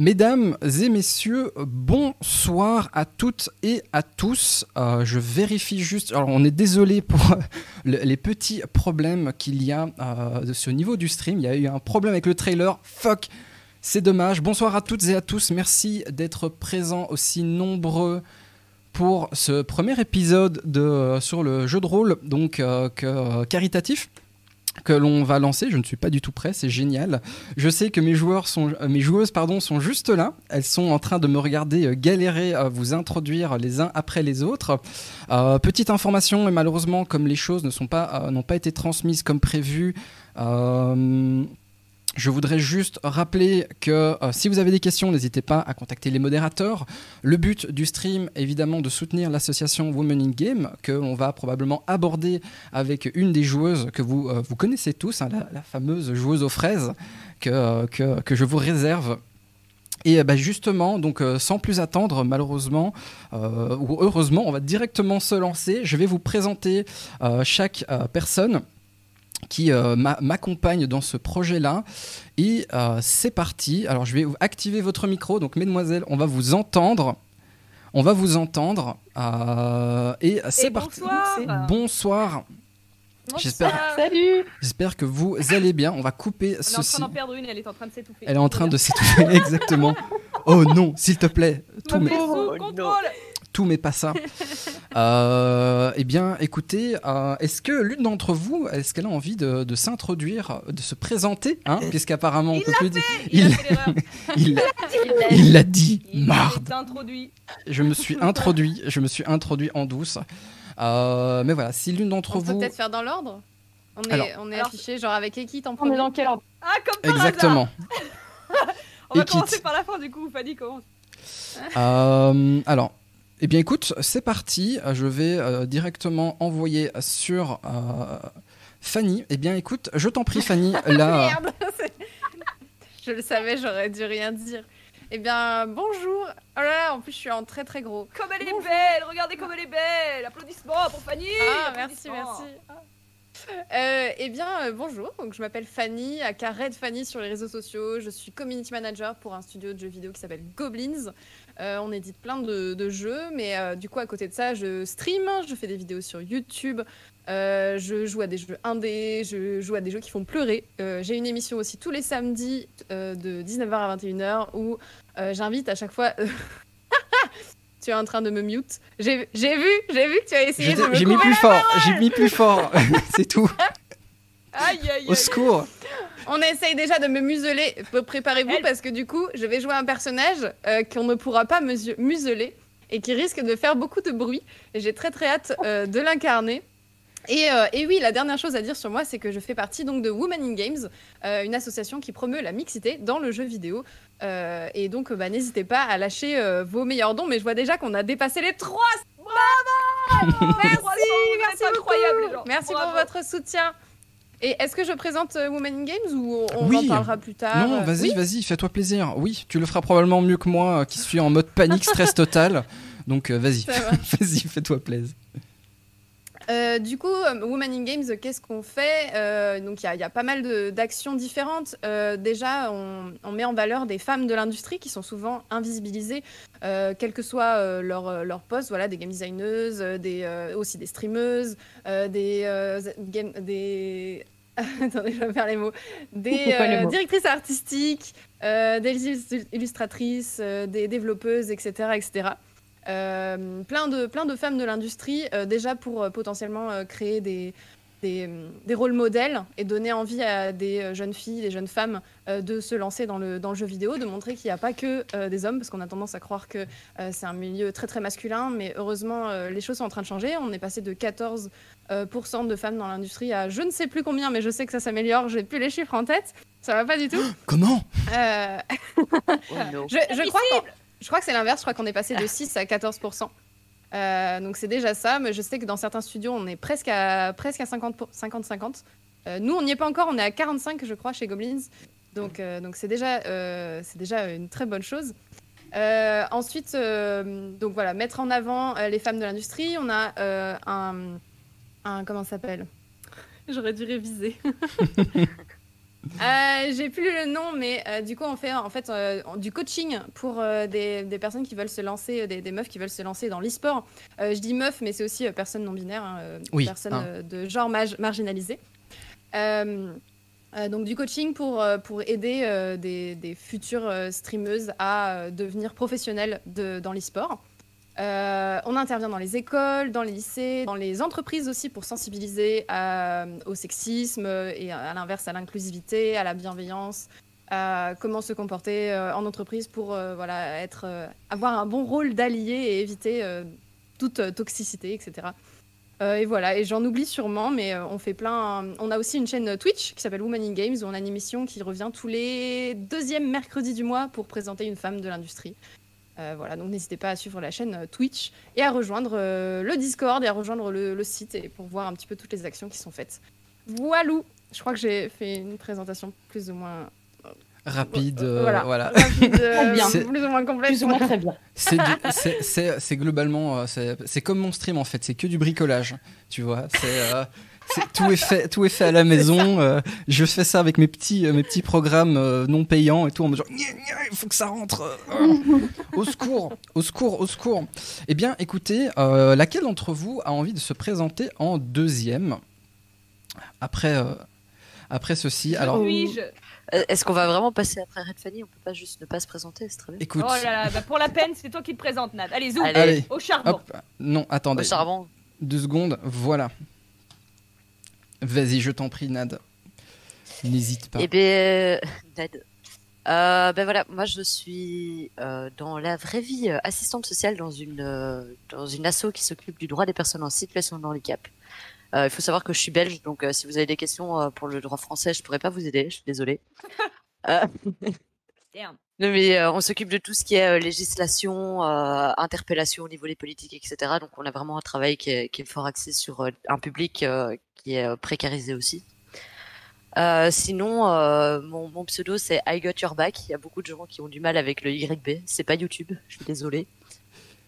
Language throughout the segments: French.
Mesdames et messieurs, bonsoir à toutes et à tous. Euh, je vérifie juste, alors on est désolé pour les petits problèmes qu'il y a euh, de ce niveau du stream. Il y a eu un problème avec le trailer. Fuck, c'est dommage. Bonsoir à toutes et à tous. Merci d'être présents aussi nombreux pour ce premier épisode de, euh, sur le jeu de rôle, donc caritatif que l'on va lancer. Je ne suis pas du tout prêt, c'est génial. Je sais que mes joueurs sont, euh, mes joueuses sont juste là. Elles sont en train de me regarder euh, galérer à vous introduire les uns après les autres. Euh, petite information, et malheureusement, comme les choses n'ont pas été transmises comme prévu. Je voudrais juste rappeler que euh, si vous avez des questions, n'hésitez pas à contacter les modérateurs. Le but du stream, évidemment, de soutenir l'association Women in Game, que l'on va probablement aborder avec une des joueuses que vous, euh, connaissez tous, hein, la, fameuse joueuse aux fraises, que, euh, je vous réserve et bah, justement, donc sans plus attendre, malheureusement ou heureusement, on va directement se lancer. Je vais vous présenter chaque personne qui euh, m'accompagne dans ce projet-là. Et euh, c'est parti. Alors, je vais activer votre micro. Donc, mesdemoiselles, on va vous entendre. On va vous entendre. Euh, et c'est parti. Bonsoir. Bonsoir. J'espère, Salut. J'espère que vous allez bien. On va couper ceci. Elle est en train d'en perdre une. Elle est en train de s'étouffer. Elle est en train de s'étouffer, exactement. Oh non, s'il te plaît. Tout mes... contrôle tout mais pas ça. euh, eh bien, écoutez, euh, est-ce que l'une d'entre vous, est-ce qu'elle a envie de, de s'introduire, de se présenter, hein, puisqu'apparemment on peut plus dire. Il, il, il l'a dit. Il marde. introduit. Je me suis introduit. Je me suis introduit en douce. Euh, mais voilà, si l'une d'entre vous. On peut peut-être faire dans l'ordre. On est, alors, on est affiché genre avec Ekit en premier. On est dans quel ordre? Ah, comme par Exactement. on va commencer par la fin du coup. Fanny commence. Euh, alors, eh bien écoute, c'est parti. Je vais euh, directement envoyer sur euh, Fanny. Eh bien écoute, je t'en prie Fanny. là... Merde Je le savais, j'aurais dû rien dire. Eh bien bonjour. Oh là là, en plus je suis en très très gros. Comme elle est belle, regardez comme elle est belle. Applaudissements pour Fanny. Ah merci merci. Euh, eh bien, euh, bonjour. Donc, je m'appelle Fanny, à Red Fanny sur les réseaux sociaux. Je suis community manager pour un studio de jeux vidéo qui s'appelle Goblins. Euh, on édite plein de, jeux, mais euh, du coup, à côté de ça, je stream, je fais des vidéos sur YouTube, euh, je joue à des jeux indés, je joue à des jeux qui font pleurer. J'ai une émission aussi tous les samedis de 19h à 21h où j'invite à chaque fois. tu es en train de me mute. J'ai vu, j'ai vu que tu as essayé de me J'ai mis plus fort, j'ai mis plus fort, c'est tout. Aïe, aïe, aïe. Au secours. On essaye déjà de me museler. Préparez-vous parce que du coup, je vais jouer un personnage euh, qu'on ne pourra pas museler et qui risque de faire beaucoup de bruit. Et j'ai très très hâte euh, de l'incarner. Euh, et, oui, la dernière chose à dire sur moi, c'est que je fais partie donc de Women in Games, une association qui promeut la mixité dans le jeu vidéo. et donc, bah, n'hésitez pas à lâcher vos meilleurs dons. Mais je vois déjà qu'on a dépassé les 3 Bravo Merci, merci incroyable, les gens. Merci pour votre soutien. Et est-ce que je présente euh, Women in Games ou on oui. en parlera plus tard Non, vas-y, vas-y, fais-toi plaisir. Oui, tu le feras probablement mieux que moi, euh, qui suis en mode panique, stress total. Donc euh, vas-y, vas-y, fais-toi plaisir. Du coup, Women in Games, qu'est-ce qu'on fait Donc, il y, a pas mal d'actions différentes. déjà, on, met en valeur des femmes de l'industrie qui sont souvent invisibilisées, quel que soit leur, leur, poste. Voilà, des game designers, des, aussi des streameuses, des, des attendez, je vais faire les mots, des euh, directrices artistiques, euh, des illustratrices, euh, des développeuses, etc. etc. plein, de, plein de femmes de l'industrie, déjà pour potentiellement créer des, des, rôles modèles et donner envie à des jeunes filles, des jeunes femmes de se lancer dans le, dans le jeu vidéo, de montrer qu'il n'y a pas que des hommes, parce qu'on a tendance à croire que c'est un milieu très très masculin, mais heureusement les choses sont en train de changer. On est passé de 14 euh, de femmes dans l'industrie à je ne sais plus combien, mais je sais que ça s'améliore. J'ai plus les chiffres en tête. Ça va pas du tout. Comment? Euh... oh je, je, crois je, crois que c'est l'inverse. Je crois qu'on est passé de 6 à 14% euh, donc c'est déjà ça, mais je sais que dans certains studios, on est presque à, presque à 50-50. Euh, nous, on n'y est pas encore, on est à 45, je crois, chez Goblins. Donc euh, donc c'est déjà, c'est déjà une très bonne chose. ensuite, donc voilà, mettre en avant les femmes de l'industrie. On a un, un comment s'appelle? J'aurais dû réviser. Euh, J'ai plus le nom, mais euh, du coup, on fait en fait euh, du coaching pour euh, des, des personnes qui veulent se lancer, des, des meufs qui veulent se lancer dans l'e-sport. Je dis meuf, mais c'est aussi personnes non binaires, hein, Oui, personnes hein. de genre maj- marginalisé. Donc du coaching pour, pour aider des, des futures streameuses à devenir professionnelles de, dans l'e-sport. Euh, on intervient dans les écoles, dans les lycées, dans les entreprises aussi pour sensibiliser à- au sexisme euh, et à, l'inverse à l'inclusivité, à la bienveillance, à comment se comporter euh, en entreprise pour euh, voilà, être, euh, avoir un bon rôle d'allié et éviter euh, toute euh, toxicité, etc. Euh, et voilà, et j'en oublie sûrement, mais euh, on fait plein. On a aussi une chaîne Twitch qui s'appelle Woman in Games où on a une émission qui revient tous les deuxièmes mercredis du mois pour présenter une femme de l'industrie. Euh, voilà, donc n'hésitez pas à suivre la chaîne euh, Twitch et à rejoindre euh, le Discord et à rejoindre le, le site et pour voir un petit peu toutes les actions qui sont faites. Voilou Je crois que j'ai fait une présentation plus ou moins Rapide, Euh, voilà. voilà. rapide, euh, bien. C'est- plus ou moins complète. Plus ou moins très bien. C'est globalement, c'est c'est comme mon stream en fait, c'est que du bricolage, tu vois. C'est tout est fait, tout est fait à la maison. euh, je fais ça avec mes petits, euh, mes petits programmes euh, non payants et tout. En me disant, il faut que ça rentre. euh, au secours, au secours, au secours. Eh bien, écoutez, euh, laquelle d'entre vous a envie de se présenter en deuxième après, euh, après ceci? Alors, Puis-je Euh, Est-ce qu'on va vraiment passer après Red Fanny? On peut pas juste ne pas se présenter, c'est très bien. écoute. Oh là là, bah pour la peine, c'est toi qui te présente, Nad. Allez, zoom Allez. Allez, Au charbon hop. Non, attendez. Au charbon. Deux secondes, voilà. Vas-y, je t'en prie, Nad. N'hésite pas. Eh bien, Ned. Euh, ben voilà, moi je suis euh, dans la vraie vie euh, assistante sociale dans une euh, dans une asso qui s'occupe du droit des personnes en situation de handicap. Euh, il faut savoir que je suis belge, donc euh, si vous avez des questions euh, pour le droit français, je pourrais pas vous aider, je suis désolée. Euh, Damn. Non, mais euh, on s'occupe de tout ce qui est euh, législation, euh, interpellation au niveau des politiques, etc. Donc on a vraiment un travail qui est, qui est fort axé sur euh, un public euh, qui est euh, précarisé aussi. Euh, sinon, euh, mon, pseudo c'est I Got Your Back. Il y a beaucoup de gens qui ont du mal avec le YB. C'est pas YouTube, je suis désolée.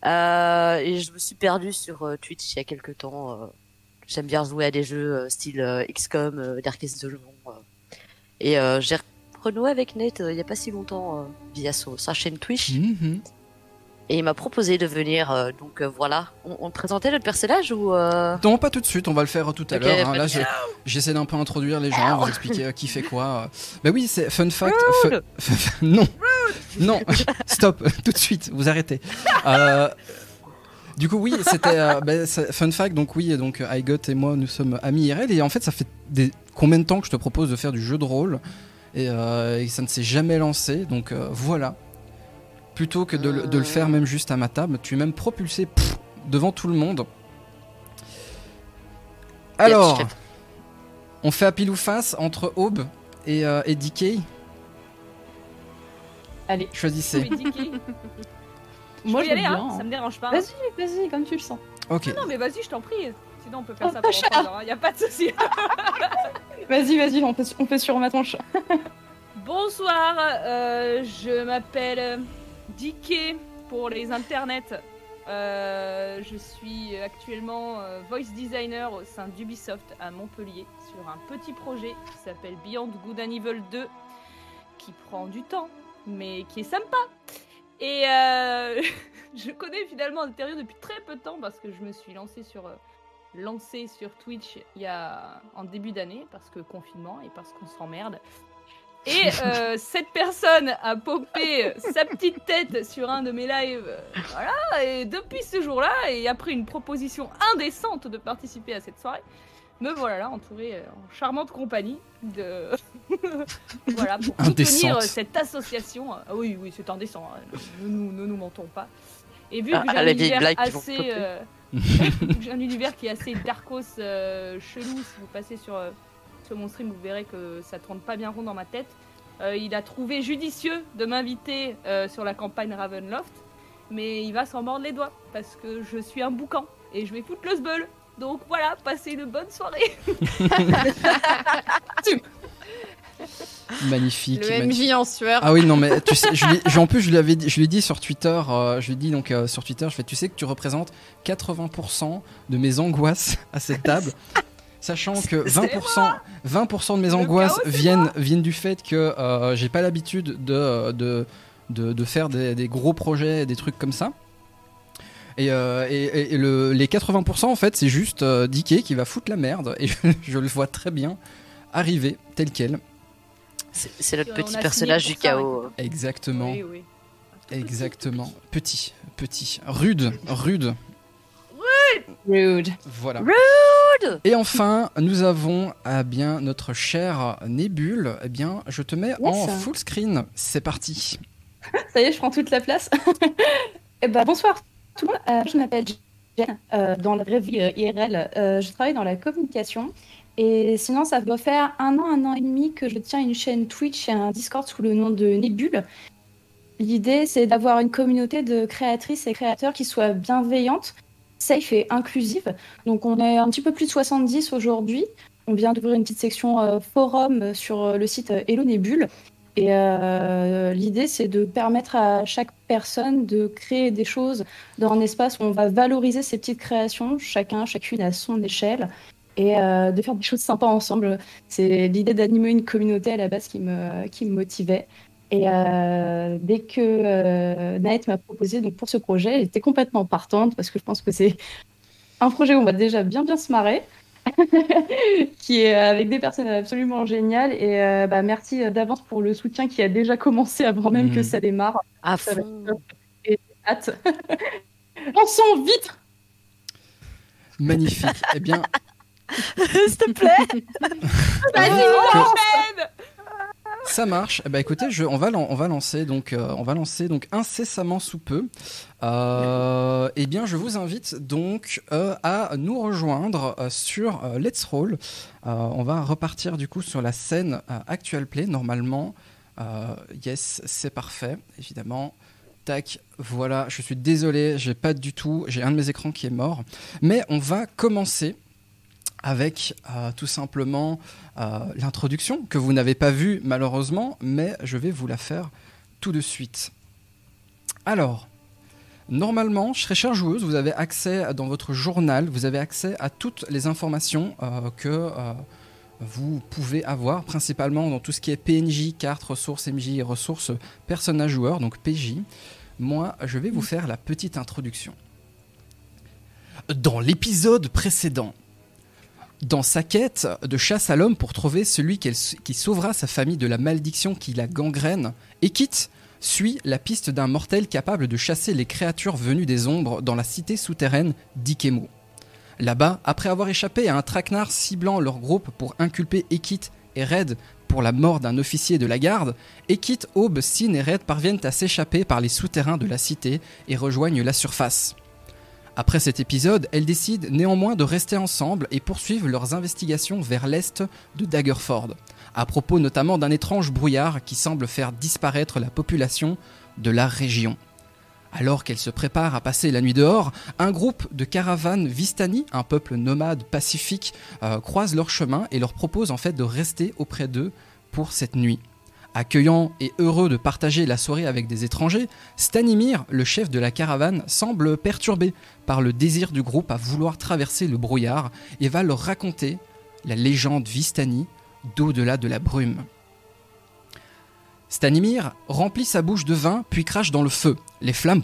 Et je me suis perdue sur Twitch il y a quelques temps. J'aime bien jouer à des jeux style XCOM, Darkest Dungeon. et j'ai renoué avec Nate il y a pas si longtemps via sa chaîne Twitch. Mhm. Et il m'a proposé de venir. euh, donc euh, voilà. On, on présentait notre personnage ou euh... Non, pas tout de suite, on va le faire tout à l'heure. hein. Là, j'essaie d'un peu introduire les gens, vous expliquer qui fait quoi. Bah oui, c'est fun fact. Rude. non, non, stop, tout de suite, vous arrêtez. Du coup, oui, c'était bah, c'est- fun fact. Donc oui, donc euh, I Got et moi, nous sommes amis IRL et en fait, ça fait des... combien de temps que je te propose de faire du jeu de rôle et, et ça ne s'est jamais lancé. Donc voilà. Plutôt que de, le- de le faire même juste à ma table, tu es même propulsé pff, devant tout le monde. Alors, on fait à pile ou face entre Aube et, euh, et DK Allez, Choisissez. Je moi peux je y veux aller, bien. hein, hein. ça me dérange pas. Vas-y, vas-y, comme tu le sens. Ok. Non, mais vas-y, je t'en prie. Sinon, on peut faire Oh, ça pas cher. 3 heures, hein, y a pas de souci. Vas-y, vas-y, on fait, on fait sur ma tronche. Bonsoir, euh, je m'appelle Dicky pour les internets. Euh, je suis actuellement euh, voice designer au sein d'Ubisoft à Montpellier sur un petit projet qui s'appelle Beyond Good and Evil 2 qui prend du temps mais qui est sympa. Et euh, je connais finalement Alterio depuis très peu de temps parce que je me suis lancée sur, lancée sur Twitch il y a, en début d'année parce que confinement et parce qu'on s'emmerde. Et euh, cette personne a popé sa petite tête sur un de mes lives. euh, Voilà, et depuis ce jour-là, et après une proposition indécente de participer à cette soirée, me voilà là entourée euh, en charmante compagnie de. voilà, pour soutenir euh, cette association. Ah oui, oui, c'est indécent, hein, ne, nous, ne nous mentons pas. Et vu Ah, que j'ai ah, un univers assez. euh, un univers qui est assez darkos euh, chelou, si vous passez sur. Euh, sur mon stream, vous verrez que ça tourne pas bien rond dans ma tête. Euh, il a trouvé judicieux de m'inviter euh, sur la campagne Ravenloft, mais il va s'en mordre les doigts parce que je suis un boucan et je vais foutre le sbeul. Donc voilà, passez une bonne soirée. Magnifique. Le magnifique. MJ en sueur. Ah oui, non, mais tu sais, je lui, je- en plus, je lui avais dit, je lui ai dit sur Twitter, euh, je lui ai dit donc euh, sur Twitter, je fais, tu sais que tu représentes 80% de mes angoisses à cette table. Sachant que C'est 20%, 20% de mes angoisses chaos, viennent, viennent du fait que euh, j'ai pas l'habitude de, de, de, de faire des, des gros projets, des trucs comme ça. Et, euh, et- le- les 80% en fait c'est juste euh, Dicky qui va foutre la merde et je, je le vois très bien arriver tel quel. C'est notre petit personnage du chaos. Exactement. Oui, oui. Exactement. Petit, petit, rude, rude. Rude. Voilà. Rude Et enfin, nous avons eh bien notre cher Nébule. Eh bien, je te mets en full screen. C'est parti. Ça y est, je prends toute la place. Eh ben, bonsoir tout le monde. Euh, je m'appelle Jen. Euh, dans la vraie vie euh, IRL, je travaille dans la communication. Et sinon, ça doit faire un an, un an et demi que je tiens une chaîne Twitch et un Discord sous le nom de Nébule. L'idée, c'est d'avoir une communauté de créatrices et créateurs qui soit bienveillante, safe et inclusive. Donc, on est un petit peu plus de 70 aujourd'hui. On vient d'ouvrir une petite section euh, forum sur euh, le site Hello Nébule. Et euh, l'idée, c'est de permettre à chaque personne de créer des choses dans un espace où on va valoriser ses petites créations, chacun, chacune à son échelle, et de faire des choses sympas ensemble. C'est l'idée d'animer une communauté à la base qui me, qui me motivait. Et euh, dès que euh, Naët m'a proposé donc pour ce projet, j'étais complètement partante parce que je pense que c'est un projet où on va déjà bien bien se marrer. qui est avec des personnes absolument géniales. Et euh, bah, merci d'avance pour le soutien qui a déjà commencé avant même Mhm. que ça démarre. À Ça va fond. Et hâte. Lançons vite Magnifique. eh bien, S'il te plaît Vas-y, enchaîne ça marche. Eh ben, écoutez, je, on, va, lancer donc, euh, on va lancer donc incessamment sous peu. Euh, eh bien, je vous invite donc euh, à nous rejoindre sur Let's Roll. On va repartir du coup sur la scène Actual Play normalement. Yes, c'est parfait, évidemment. Tac, voilà, je suis désolé, j'ai pas du tout, j'ai un de mes écrans qui est mort. Mais on va commencer avec euh, tout simplement euh, l'introduction que vous n'avez pas vue malheureusement, mais je vais vous la faire tout de suite. Alors, normalement, très chère joueuse, vous avez accès dans votre journal, vous avez accès à toutes les informations euh, que vous pouvez avoir, principalement dans tout ce qui est PNJ, cartes, ressources MJ ressources personnages joueurs, donc PJ. Moi, je vais vous faire la petite introduction. Dans l'épisode précédent, dans sa quête de chasse à l'homme pour trouver celui qui sauvera sa famille de la malédiction qui la gangrène, Ekit suit la piste d'un mortel capable de chasser les créatures venues des ombres dans la cité souterraine d'Ikemo. Là-bas, après avoir échappé à un traquenard ciblant leur groupe pour inculper Ekit et Red pour la mort d'un officier de la garde, Ekit, Aube, Sin et Red parviennent à s'échapper par les souterrains de la cité et rejoignent la surface. Après cet épisode, elles décident néanmoins de rester ensemble et poursuivent leurs investigations vers l'est de Daggerford, à propos notamment d'un étrange brouillard qui semble faire disparaître la population de la région. Alors qu'elles se préparent à passer la nuit dehors, un groupe de caravanes Vistani, un peuple nomade pacifique, euh, croise leur chemin et leur propose en fait de rester auprès d'eux pour cette nuit. Accueillant et heureux de partager la soirée avec des étrangers, Stanimir, le chef de la caravane, semble perturbé par le désir du groupe à vouloir traverser le brouillard et va leur raconter la légende Vistani d'au-delà de la brume. Stanimir remplit sa bouche de vin puis crache dans le feu. Les flammes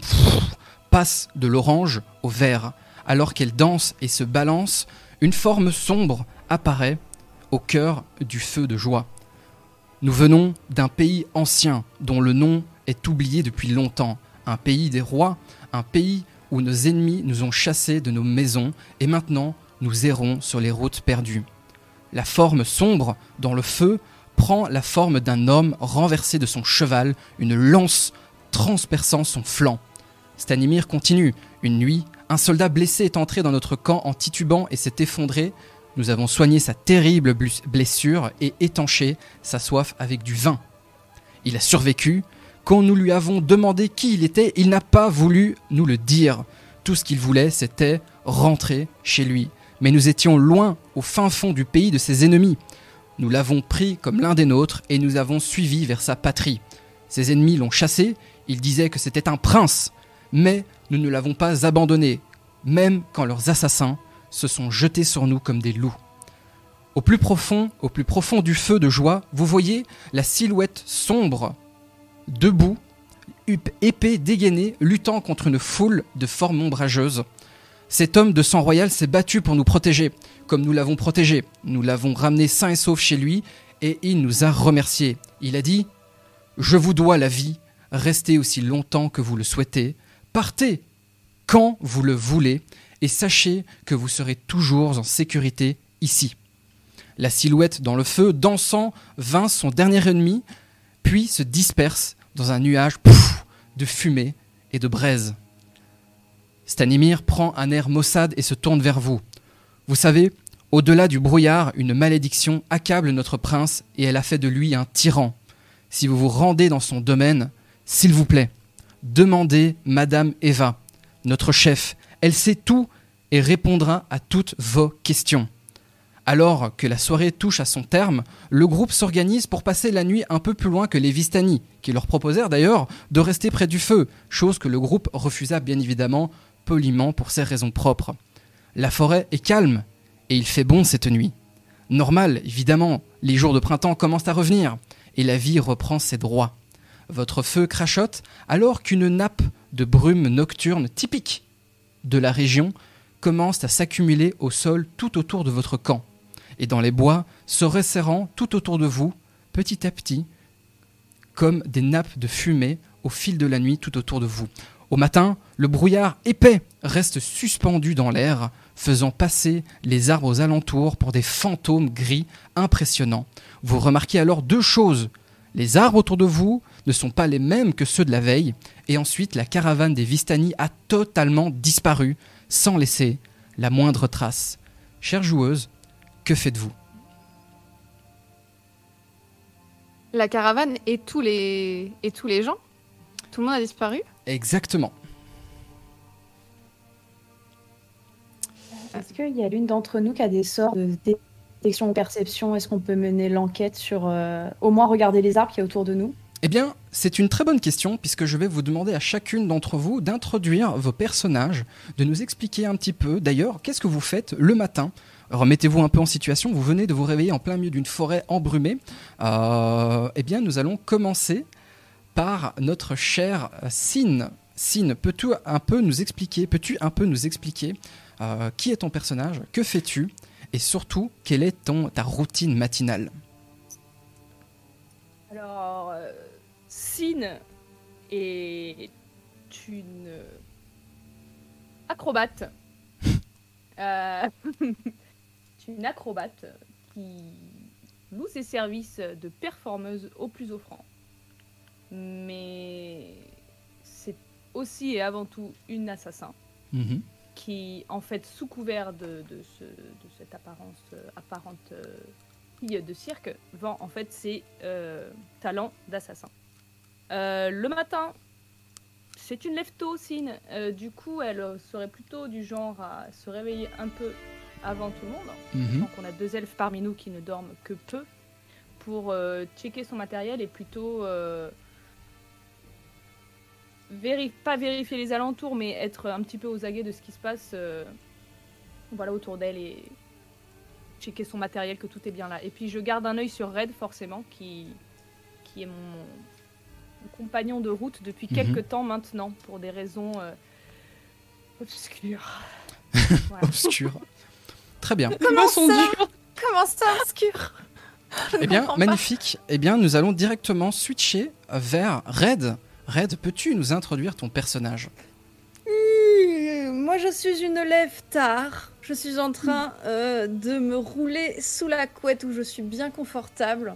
passent de l'orange au vert. Alors qu'elles dansent et se balancent, une forme sombre apparaît au cœur du feu de joie. Nous venons d'un pays ancien dont le nom est oublié depuis longtemps, un pays des rois, un pays où nos ennemis nous ont chassés de nos maisons et maintenant nous errons sur les routes perdues. La forme sombre dans le feu prend la forme d'un homme renversé de son cheval, une lance transperçant son flanc. Stanimir continue. Une nuit, un soldat blessé est entré dans notre camp en titubant et s'est effondré. Nous avons soigné sa terrible blessure et étanché sa soif avec du vin. Il a survécu. Quand nous lui avons demandé qui il était, il n'a pas voulu nous le dire. Tout ce qu'il voulait, c'était rentrer chez lui. Mais nous étions loin, au fin fond du pays de ses ennemis. Nous l'avons pris comme l'un des nôtres et nous avons suivi vers sa patrie. Ses ennemis l'ont chassé, ils disaient que c'était un prince, mais nous ne l'avons pas abandonné, même quand leurs assassins se sont jetés sur nous comme des loups. Au plus profond, au plus profond du feu de joie, vous voyez la silhouette sombre, debout, épée dégainée, luttant contre une foule de formes ombrageuses. Cet homme de sang royal s'est battu pour nous protéger, comme nous l'avons protégé. Nous l'avons ramené sain et sauf chez lui, et il nous a remerciés. Il a dit Je vous dois la vie, restez aussi longtemps que vous le souhaitez, partez quand vous le voulez, et sachez que vous serez toujours en sécurité ici. La silhouette dans le feu, dansant, vint son dernier ennemi, puis se disperse dans un nuage de fumée et de braise. Stanimir prend un air maussade et se tourne vers vous. Vous savez, au-delà du brouillard, une malédiction accable notre prince et elle a fait de lui un tyran. Si vous vous rendez dans son domaine, s'il vous plaît, demandez Madame Eva, notre chef. Elle sait tout et répondra à toutes vos questions. Alors que la soirée touche à son terme, le groupe s'organise pour passer la nuit un peu plus loin que les Vistani, qui leur proposèrent d'ailleurs de rester près du feu, chose que le groupe refusa bien évidemment poliment pour ses raisons propres. La forêt est calme et il fait bon cette nuit. Normal, évidemment, les jours de printemps commencent à revenir et la vie reprend ses droits. Votre feu crachote alors qu'une nappe de brume nocturne typique de la région commence à s'accumuler au sol tout autour de votre camp et dans les bois se resserrant tout autour de vous, petit à petit, comme des nappes de fumée au fil de la nuit tout autour de vous. Au matin, le brouillard épais reste suspendu dans l'air, faisant passer les arbres aux alentours pour des fantômes gris impressionnants. Vous remarquez alors deux choses. Les arbres autour de vous ne sont pas les mêmes que ceux de la veille, et ensuite la caravane des Vistani a totalement disparu, sans laisser la moindre trace. Chère joueuse, que faites-vous? La caravane et tous les et tous les gens? Tout le monde a disparu? Exactement. Est-ce qu'il y a l'une d'entre nous qui a des sorts de détection ou perception? Est-ce qu'on peut mener l'enquête sur euh, au moins regarder les arbres qui y a autour de nous? Eh bien, c'est une très bonne question, puisque je vais vous demander à chacune d'entre vous d'introduire vos personnages, de nous expliquer un petit peu, d'ailleurs, qu'est-ce que vous faites le matin? Remettez-vous un peu en situation, vous venez de vous réveiller en plein milieu d'une forêt embrumée. Euh, eh bien, nous allons commencer par notre cher Sin. Sin, peux-tu un peu nous expliquer, peux-tu un peu nous expliquer euh, qui est ton personnage, que fais-tu, et surtout, quelle est ton, ta routine matinale? Alors, euh, Sin est une acrobate. Euh, une acrobate qui loue ses services de performeuse au plus offrant. Mais c'est aussi et avant tout une assassin Mhm. qui, en fait, sous couvert de, de ce- de cette apparence euh, apparente euh, fille de cirque, vend en fait ses euh, talents d'assassin. Euh, le matin, c'est une lève-tôt. Euh, du coup, elle euh, serait plutôt du genre à se réveiller un peu avant tout le monde. Mhm. Donc on a deux elfes parmi nous qui ne dorment que peu pour euh, checker son matériel et plutôt pas vérifier les alentours mais être un petit peu aux aguets de ce qui se passe voilà autour d'elle et checker son matériel que tout est bien là. Et puis je garde un œil sur Red forcément qui qui est mon compagnon de route depuis Mhm. quelques temps maintenant pour des raisons euh, obscures. Voilà. Obscur. Très bien. Comment sont ça. Comment ça, obscur Eh bien, pas. magnifique. Eh bien, nous allons directement switcher vers Red. Red, peux-tu nous introduire ton personnage Euh, Moi, je suis une lève tard. Je suis en train euh, de me rouler sous la couette où je suis bien confortable.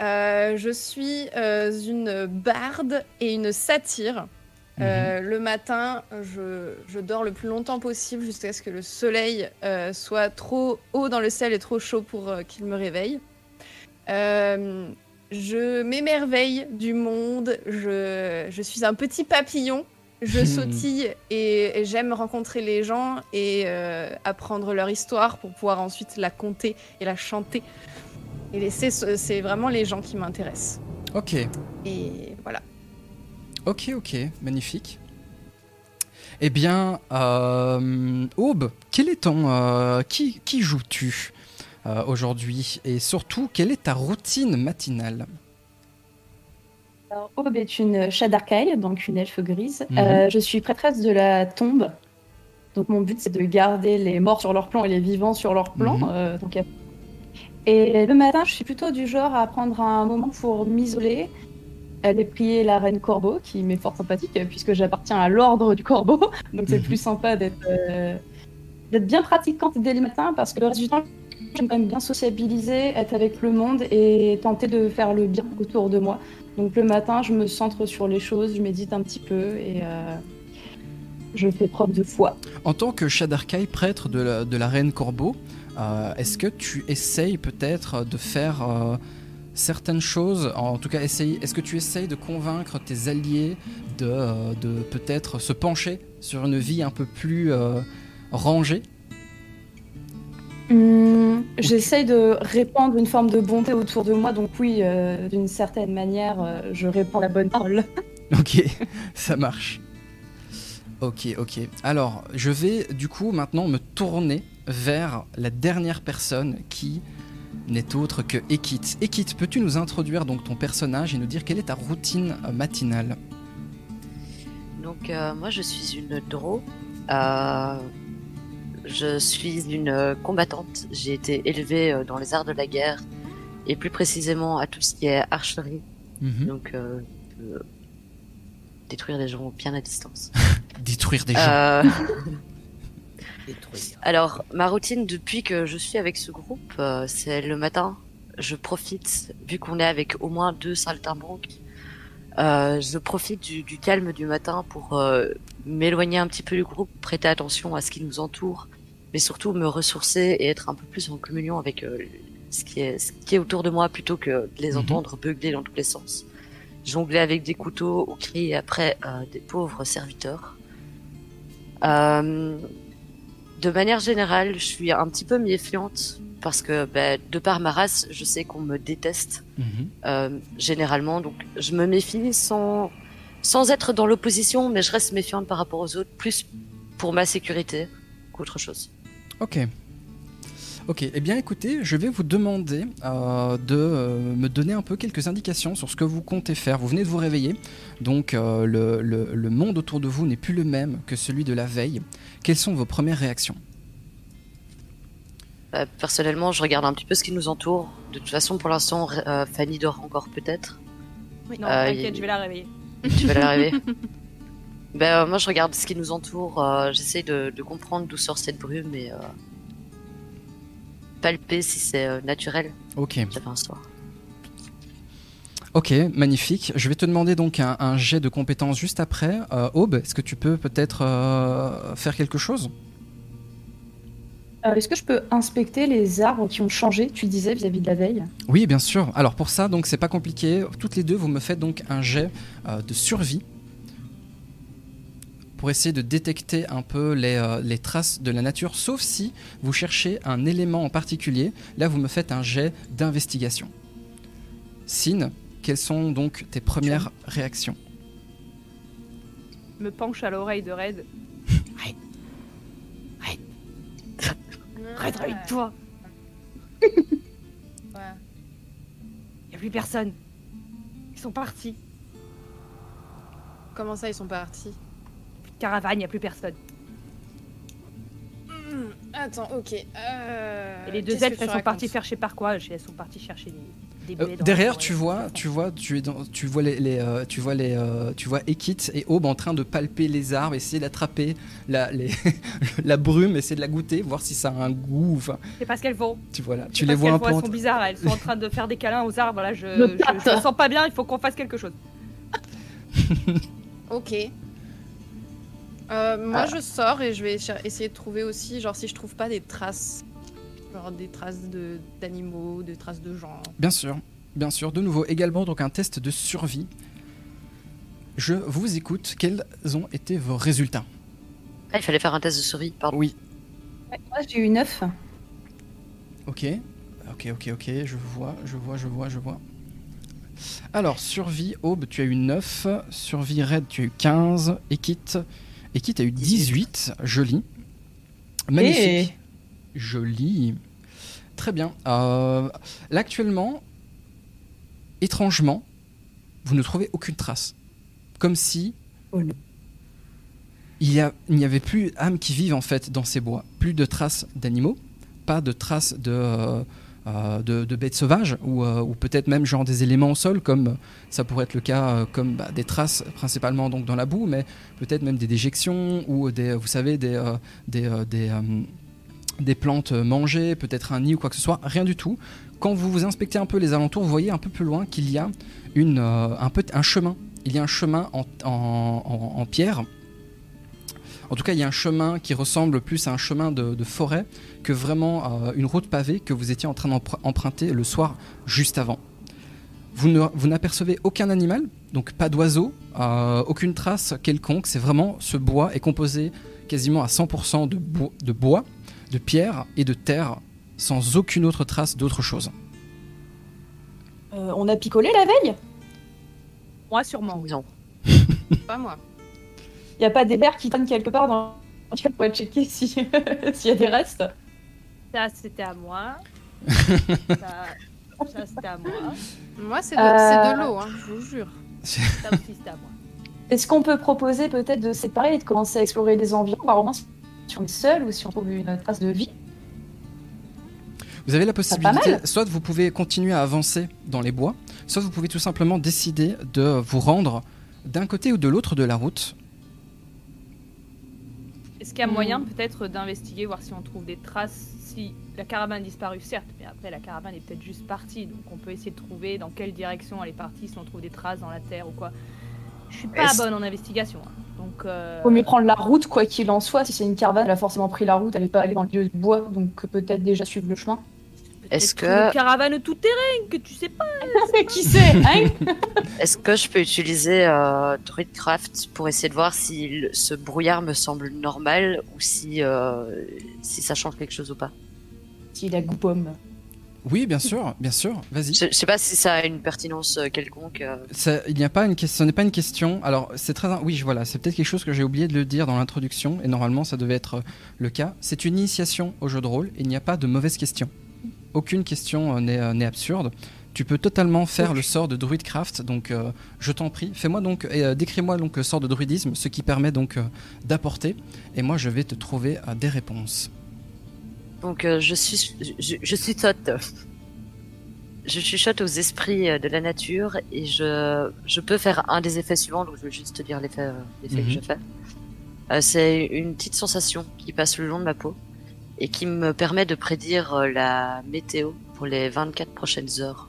Euh, je suis euh, une barde et une satyre. Euh, Le matin, je, je dors le plus longtemps possible jusqu'à ce que le soleil soit trop haut dans le ciel et trop chaud pour qu'il me réveille. Je m'émerveille du monde. Je, je suis un petit papillon. Je Hmm. sautille et, et j'aime rencontrer les gens et apprendre leur histoire pour pouvoir ensuite la conter et la chanter. Et c'est vraiment les gens qui m'intéressent. Ok, Et voilà. ok, ok, magnifique. Eh bien, euh, Aube, quel est ton... euh, qui qui joues-tu euh, aujourd'hui? Et surtout, quelle est ta routine matinale? Alors, Aube est une Shadarkai, donc une elfe grise. Mhm. Euh, je suis prêtresse de la tombe. Donc mon but c'est de garder les morts sur leur plan et les vivants sur leur plan. Mhm. Donc, et le matin, je suis plutôt du genre à prendre un moment pour m'isoler, aller prier la reine Corbeau, qui m'est fort sympathique puisque j'appartiens à l'ordre du Corbeau. Donc c'est Mhm. plus sympa d'être euh, bien pratiquante dès le matin parce que le reste du temps, j'aime quand même bien sociabiliser, être avec le monde et tenter de faire le bien autour de moi. Donc le matin, je me centre sur les choses, je médite un petit peu et euh, je fais preuve de foi. En tant que Shadarkai, prêtre de la, de la reine Corbeau, est-ce que tu essayes peut-être de faire euh, certaines choses En tout cas, est-ce que tu essayes de convaincre tes alliés de, euh, de peut-être se pencher sur une vie un peu plus euh, rangée? Hum, J'essaye de répandre une forme de bonté autour de moi, donc oui, euh, d'une certaine manière, euh, je répands la bonne parole. Ok, ça marche. Ok, ok. Alors, je vais du coup maintenant me tourner vers la dernière personne qui n'est autre que Ekit. Ekit, peux-tu nous introduire donc ton personnage et nous dire quelle est ta routine euh, matinale? Donc euh, moi je suis une Dro. Euh, je suis une combattante. J'ai été élevée dans les arts de la guerre et plus précisément à tout ce qui est archerie. Mhm. Donc euh, détruire les gens bien à distance. Détruire des gens. Euh, Détruire. alors ma routine depuis que je suis avec ce groupe, euh, c'est le matin. Je profite, vu qu'on est avec au moins deux saltimbanques, euh, je profite du, du calme du matin pour euh, m'éloigner un petit peu du groupe, prêter attention à ce qui nous entoure, mais surtout me ressourcer et être un peu plus en communion avec euh, ce, qui est, ce qui est autour de moi plutôt que de les Mhm. entendre beugler dans tous les sens. Jongler avec des couteaux ou crier après euh, des pauvres serviteurs. Euh, de manière générale, je suis un petit peu méfiante parce que ben, de par ma race, je sais qu'on me déteste Mhm. euh, généralement. Donc je me méfie sans, sans être dans l'opposition, mais je reste méfiante par rapport aux autres, plus pour ma sécurité qu'autre chose. Ok. Ok, eh bien écoutez, je vais vous demander euh, de euh, me donner un peu quelques indications sur ce que vous comptez faire. Vous venez de vous réveiller, donc euh, le, le- le monde autour de vous n'est plus le même que celui de la veille. Quelles sont vos premières réactions? Euh, personnellement, je regarde un petit peu ce qui nous entoure. De toute façon, pour l'instant, euh, Fanny dort encore peut-être. Non, Euh, t'inquiète, je vais la réveiller. Tu vas l'arriver. ben, euh, moi, je regarde ce qui nous entoure. euh, J'essaie de, de comprendre d'où sort cette brume et euh, palper si c'est euh, naturel. Ok, J'avais un soir. ok, magnifique. Je vais te demander donc un, un jet de compétences juste après. Euh, Aube, est-ce que tu peux peut-être euh, faire quelque chose? Euh, Est-ce que je peux inspecter les arbres qui ont changé, tu disais, vis-à-vis de la veille? Oui, bien sûr. Alors pour ça, donc c'est pas compliqué. Toutes les deux, vous me faites donc un jet euh, de survie pour essayer de détecter un peu les, euh, les traces de la nature, sauf si vous cherchez un élément en particulier. Là, vous me faites un jet d'investigation. Sin, quelles sont donc tes premières réactions? Me penche à l'oreille de Red. Red, réveille-toi Ouais. Y'a plus personne. Ils sont partis. Comment ça, ils sont partis? Caravane, y a plus personne. Hmm, Attends, ok. Euh, Et les deux elfes, elles sont parties faire je sais pas quoi? Elles sont parties chercher des, des Euh, baies dans la derrière, tu vois, tu vois, tu es dans, tu vois les, les, euh, tu vois les, euh, tu vois Ekit et Aube en train de palper les arbres, essayer d'attraper la, les- la brume, essayer de la goûter, voir si ça a un goût. Enfin, C'est pas ce qu'elles font. tu vois là, tu les vois un peu. Elles sont bizarres. Elles sont en train de faire des câlins aux arbres. Là, je, je, je me sens pas bien. Il faut qu'on fasse quelque chose. Ok. Euh, moi, Ah. je sors et je vais essayer de trouver aussi, genre, si je trouve pas des traces. Genre des traces de- d'animaux, des traces de gens. Bien sûr, bien sûr. De nouveau, également donc un test de survie. Je vous écoute. Quels ont été vos résultats? Ah, il fallait faire un test de survie, pardon. Oui. Moi, j'ai eu 9. Ok. Ok, ok, ok. Je vois, je vois, je vois, je vois. Alors, survie, Aube, tu as eu 9. Survie, Red, tu as eu 15. Ekit, Ekit a eu 18. Joli. Magnifique. Joli. Très bien. Euh, là, actuellement, étrangement, vous ne trouvez aucune trace. Comme si Oh non. il n'y avait plus âme qui vive en fait dans ces bois. Plus de traces d'animaux, pas de traces de, euh, de, de bêtes sauvages ou, euh, ou peut-être même genre des éléments au sol comme euh, ça pourrait être le cas euh, comme bah, des traces principalement donc dans la boue mais peut-être même des déjections ou des vous savez des euh, des, euh, des, euh, des plantes mangées, peut-être un nid ou quoi que ce soit, rien du tout. Quand vous vous inspectez un peu les alentours, vous voyez un peu plus loin qu'il y a une, euh, un, peu, un chemin. Il y a un chemin en- en- en pierre. En tout cas, il y a un chemin qui ressemble plus à un chemin de, de forêt que vraiment euh, une route pavée que vous étiez en train d'emprunter le soir juste avant. Vous ne- vous n'apercevez aucun animal, donc pas d'oiseaux, euh, aucune trace quelconque. C'est vraiment ce bois est composé quasiment à 100% de, bo- de bois, de pierre et de terre, sans aucune autre trace d'autre chose. Euh, on a picolé la veille? Moi, sûrement, oui. Non. Pas moi. Il n'y a pas des verres qui traînent quelque part dans on pourrait checker si- s'il y a des restes Ça, c'était à moi. ça, ça, c'était à moi. Moi, c'est de, Euh. c'est de l'eau, hein, je vous jure. Ça aussi, c'était à moi. Est-ce qu'on peut proposer peut-être de séparer et de commencer à explorer les environs, voir au moins si on est seul ou si on trouve une trace de vie? Vous avez la pas possibilité, mal. soit vous pouvez continuer à avancer dans les bois, soit vous pouvez tout simplement décider de vous rendre d'un côté ou de l'autre de la route. Est-ce qu'il y a moyen peut-être d'investiguer, voir si on trouve des traces Si la caravane a disparu, certes, mais après la caravane est peut-être juste partie, donc on peut essayer de trouver dans quelle direction elle est partie, si on trouve des traces dans la terre ou quoi. Je suis pas bonne en investigation, hein. donc. Euh... Faut mieux prendre la route, quoi qu'il en soit. Si c'est une caravane, elle a forcément pris la route, elle n'est pas allée dans le lieu de bois, donc peut-être déjà suivre le chemin. Est-ce une que, caravane tout terrain que tu sais pas qui sait, hein est-ce que je peux utiliser euh, Druidcraft pour essayer de voir si le- ce brouillard me semble normal ou si, euh, si ça change quelque chose ou pas? S'il a goût pomme. Oui, bien sûr, bien sûr, vas-y. je, je sais pas si ça a une pertinence euh, quelconque. euh. Ça- il n'y a pas une question, ce n'est pas une question. Alors, c'est très, oui, je- voilà, c'est peut-être quelque chose que j'ai oublié de le dire dans l'introduction, et normalement, ça devait être le cas. C'est une initiation au jeu de rôle, et il n'y a pas de mauvaise question. Aucune question euh, n'est euh, n'est absurde. Tu peux totalement faire le sort de druidcraft, donc euh, je t'en prie, fais-moi donc, et, euh, décris-moi donc le sort de druidisme, ce qui permet donc euh, d'apporter, et moi je vais te trouver euh, des réponses. Donc euh, je suis, je, je chuchote. Je chuchote aux esprits de la nature et je, je peux faire un des effets suivants. Donc je vais juste te dire l'effet, l'effet Mhm. que je fais. Euh, c'est une petite sensation qui passe le long de ma peau et qui me permet de prédire euh, la météo pour les 24 prochaines heures.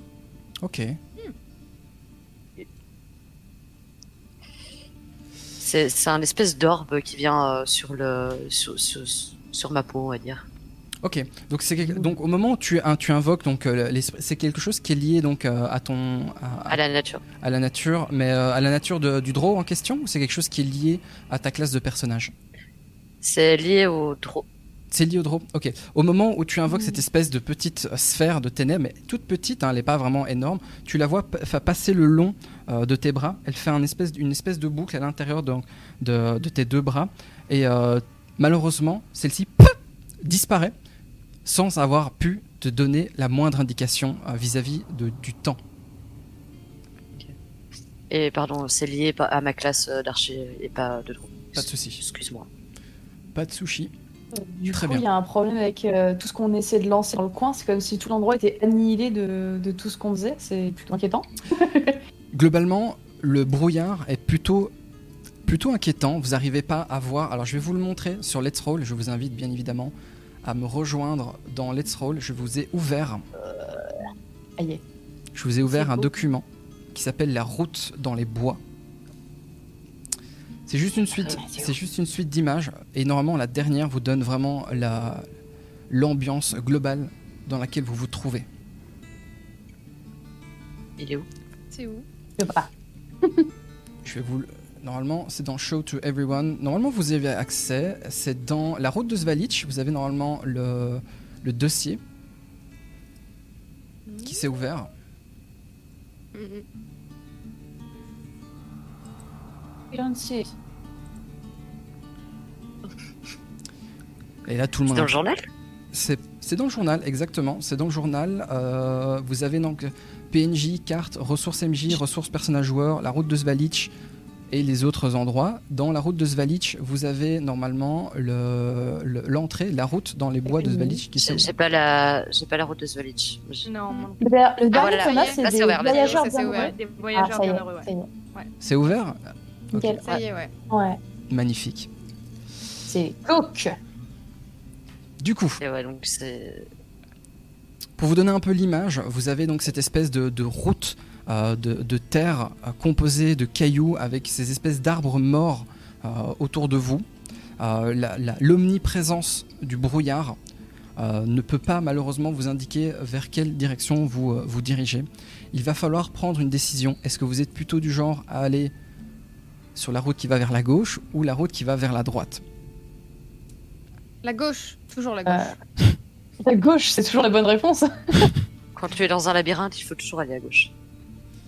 Ok. C'est, un espèce d'orbe qui vient euh, sur le, sur, sur, sur ma peau, on va dire. Ok, donc c'est donc au moment où tu, un- tu invoques donc euh, l'esprit- c'est quelque chose qui est lié donc à ton à, À la nature. à la nature, mais à la nature de- du draw en question ou c'est quelque chose qui est lié à ta classe de personnage? C'est lié au draw. C'est lié au draw. Ok. Au moment où tu invoques cette espèce de petite euh, sphère de ténèbres, mais toute petite, hein, elle n'est pas vraiment énorme, tu la vois passer le long euh, de tes bras. Elle fait un espèce, une espèce de boucle à l'intérieur de, de, de tes deux bras. Et euh, malheureusement, celle-ci disparaît sans avoir pu te donner la moindre indication euh, vis-à-vis du temps. Et pardon, c'est lié à ma classe d'archer et pas de draw. Pas de souci. Excuse-moi. Pas de sushi. Du Très coup, il y a un problème avec euh, tout ce qu'on essaie de lancer dans le coin. C'est comme si tout l'endroit était annihilé de, de tout ce qu'on faisait. C'est plutôt inquiétant. Globalement, le brouillard est plutôt, plutôt inquiétant. Vous n'arrivez pas à voir. Alors, je vais vous le montrer sur Let's Roll. Je vous invite bien évidemment à me rejoindre dans Let's Roll. Je vous ai ouvert, Aïe. je vous ai ouvert C'est un document qui s'appelle La route dans les bois. C'est juste une suite, Ah c'est c'est juste une suite d'images et normalement la dernière vous donne vraiment la l'ambiance globale dans laquelle vous vous trouvez. Il est où? C'est où? Je sais pas. Je vais vous le- Normalement, c'est dans Show to Everyone. Normalement, vous avez accès. C'est dans la route de Svalitch. Vous avez normalement le, le dossier qui s'est ouvert. Sais. Et là, tout le C'est monde. dans le journal? C'est c'est dans le journal, exactement. C'est dans le journal. Euh, vous avez donc PNJ, carte, ressources MJ, ressources personnage joueur, la route de Svalitch et les autres endroits. Dans la route de Svalitch, vous avez normalement le- le- l'entrée, la route dans les bois de Svalitch qui j'ai pas la, j'ai pas la route de Svalitch. Non, Le, le dernier voilà, qu'on a, ça y est, c'est là, c'est des c'est voyageurs ouvert, c'est bienheureux. ouvert. des Ah, voyageurs ouais. C'est ouvert? Ok, Nickel. Ça y est, ouais. Ouais, magnifique. c'est cook. Du coup, Et ouais, donc c'est. Pour vous donner un peu l'image, vous avez donc cette espèce de, de route euh, de, de terre euh, composée de cailloux avec ces espèces d'arbres morts euh, autour de vous. L'omniprésence du brouillard ne peut pas malheureusement vous indiquer vers quelle direction vous vous dirigez. Il va falloir prendre une décision. Est-ce que vous êtes plutôt du genre à aller sur la route qui va vers la gauche ou la route qui va vers la droite? La gauche, toujours la gauche. Euh, La gauche, c'est toujours la bonne réponse. Quand tu es dans un labyrinthe, il faut toujours aller à gauche.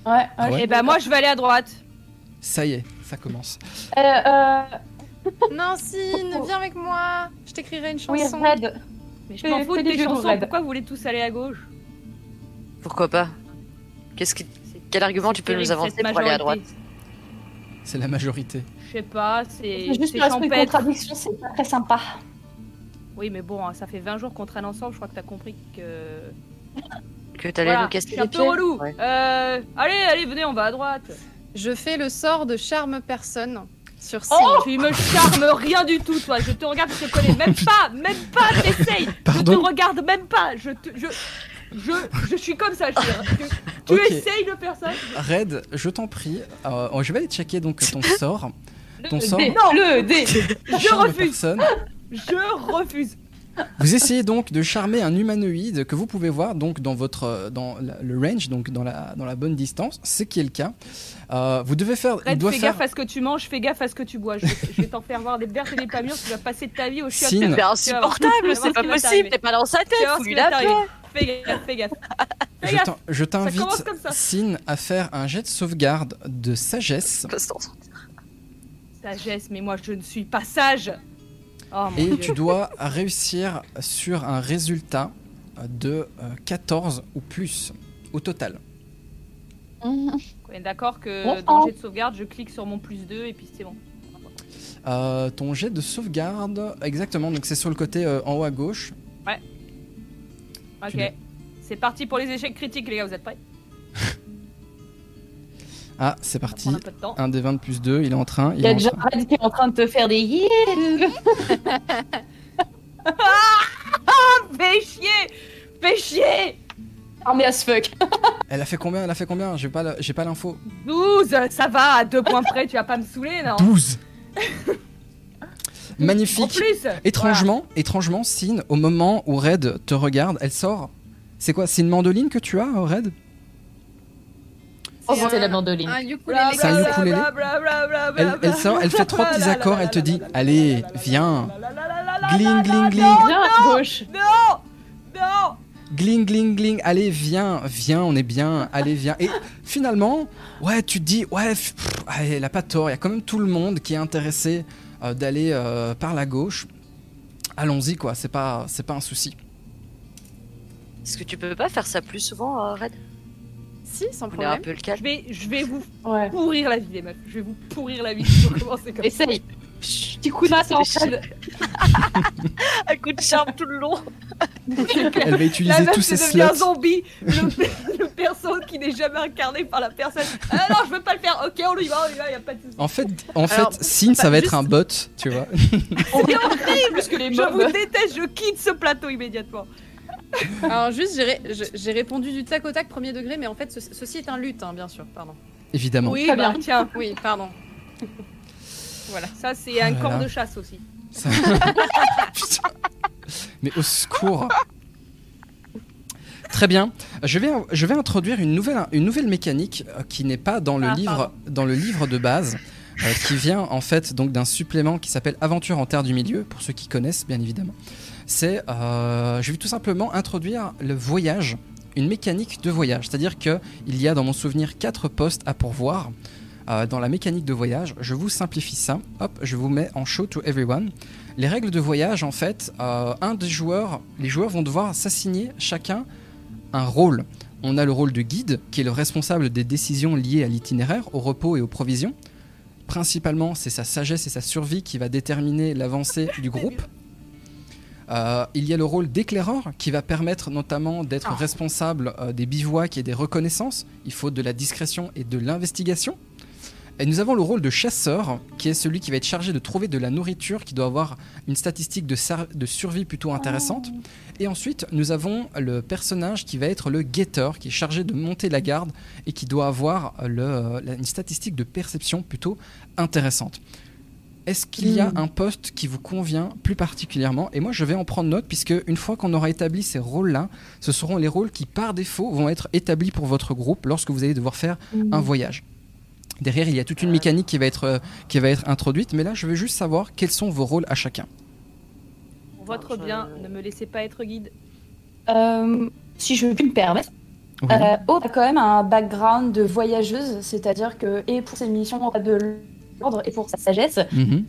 ouais, Ah Et bah moi je vais aller à droite. Ça y est, ça commence. Euh, euh, viens avec moi. Je t'écrirai une oui, chanson. Red. Mais je m'en fous des tes jeux de chansons, Red. pourquoi vous voulez tous aller à gauche? Pourquoi pas? Qu'est-ce qui... Quel argument tu peux nous avancer pour aller à droite? C'est la majorité. Je sais pas, c'est juste c'est un esprit de champêtre. contradiction, c'est pas très sympa. Oui, mais bon, ça fait 20 jours qu'on traîne ensemble, je crois que t'as compris que. Que t'allais Voilà, nous casser les un peu pieds relou. Ouais. Euh, allez, allez, venez, on va à droite. Je fais le sort de charme personne sur Sine. Oh, tu me charmes rien du tout, toi. Je te regarde, je te connais même pas, même pas. T'essayes. Je te regarde même pas. Je te, je, je, je suis comme ça. Je veux dire. Tu, tu Ok. essayes le personne. Red, je t'en prie, euh, je vais aller checker donc ton sort. Ton Le sort. dé, Non. le dé. Je Charme refuse. personne. Je refuse. Vous essayez donc de charmer un humanoïde que vous pouvez voir donc dans votre dans la- le range, donc dans la dans la bonne distance, ce qui est le cas. Euh, vous devez faire, il Red, doit fais faire gaffe à ce que tu manges, fais gaffe à ce que tu bois. Je, je vais t'en faire voir des berges et des pas mûres. Tu vas passer ta vie au. Tu C'est insupportable, c'est ce pas possible, t'es pas dans sa tête, qui la. Fais gaffe, fais gaffe. Fais Je gaffe. t'in- je t'invite. Sin, à faire un jet de sauvegarde de sagesse. Sagesse, mais moi je ne suis pas sage. Oh et dieu. tu dois réussir sur un résultat de euh, 14 ou plus au total. On est d'accord que oh. le jet de sauvegarde, je clique sur mon plus 2 et puis c'est bon. Euh, ton jet de sauvegarde, exactement, donc c'est sur le côté euh, en haut à gauche. Ok. Tu l'as. C'est parti pour les échecs critiques, les gars, vous êtes prêts? Ah, c'est parti. un des 20 plus 2, il est en train. Il y est a en déjà train. Red qui est en train de te faire des yeah. Fais chier Fais chier Armé as fuck. Elle a fait combien Elle a fait combien? J'ai pas j'ai pas l'info. 12 Ça va, à deux points près, tu vas pas me saouler, non? 12 En Magnifique. plus Étrangement, étrangement, Sin, au moment où Red te regarde, elle sort. C'est quoi C'est une mandoline que tu as, Red? Oh, C'est la mandoline. C'est un ukulélé elle, elle sort, elle fait trois petits accords, elle te dit Allez, viens. Gling, gling, gling. À gauche. Non Non Gling, gling, gling. Allez, viens, viens, on est bien. Allez, viens. Et finalement, ouais, tu te dis Ouais, pff, allez, elle a pas tort. Il y a quand même tout le monde qui est intéressé euh, d'aller euh, par la gauche. Allons-y, quoi. C'est pas, c'est pas un souci. Est-ce que tu peux pas faire ça plus souvent, euh, Red Si, sans On est un problème. peu le cas. je vais, je vais vous Ouais. pourrir la vie, les meufs. Je vais vous pourrir la vie. si on commence comme ça. Essaye. Petit coup de masse en. Un coup de charme tout le long. Elle va utiliser tous ses devenu un slots. zombie, le, le perso qui n'est jamais incarné par la personne. Ah non, je veux pas le faire. Ok, on y va, on y va, y a pas de soucis. En fait, en Alors, fait, Sin, ça va être juste- un bot, tu vois. C'est horrible. Plus que les Je vous déteste, je quitte ce plateau immédiatement. Alors juste, j'ai répondu du tac au tac premier degré, mais en fait, ce- ceci est un lutte, hein, bien sûr. Pardon. Évidemment. Oui, Très bah, bien. tiens, Oui, pardon. voilà, ça c'est un Oh là corps de chasse aussi. Ça-. Mais au secours. Très bien. Je vais, je vais introduire une nouvelle, une nouvelle mécanique euh, qui n'est pas dans le, Ah, livre, pardon. dans le livre de base, euh, qui vient en fait donc d'un supplément qui s'appelle Aventure en Terre du Milieu, pour ceux qui connaissent bien évidemment. C'est, euh, je vais tout simplement introduire le voyage, une mécanique de voyage. C'est-à-dire qu'il y a dans mon souvenir quatre postes à pourvoir. euh, dans la mécanique de voyage. Je vous simplifie ça. Hop, je vous mets en show to everyone. Les règles de voyage, en fait, euh, un des joueurs, les joueurs vont devoir s'assigner chacun un rôle. On a le rôle de guide, qui est le responsable des décisions liées à l'itinéraire, au repos et aux provisions. Principalement, c'est sa sagesse et sa survie qui va déterminer l'avancée du groupe. Euh, il y a le rôle d'éclaireur qui va permettre notamment d'être Ah. responsable euh, des bivouacs et des reconnaissances. Il faut de la discrétion et de l'investigation. Et nous avons le rôle de chasseur qui est celui qui va être chargé de trouver de la nourriture qui doit avoir une statistique de, survie plutôt intéressante. Et ensuite, nous avons le personnage qui va être le guetteur qui est chargé de monter la garde et qui doit avoir le- la- une statistique de perception plutôt intéressante. Est-ce qu'il y a Hmm. un poste qui vous convient plus particulièrement Et moi, je vais en prendre note, puisque une fois qu'on aura établi ces rôles-là, ce seront les rôles qui, par défaut, vont être établis pour votre groupe lorsque vous allez devoir faire un voyage. Derrière, il y a toute une mécanique qui va être, euh, qui va être introduite, mais là, je veux juste savoir quels sont vos rôles à chacun. Pour votre bien, ne me laissez pas être guide. Euh, si je puis me permettre, Oui. euh, Aude a quand même un background de voyageuse, c'est-à-dire que, et pour ses missions de et pour sa sagesse, Mhm.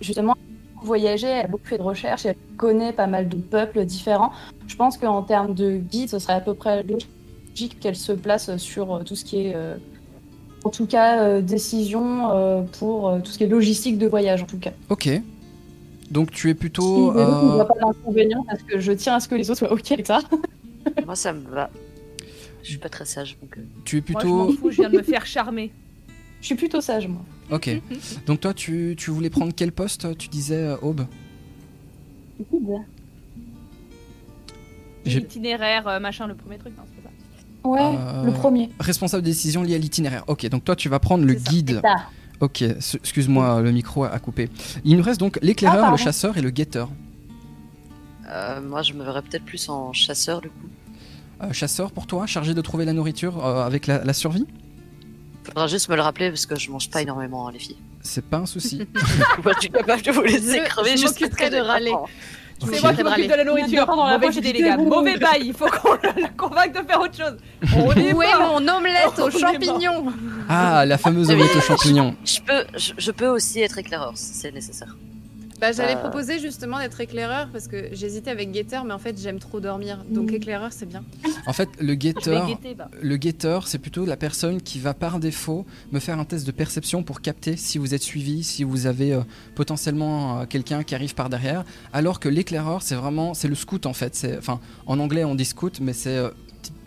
justement, voyager, elle a beaucoup fait de recherches, elle connaît pas mal de peuples différents. Je pense qu'en termes de guide, ce serait à peu près logique qu'elle se place sur euh, tout ce qui est, euh, en tout cas, euh, décision euh, pour euh, tout ce qui est logistique de voyage, en tout cas. Ok. Donc, tu es Si plutôt. on euh, voit pas d'inconvénient parce que je tiens à ce que les autres soient ok avec ça. Moi, ça me va. Je suis pas très sage, donc. tu es Moi, je m'en plutôt. fous, je viens de me faire charmer. Je suis plutôt sage, moi. Ok. Donc, toi, tu, tu voulais prendre quel poste Tu disais, euh, Aube Guide. Itinéraire, euh, machin, le premier truc, non, c'est pas ça. Ouais, Euh, le premier. Responsable des décisions liées à l'itinéraire. Ok, donc toi, tu vas prendre le C'est ça. guide. Ça. Ok, excuse-moi, le micro a coupé. Il nous reste donc l'éclaireur, Ah, le chasseur et le guetteur. euh, moi, je me verrais peut-être plus en chasseur, du coup. Euh, chasseur pour toi, chargé de trouver la nourriture euh, avec la, la survie Faudra juste me le rappeler parce que je mange pas énormément, hein, les filles. C'est pas un souci. Moi, je suis capable de vous laisser crever je juste que de râler. pas faim. Ok. C'est moi qui m'occupe de la nourriture. Dans la Mauvais poche les gars. thé. Mauvais bail. Il faut qu'on le convainque de faire autre chose. On est Où est mon omelette aux champignons Ah, la fameuse Oui. omelette aux champignons. Je peux, je, je peux aussi être éclaireur si c'est nécessaire. Bah, j'allais Euh. proposer justement d'être éclaireur parce que j'hésitais avec guetteur, mais en fait j'aime trop dormir. Donc Mm. éclaireur c'est bien. En fait, le guetteur, guetter, bah. le guetteur, c'est plutôt la personne qui va par défaut me faire un test de perception pour capter si vous êtes suivi, si vous avez euh, potentiellement euh, quelqu'un qui arrive par derrière. Alors que l'éclaireur, c'est vraiment, c'est le scout en fait. C'est, enfin, en anglais on dit scout, mais c'est euh,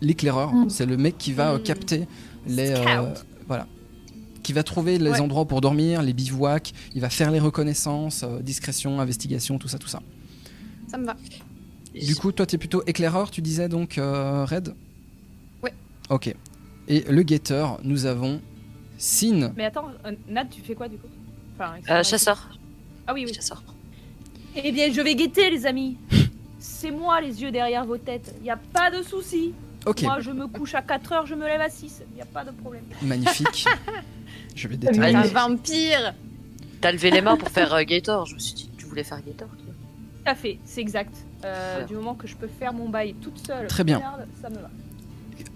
l'éclaireur. Mm. C'est le mec qui va euh, Mm. capter les, euh, voilà, qui va trouver les Ouais. endroits pour dormir, les bivouacs. Il va faire les reconnaissances, euh, discrétion, investigation, tout ça, tout ça. Ça me va. Du coup, toi, t'es plutôt éclaireur, tu disais donc, euh, Red? Ouais. Ok. Et le guetteur, nous avons Sin. Mais attends, euh, Nat, tu fais quoi du coup? Enfin, Euh, chasseur. Ah oui, oui. Chasseur. Eh bien, je vais guetter, les amis. C'est moi les yeux derrière vos têtes. Y a pas de souci. Ok, Moi, je me couche à 4 heures, je me lève à 6. Y a pas de problème. magnifique. Je vais Ah, déterminer. Un vampire T'as levé les mains pour faire euh, Gator. Je me suis dit tu voulais faire Gator. toi. Tout à fait, c'est exact. Euh, du moment que je peux faire mon bail toute seule, Très bien. merde, ça me va.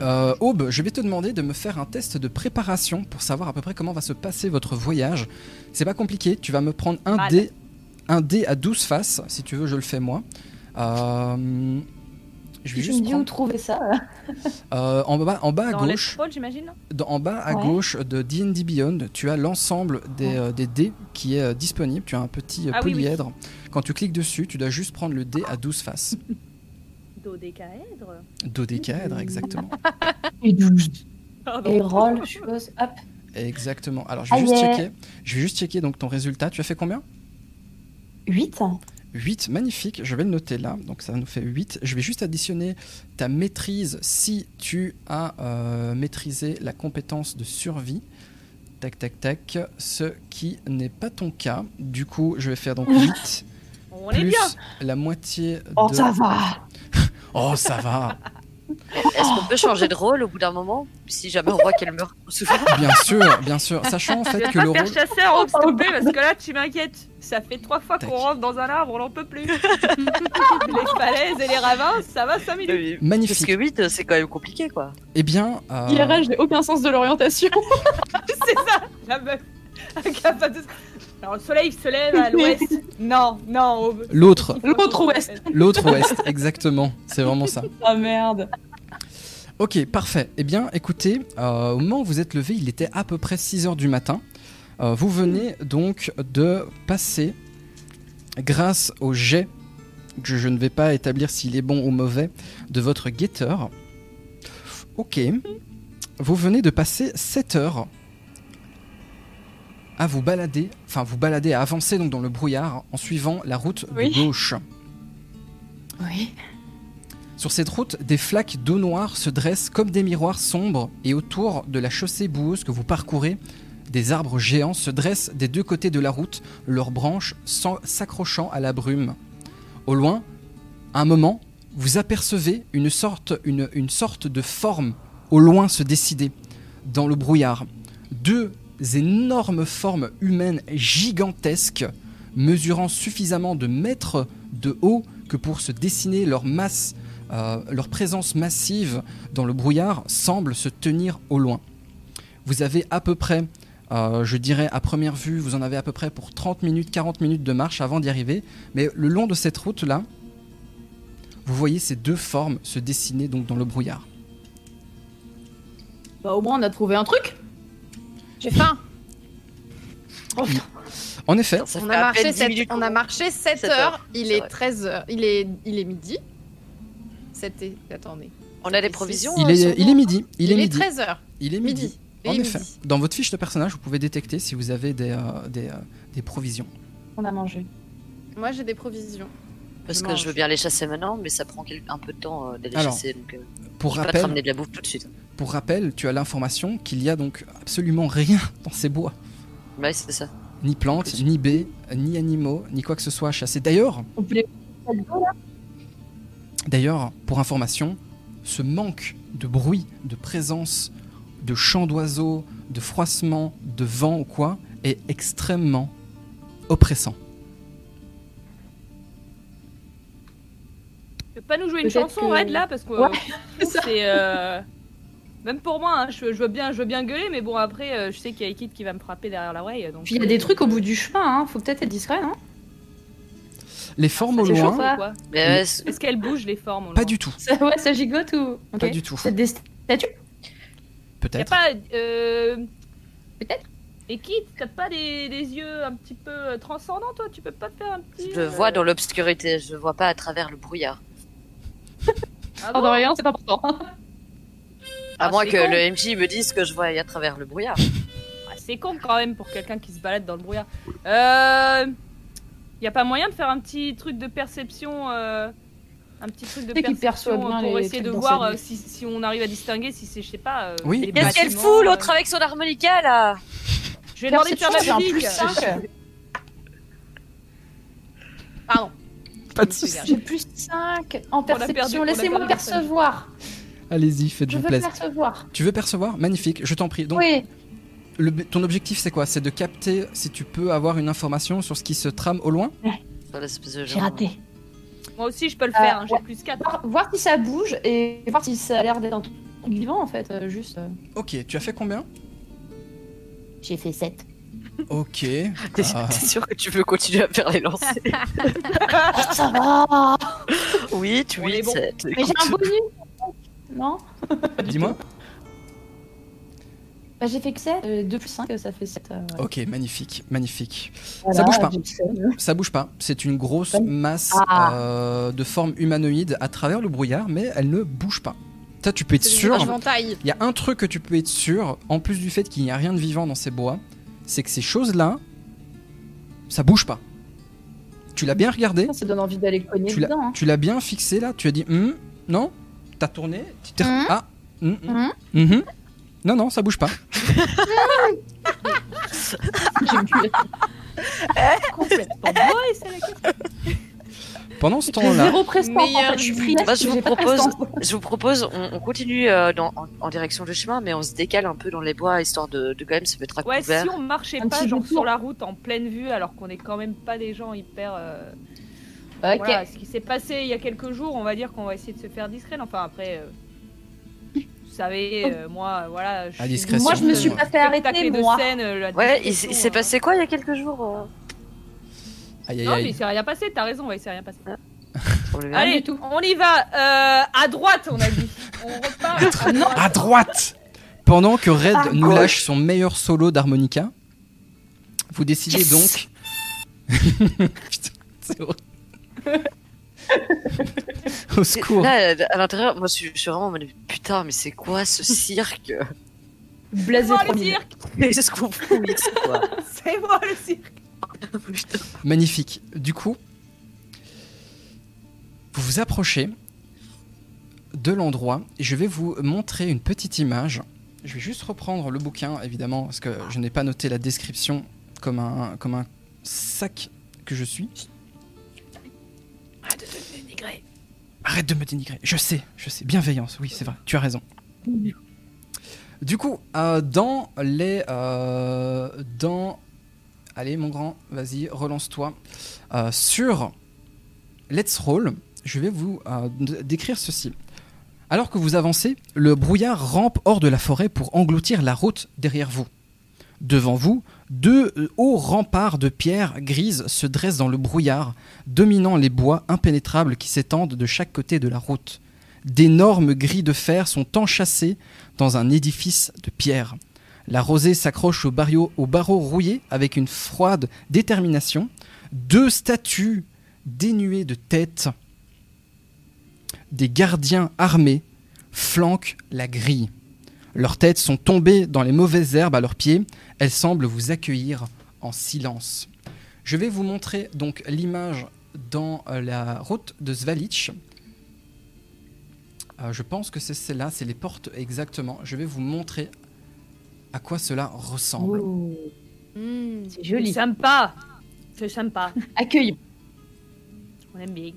Euh, Aube, je vais te demander de me faire un test de préparation pour savoir à peu près comment va se passer votre voyage. C'est pas compliqué, tu vas me prendre un Mal. dé, un dé à 12 faces. Si tu veux, je le fais moi. Euh, je vais juste me dis où trouver ça. euh, en bas, en bas à Dans gauche. J'imagine Dans- en bas à Ouais. gauche de D&D Beyond, tu as l'ensemble des, euh, des dés qui est euh, disponible. Tu as un petit euh, Ah oui, oui. polyèdre. Quand tu cliques dessus, tu dois juste prendre le dé à 12 faces. Dodécaèdre Dodécaèdre, exactement. Et 12. Pardon. Et roll, je suppose. Hop. Exactement. Alors, je vais Ah, juste yeah. checker. Je vais juste checker donc ton résultat. Tu as fait combien? 8. 8, magnifique, je vais le noter là, donc ça nous fait 8. Je vais juste additionner ta maîtrise si tu as euh, maîtrisé la compétence de survie. Tac, tac, tac, ce qui n'est pas ton cas. Du coup, je vais faire donc 8 On est plus bien la moitié de... Oh, ça va. Oh, ça va Est-ce qu'on peut changer de rôle au bout d'un moment Si jamais on voit qu'elle meurt souvent? Bien sûr, bien sûr. Sachant en fait que le faire rôle. chasseur, Hope, s'il te plaît, parce que là, tu m'inquiètes. Ça fait trois fois qu'on rentre dans un arbre, on n'en peut plus. les falaises et les ravins, ça va 5 minutes. Parce Magnifique. que 8, c'est quand même compliqué, quoi. Eh bien, euh, IRL, j'ai aucun sens de l'orientation. C'est ça, la meuf. Incapable de- Alors, le soleil se lève à l'ouest. Non, non. au- l'autre, L'autre ouest. l'autre ouest, exactement. C'est vraiment ça. Ah merde. Ok, parfait. Eh bien, écoutez, euh, au moment où vous êtes levé, il était à peu près 6 heures du matin. Euh, vous venez donc de passer, grâce au jet, que je ne vais pas établir s'il est bon ou mauvais, de votre guetteur. Ok. Vous venez de passer 7 heures à vous balader, enfin vous balader, à avancer donc dans le brouillard en suivant la route Oui. de gauche. Oui. Sur cette route, des flaques d'eau noire se dressent comme des miroirs sombres et autour de la chaussée boueuse que vous parcourez, des arbres géants se dressent des deux côtés de la route, leurs branches s'accrochant à la brume. Au loin, à un moment, vous apercevez une sorte, une, une sorte de forme au loin se décider dans le brouillard. Deux énormes formes humaines gigantesques, mesurant suffisamment de mètres de haut que pour se dessiner leur masse euh, leur présence massive dans le brouillard semble se tenir au loin. Vous avez à peu près, euh, je dirais à première vue, vous en avez à peu près pour 30 minutes, 40 minutes de marche avant d'y arriver, mais le long de cette route-là, vous voyez ces deux formes se dessiner donc dans le brouillard. Bah au moins on a trouvé un truc. J'ai faim. Oh. En effet, On a, marché peine 10 sept- minutes on a marché 7 Sept heures. heures, Il est vrai. 13 heures. Il est, il est midi. C'était. Attendez. On a des provisions il euh, est, sur il est midi. Il, est, midi. 13 heures. Il est midi. Midi. En Il est effet. midi. Dans votre fiche de personnage, vous pouvez détecter si vous avez des, euh, des, euh, des provisions. On a mangé. Moi j'ai des provisions. Parce Je que mange. je veux bien les chasser maintenant, mais ça prend un peu de temps euh, de les Alors, chasser. Donc, euh, Pour je peux pas te rappel, ramener de la bouffe tout de suite. Pour rappel, tu as l'information qu'il y a donc absolument rien dans ces bois. Ouais, c'est ça. Ni plantes, ni baies, ni animaux, ni quoi que ce soit à chasser. D'ailleurs, D'ailleurs, pour information, ce manque de bruit, de présence, de chants d'oiseaux, de froissement, de vent ou quoi, est extrêmement oppressant. Tu peux pas nous jouer une chanson, que- Red, là Parce que Ouais, euh, c'est. euh, Même pour moi, hein, je, je veux bien, je veux bien gueuler, mais bon, après, euh, je sais qu'il y a Ekid qui va me frapper derrière l'oreille. donc, Puis il y a euh, des trucs au bout du chemin, hein. faut peut-être être discret, non? Les formes au chaud, loin. Mais c'est- Est-ce qu'elles bougent les formes au pas loin? du tout. ça, Ouais, ça gigote ou. Pas du tout. C'est des statues? Peut-être. pas. Euh... Peut-être. Ekid, t'as pas des, des yeux un petit peu transcendants, toi? Tu peux pas te faire un petit. je euh, vois dans l'obscurité, je vois pas à travers le brouillard. Ah Oh, bon? De rien, c'est pas important. À Ah, moins c'est que con. le MJ me dise que je vois à travers le brouillard. Ah, C'est con quand même pour quelqu'un qui se balade dans le brouillard. Euh... Y a pas moyen de faire un petit truc de perception, euh, un petit truc de perception perçoit bien pour essayer de voir euh, si, si on arrive à distinguer si c'est, je sais pas. euh, Oui. Qu'est-ce qu'elle fout euh, l'autre avec son harmonica là Je vais demander de faire Perception, la j'ai un musique. plus 5. Pardon. Pas de soucis. J'ai plus 5 en perception. Laissez-moi perdu Allez-y, Je faites-vous veux plaisir. percevoir. Tu veux percevoir? Magnifique, je t'en prie. Donc, Oui. le- ton objectif, c'est quoi? C'est de capter si tu peux avoir une information sur ce qui se trame au loin? De J'ai raté. Moi aussi, je peux le Euh, faire. hein, J'ai ouais. plus 4. Voir, voir si ça bouge et voir si ça a l'air d'être un truc vivant en fait. euh, juste. euh. Ok, tu as fait combien? J'ai fait 7. Ok. T'es Ah. sûr que tu veux continuer à faire les lancers ça va Oui, est 8, bon. 7. Mais j'ai un bonus Non Dis-moi. bah, J'ai fait que 7. 2 plus 5, ça fait 7. Ok, magnifique, magnifique. Voilà, bouge pas. Ça bouge pas. C'est une grosse masse Ah. euh, de forme humanoïde à travers le brouillard, mais elle ne bouge pas. Ça, tu peux être sûr. Il y a un truc que tu peux être sûr, en plus du fait qu'il n'y a rien de vivant dans ces bois, c'est que ces choses-là, ça bouge pas. Tu l'as bien regardé, Ça donne envie d'aller cogner tu l'as, dedans. hein. tu l'as bien fixé là, tu as dit Hum, non, t'as tourné, tu t'es Hum. ah, hum, hum, Hum. mhm. non non, ça bouge pas. Complètement bourré, c'est la question. Pendant ce temps-là, zéro. En Meilleur fait, je suis Moi, je vous propose-. Je vous propose, on, on continue euh, dans, en, en direction du chemin, mais on se décale un peu dans les bois, histoire de, de quand même se mettre à Ouais, couvert. si on marchait Un pas genre sur la route en pleine vue, alors qu'on est quand même pas des gens hyper. euh, Voilà, ce qui s'est passé il y a quelques jours, on va dire qu'on va essayer de se faire discret. Enfin, après, euh, vous savez, euh, moi, voilà. Je suis. Moi, je me suis pas fait arrêter, spectacle de moi. scène, euh, la Ouais, il, s'est euh, passé quoi il y a quelques jours euh aïe aïe Non, mais il s'est rien passé, t'as raison, ouais, il s'est rien passé. Verre Allez, on y va. euh, à droite, on a dit. On repart. à droite. À droite Pendant que Red nous lâche son meilleur solo d'harmonica, vous décidez Yes. donc. Putain, c'est horrible. Au secours. Là, à l'intérieur, moi, je suis, je suis vraiment en mode putain, mais c'est quoi ce cirque? Blasé C'est moi le 3000. cirque. Qu'est-ce qu'on fout ici, quoi? C'est moi le cirque. Putain. Magnifique. Du coup, vous vous approchez de l'endroit et je vais vous montrer une petite image. Je vais juste reprendre le bouquin, évidemment, parce que je n'ai pas noté la description comme un, comme un sac que je suis. Arrête de te dénigrer. Arrête de me dénigrer. Je sais, je sais. Bienveillance, oui, c'est vrai. Tu as raison. Du coup, euh, dans les... euh, dans... Allez, mon grand, vas-y, relance-toi. Euh, sur Let's Roll, je vais vous décrire ceci. Alors que vous avancez, le brouillard rampe hors de la forêt pour engloutir la route derrière vous. Devant vous, deux euh, hauts remparts de pierres grises se dressent dans le brouillard, dominant les bois impénétrables qui s'étendent de chaque côté de la route. D'énormes grilles de fer sont enchâssées dans un édifice de pierre. La rosée s'accroche au, au barreau rouillé avec une froide détermination. Deux statues dénuées de tête, des gardiens armés, flanquent la grille. Leurs têtes sont tombées dans les mauvaises herbes à leurs pieds. Elles semblent vous accueillir en silence. Je vais vous montrer donc l'image dans euh, la route de Zvalitch. Euh, je pense que c'est celle-là, c'est les portes exactement. Je vais vous montrer à quoi cela ressemble. Hmm. c'est C'est joli. sympa. C'est sympa. Accueil. On aime bien.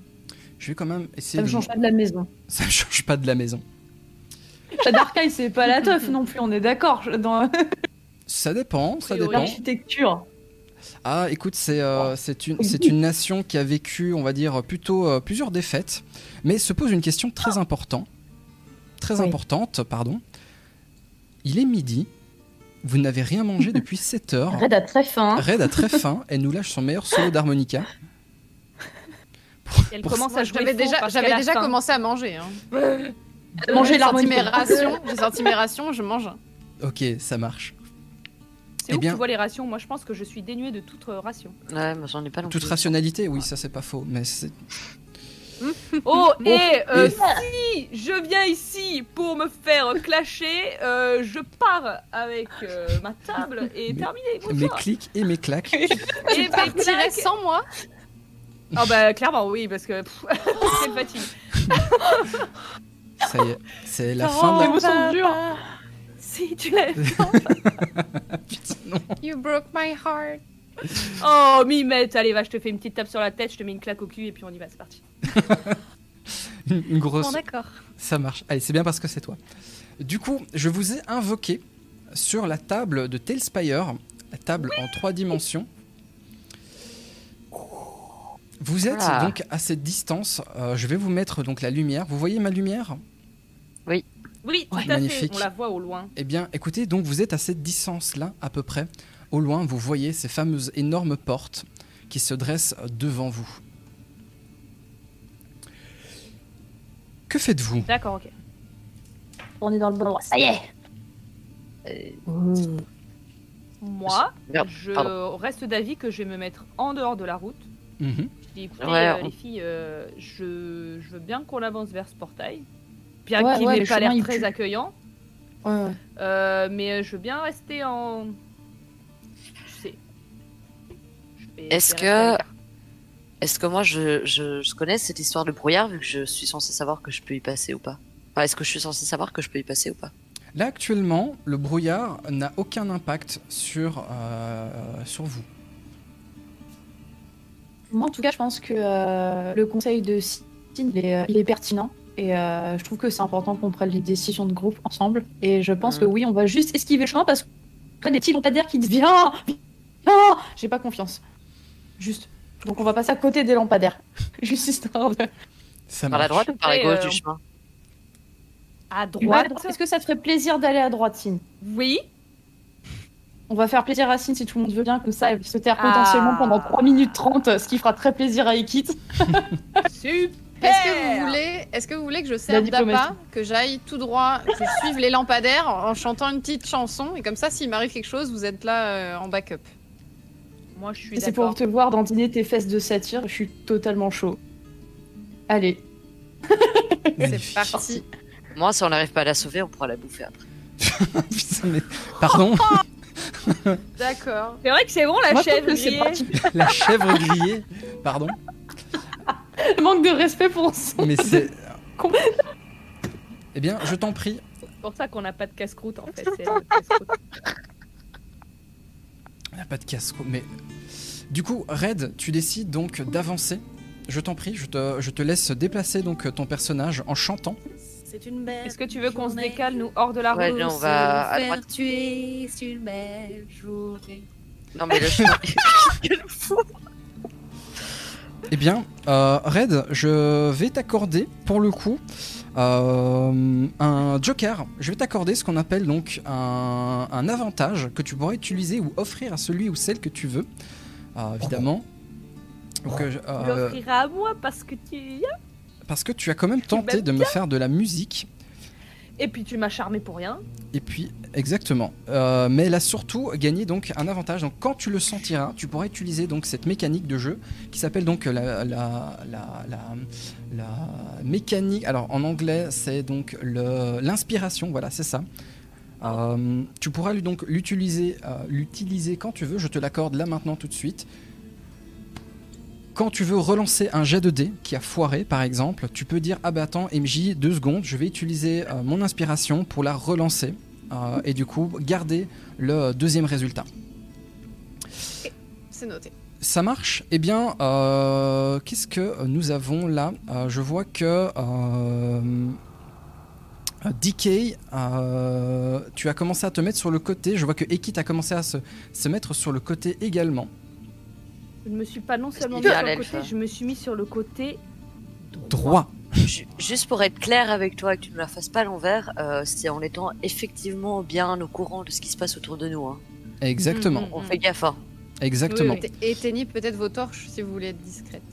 Je vais quand même Ça essayer me de... change pas de la maison. Ça ne change pas de la maison. Shadarkai, c'est pas la teuf non plus, on est d'accord dans Ça dépend, ça dépend. l'architecture. Ah, écoute, c'est euh, c'est une, c'est une nation qui a vécu, on va dire, plutôt euh, plusieurs défaites, mais se pose une question très importante. Très Oui. importante, pardon. Il est midi, vous n'avez rien mangé depuis 7 heures. Red a très faim. Red a très faim, elle nous lâche son meilleur solo d'harmonica. Elle commence à jouer J'avais déjà, déjà commencé à manger. Hein. Mes l'harmonica. rations, j'ai sorti mes rations, je mange. Ok, ça marche. C'est Eh bien- tu vois les rations? Moi, je pense que je suis dénuée de toute euh, ration. Ouais, moi j'en ai pas non Toute plus. rationalité, oui, ça c'est pas faux, mais c'est... Oh, et euh, et- si je viens ici pour me faire clasher, euh, je pars avec euh, ma table et Mais- terminé. mes clics et mes claques. Et mes claques. sans moi Ah bah clairement oui parce que quelle fatigue. Ça y est, c'est la Oh, fin de la... émotions dures. Si tu l'as. Putain, non. You broke my heart. Oh Mimette, allez va, je te fais une petite tape sur la tête, je te mets une claque au cul et puis on y va, c'est parti. Une, une grosse... Bon d'accord. Ça marche. Allez, c'est bien parce que c'est toi. Du coup, je vous ai invoqué sur la table de Tailspire, la table en trois dimensions. Vous êtes Voilà. donc à cette distance. euh, je vais vous mettre donc la lumière. Vous voyez ma lumière? Oui, tout Ouais, à magnifique. fait, on la voit au loin. Eh bien, écoutez, donc vous êtes à cette distance-là, à peu près. Au loin, vous voyez ces fameuses énormes portes qui se dressent devant vous. Que faites-vous? D'accord, ok. On est dans le bon endroit. Ça y est. Moi, Merde, je pardon. reste d'avis que je vais me mettre en dehors de la route. Mhm. Je dis écoutez Ouais, euh, on- les filles, euh, je, je veux bien qu'on avance vers ce portail. Bien Ouais, qu'il ouais, n'ait pas l'air très pue. accueillant. Ouais, ouais. Euh, mais je veux bien rester en. Je sais. Est-ce que-. Est-ce que moi je, je, je connais cette histoire de brouillard vu que je suis censé savoir que je peux y passer ou pas? Enfin, est-ce que je suis censé savoir que je peux y passer ou pas? Là, actuellement, le brouillard n'a aucun impact sur, euh, sur vous. Moi, en tout cas, je pense que euh, le conseil de Cine, il est, euh, il est pertinent. Et euh, je trouve que c'est important qu'on prenne les décisions de groupe ensemble. Et je pense Mm. que oui, on va juste esquiver le chemin parce que des petits lampadaires qui disent Viens Viens J'ai pas confiance. Juste. Donc on va passer à côté des lampadaires. Juste histoire de. Ça Par la droite ou par la gauche euh, du chemin? À droite. Est-ce que ça te ferait plaisir d'aller à droite, Cine Oui. On va faire plaisir à Cine si tout le monde veut bien, comme ça elle se taire Ah. potentiellement pendant 3 minutes 30, ce qui fera très plaisir à Ekit. Super. Est-ce que vous voulez, est-ce que vous voulez que je serve d'appât, que j'aille tout droit, que je suive les lampadaires en chantant une petite chanson et comme ça, s'il m'arrive quelque chose, vous êtes là euh, en backup. Moi, je suis Et c'est pour te voir dandiner tes fesses de satire, je suis totalement chaud. Allez. C'est parti. Moi, si on n'arrive pas à la sauver, on pourra la bouffer après. Putain, mais- Pardon, D'accord. C'est vrai que c'est bon la Moi, chèvre grillée. la chèvre grillée. Pardon, Manque de respect pour son. mais c'est. Eh bien, je t'en prie. C'est pour ça qu'on n'a pas de casse-croûte en fait. c'est notre casse-croûte. Il n'y a pas de casse mais. Du coup, Red, tu décides donc d'avancer. Je t'en prie, je te, je te laisse déplacer donc ton personnage en chantant. C'est une belle Est-ce que tu veux qu'on se décale nous hors de la Ouais, rue? non, on va à droite. tuer, c'est une belle journée. Non, mais le chemin. Eh bien, euh, Red, je vais t'accorder pour le coup euh, un joker. Je vais t'accorder ce qu'on appelle donc un, un avantage que tu pourras utiliser ou offrir à celui ou celle que tu veux, euh, évidemment. Donc, euh, Tu euh, l'offriras à moi parce que tu y as. Parce que tu as quand même tenté de me faire de la musique. Et puis tu m'as charmé pour rien. Et puis, exactement. Euh, mais elle a surtout gagné donc un avantage. Donc, quand tu le sentiras, tu pourras utiliser donc cette mécanique de jeu qui s'appelle donc la, la, la, la, la mécanique. Alors, en anglais, c'est donc l'inspiration. Voilà, c'est ça. Euh, tu pourras lui donc l'utiliser, euh, l'utiliser quand tu veux. Je te l'accorde là maintenant tout de suite. Quand tu veux relancer un jet de dés qui a foiré, par exemple, tu peux dire Ah bah attends, MJ, deux secondes, je vais utiliser euh, mon inspiration pour la relancer euh, et du coup garder le deuxième résultat. C'est noté. Ça marche? Eh bien, euh, qu'est-ce que nous avons là? Euh, Je vois que euh, DK, euh, tu as commencé à te mettre sur le côté. Je vois que Ekit a commencé à se, se mettre sur le côté également. Je ne me suis pas non seulement mis sur le côté, je me suis mis sur le côté Droit. Ju- Juste pour être clair avec toi, que tu ne la fasses pas à l'envers, euh, c'est en étant effectivement bien au courant de ce qui se passe autour de nous. hein. Exactement. Mhm. On fait gaffe. hein. Exactement. Oui, Et Éteignez peut-être vos torches si vous voulez être discrète.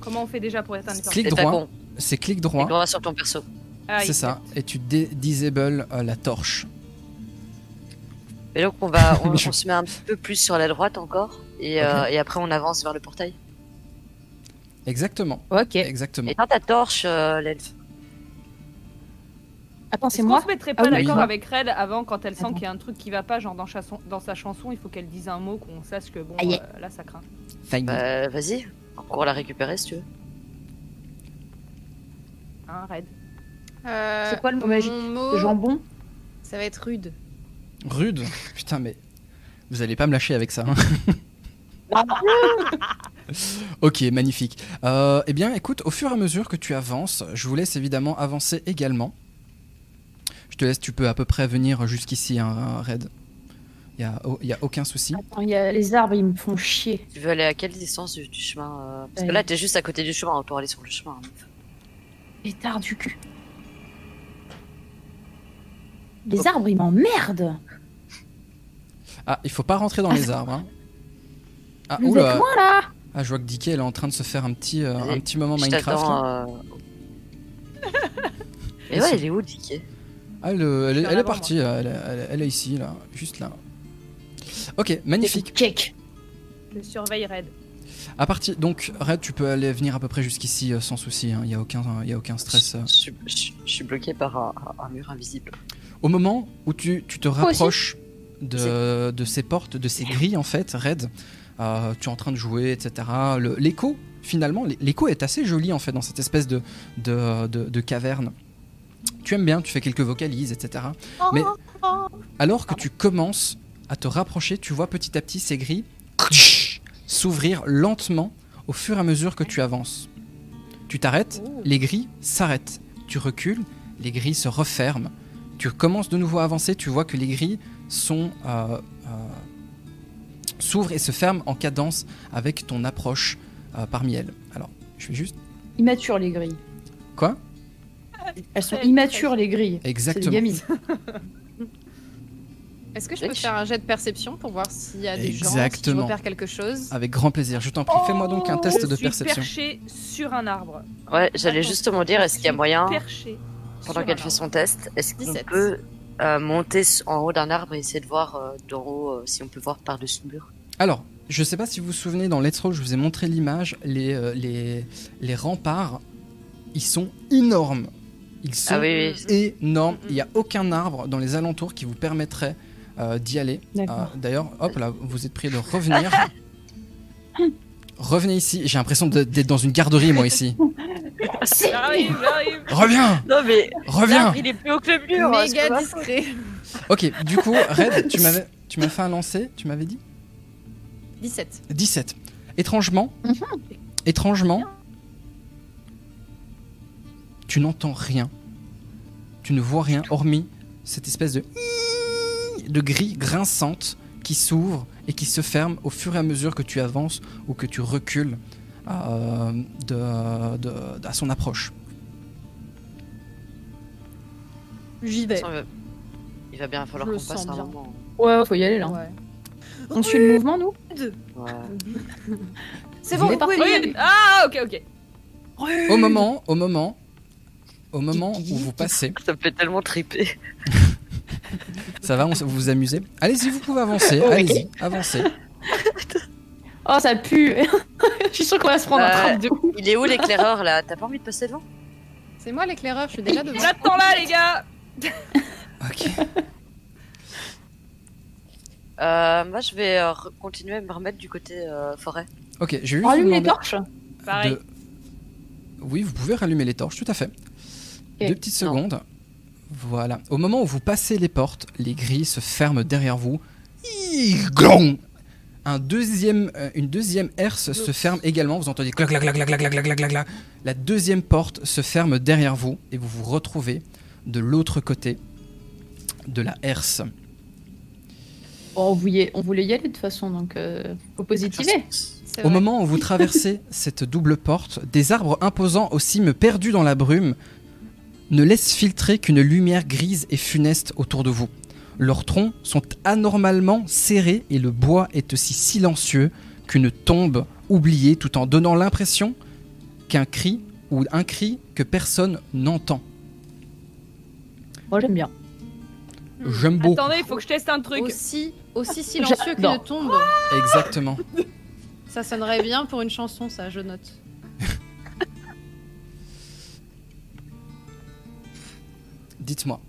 Comment on fait déjà pour éteindre les torches Clic droit. C'est clic Et droit. va sur ton perso. Ah, C'est ça. Et tu dé- disable euh, la torche. Et donc on va, on se met un petit peu plus sur la droite encore, et, euh, et après on avance vers le portail. Exactement. Ok. Exactement. Éteins ta torche, euh, l'elfe. Attends, c'est moi se mettrait Ah pas d'accord Oui. avec Red avant quand elle sent qu'il y a un truc qui va pas, genre dans, chanson- dans sa chanson, il faut qu'elle dise un mot qu'on sache que bon, euh, là ça craint. Fine. Bah, vas-y, on court la récupérer si tu veux. Hein, Red Euh, C'est quoi le mot magique? mot, Le jambon? ça va être rude. Rude? Putain, mais vous allez pas me lâcher avec ça. hein. ok, magnifique. Euh, eh bien, écoute, au fur et à mesure que tu avances, je vous laisse évidemment avancer également. Je te laisse, tu peux à peu près venir jusqu'ici, hein, Red. Il y a, oh, y a aucun souci. Attends, il y a les arbres, ils me font chier. Tu veux aller à quelle distance du, du chemin euh, Parce que là t'es juste à côté du chemin, autant aller sur le chemin. hein. Pétard du cul. Les arbres, ils m'emmerdent. Ah, il faut pas rentrer dans les arbres. hein. Ah, Vous oula. êtes loin là Ah, je vois que Dicky, elle est en train de se faire un petit, euh, un petit moment Je Minecraft. là. t'attends. Euh... Et ouais, il est où, Dicky? Ah, elle, euh, elle, est- Je suis en elle est avant, partie, elle, elle- elle est ici, là, juste là. Ok, magnifique. Check. Je surveille Red. À partir donc Red, tu peux aller venir à peu près jusqu'ici euh, sans souci. Il y a aucun, il y a aucun stress. euh. Je, suis- je suis- je suis bloqué par un, un mur invisible. Au moment où tu, tu te rapproches de, de ces portes, de ces grilles en fait, Red, euh, tu es en train de jouer, etc. L'écho, finalement, l'é- l'écho est assez joli en fait dans cette espèce de, de, de- caverne. Tu aimes bien, tu fais quelques vocalises, etc. Mais alors que tu commences à te rapprocher, tu vois petit à petit ces grilles s'ouvrir lentement au fur et à mesure que tu avances. Tu t'arrêtes, les grilles s'arrêtent. Tu recules, les grilles se referment. Tu commences de nouveau à avancer, tu vois que les grilles sont euh, s'ouvrent et se ferment en cadence avec ton approche euh, parmi elles. Alors, je vais juste Immatures les grilles. quoi? Elles sont immatures les grilles. Exactement. Est-ce que je peux faire un jet de perception pour voir s'il y a des gens, si Exactement. je repère quelque chose? Avec grand plaisir. Je t'en prie, fais-moi donc un test Je de suis perception. perché sur un arbre. Ouais, j'allais justement dire, est-ce qu'il y a moyen, Perché. pendant qu'elle fait son test, est-ce qu'on 17. peut euh, monter en haut d'un arbre et essayer de voir euh, d'en haut euh, si on peut voir par-dessus le mur Alors, je sais pas si vous vous souvenez, dans Let's Roll, je vous ai montré l'image, les, euh, les, les remparts, ils sont énormes. Ils sont Ah oui, oui. énormes. Il n'y a aucun arbre dans les alentours qui vous permettrait euh, d'y aller. Euh, D'ailleurs, hop là, vous êtes prié de revenir. Revenez ici. J'ai l'impression d'être dans une garderie, moi, ici. J'arrive, j'arrive. Reviens Non mais Reviens il est plus haut que le mur. c'est Méga discret. Ok, du coup, Red, tu m'avais tu m'as fait un lancer, tu m'avais dit 17. 17. Étrangement, étrangement, tu n'entends rien. Tu ne vois rien hormis cette espèce de de grille grinçante qui s'ouvre et qui se ferme au fur et à mesure que tu avances ou que tu recules de, de- à son approche. J'y vais. euh, Il va bien falloir qu'on passe un bien. moment. Ouais, faut y aller là. Ouais. On suit le mouvement, nous Ouais. C'est bon, êtes vous pouvez y Oui, aller. Ah, ok, ok. Au moment, au moment, au moment où vous passez, Ça me fait tellement triper. ça va, on, vous vous amusez. Allez-y, vous pouvez avancer. Oui. Allez-y, avancez. Oh, ça pue Je suis sûre qu'on va se prendre un Euh, trappe de ouf. Il est où l'éclaireur là? T'as pas envie de passer devant? C'est moi l'éclaireur, je suis déjà devant. J'attends là, les gars. Ok. euh, Moi je vais euh, re- continuer à me remettre du côté euh, forêt. Ok, je vais On allume les torches Pareil. Oui, vous pouvez rallumer les torches, tout à fait. Ok. Deux petites secondes. Voilà. Au moment où vous passez les portes, les grilles se ferment derrière vous. Glong un deuxième, euh, une deuxième herse se ferme également. Vous entendez. La deuxième porte se ferme derrière vous et vous vous retrouvez de l'autre côté de la herse. Oh, on, voulait, y aller de toute façon, donc euh, faut positiver. Au moment où vous traversez cette double porte, des arbres imposants aux cimes perdues dans la brume ne laissent filtrer qu'une lumière grise et funeste autour de vous. Leurs troncs sont anormalement serrés et le bois est aussi silencieux qu'une tombe oubliée tout en donnant l'impression qu'un cri ou un cri que personne n'entend. Moi, j'aime bien. J'aime beaucoup. Attendez, il faut que je teste un truc. Aussi, aussi silencieux qu'une tombe. Exactement. Ça sonnerait bien pour une chanson, ça, je note. Dites-moi.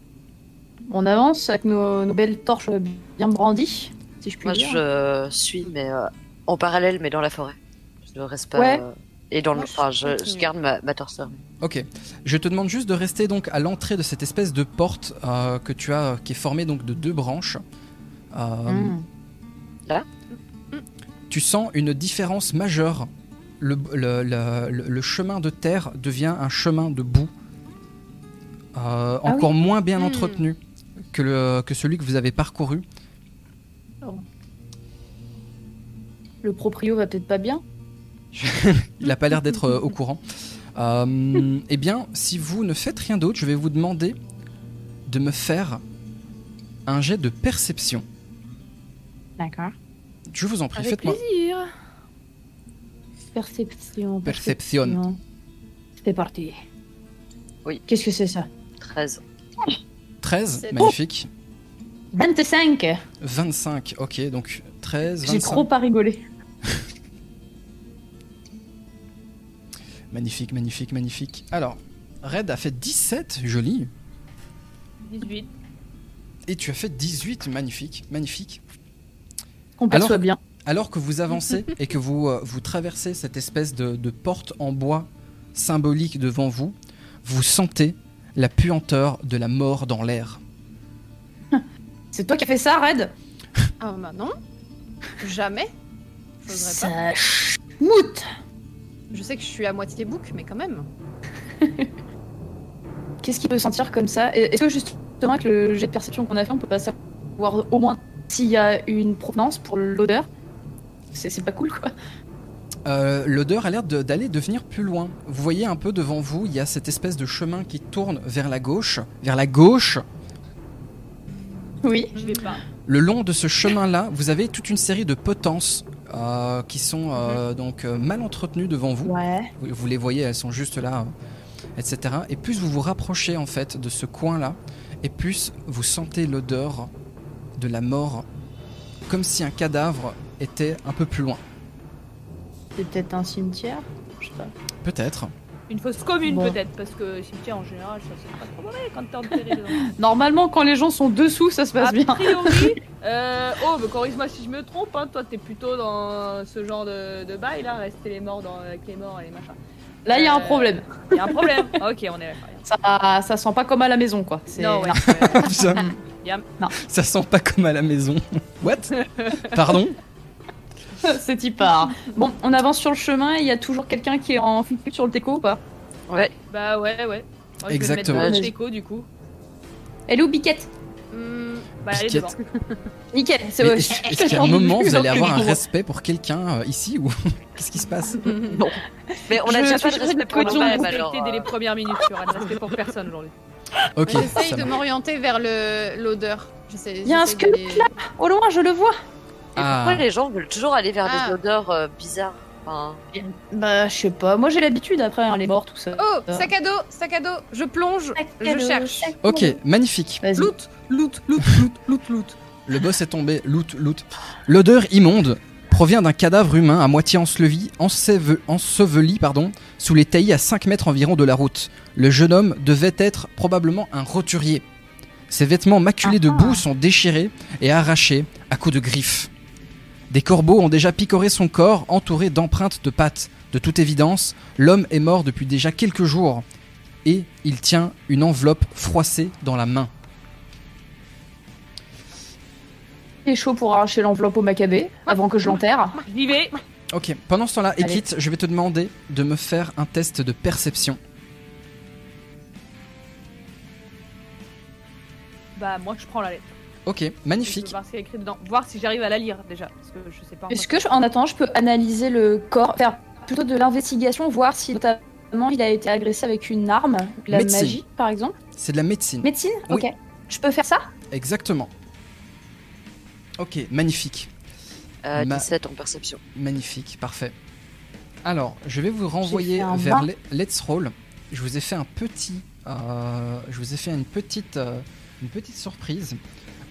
On avance avec nos, nos belles torches bien brandies, si je puis Moi dire. je suis mais euh, en parallèle mais dans la forêt. Je ne reste pas. Ouais. euh, Et dans le. Moi, je Enfin, je, garde ma, ma. Ok. Je te demande juste de rester donc à l'entrée de cette espèce de porte euh, que tu as, qui est formée donc de deux branches. Euh, Mm. Tu sens une différence majeure. Le, le- le- chemin de terre devient un chemin de boue, euh, Ah encore moins bien Hmm. entretenu que, le, que celui que vous avez parcouru. Le proprio va peut-être pas bien. Il n'a pas l'air d'être euh, au courant. Euh, eh bien, si vous ne faites rien d'autre, je vais vous demander de me faire un jet de perception. D'accord. Je vous en prie, Avec faites-moi. plaisir. Perception. Perception. C'est parti. Oui. Qu'est-ce que c'est ça? 13. 13, C'est- magnifique. 25 25, ok, donc 13, J'ai 25. trop pas rigolé. Magnifique, magnifique, magnifique. Alors, Red a fait 17, joli. 18. Et tu as fait 18, magnifique, magnifique. Qu'on Alors- perçoit bien. Alors que vous avancez et que vous, euh, vous traversez cette espèce de, de porte en bois symbolique devant vous, vous sentez la puanteur de la mort dans l'air. C'est toi qui as fait ça, Red? Ah bah non. Jamais. Pas. Ça chmoute Je sais que je suis à moitié bouc, mais quand même. Qu'est-ce qui peut sentir comme ça? Est-ce que justement, avec le jet de perception qu'on a fait, on peut pas savoir au moins s'il y a une provenance pour l'odeur? C'est pas cool, quoi. Euh, L'odeur a l'air de- d'aller devenir plus loin. Vous voyez un peu devant vous, il y a cette espèce de chemin qui tourne vers la gauche. Vers la gauche, Oui. Je vais pas. le long de ce chemin-là, vous avez toute une série de potences euh, qui sont euh, donc euh, mal entretenues devant vous. Ouais. Vous, vous les voyez, elles sont juste là, euh, etc. Et plus vous vous rapprochez en fait de ce coin-là, et plus vous sentez l'odeur de la mort, comme si un cadavre était un peu plus loin. C'est peut-être un cimetière Je sais pas. Peut-être. Une fosse commune Bon. peut-être, parce que cimetière en général, ça c'est pas trop mauvais quand t'es enterré dedans. Normalement, quand les gens sont dessous, ça se passe A bien. priori, euh, oh, mais corrige-moi si je me trompe, hein, toi t'es plutôt dans ce genre de, de bail là, rester les morts dans, avec les morts et les machins. Là, il y a un Euh, problème. Il y a un problème. ok, on est d'accord. Ça, ça sent pas comme à la maison, quoi. C'est- Non, ouais. ça, Yam. ça sent pas comme à la maison. What? Pardon? C'est y part. Bon, on avance sur le chemin et il y a toujours quelqu'un qui est en fuite sur le teco ou pas? Ouais. Bah ouais, ouais. Exactement. Je vais me mettre le déco du coup. Elle est où, Biquette? Hmm, bah elle est Piquette. devant. Nickel, c'est ouais. Est-ce qu'à un moment vous allez avoir un respect pour quelqu'un euh, ici ou qu'est-ce qui se passe? Mais on a Je déjà pas de respect pour On alors. dès les euh, premières minutes, tu auras de respect pour personne aujourd'hui. Ok. J'essaye de m'orienter vers le- l'odeur. J'essaie- Il y a un squelette d'aller- Au loin, je le vois. Et Ah. pourquoi les gens veulent toujours aller vers Ah. des odeurs euh, bizarres enfin, Bah, je sais pas. Moi, j'ai l'habitude après, hein, les morts, tout ça. Oh, sac à dos, sac à dos. Je plonge, je cherche. Ok, magnifique. Loot, loot, loot, loot, loot, loot. Le boss est tombé. Loot, loot. L'odeur immonde provient d'un cadavre humain à moitié enseveli, enseve- enseveli pardon, sous les taillis à 5 mètres environ de la route. Le jeune homme devait être probablement un roturier. Ses vêtements maculés de Ah. boue sont déchirés et arrachés à coups de griffes. Des corbeaux ont déjà picoré son corps, entouré d'empreintes de pattes. De toute évidence, l'homme est mort depuis déjà quelques jours et il tient une enveloppe froissée dans la main. Il est chaud pour arracher l'enveloppe au macabé avant que je l'enterre. J'y vais. Ok, pendant ce temps-là. Ekit, je vais te demander de me faire un test de perception. Bah moi je prends la lettre. Ok, Je magnifique. voir ce qu'il y a écrit dedans. Voir si j'arrive à la lire déjà. Parce que je sais pas. Est-ce que, je- en attendant, je peux analyser le corps, faire plutôt de l'investigation, voir si notamment il a été agressé avec une arme, de la Médecine. magie, par exemple C'est de la médecine. Médecine Oui. Ok. Je peux faire ça Exactement. Ok, magnifique. euh, Ma- 17 en perception. Magnifique, parfait. Alors, je vais vous renvoyer vers 20. le- Let's Roll. Je vous ai fait un petit, euh, je vous ai fait une petite, euh, une petite surprise.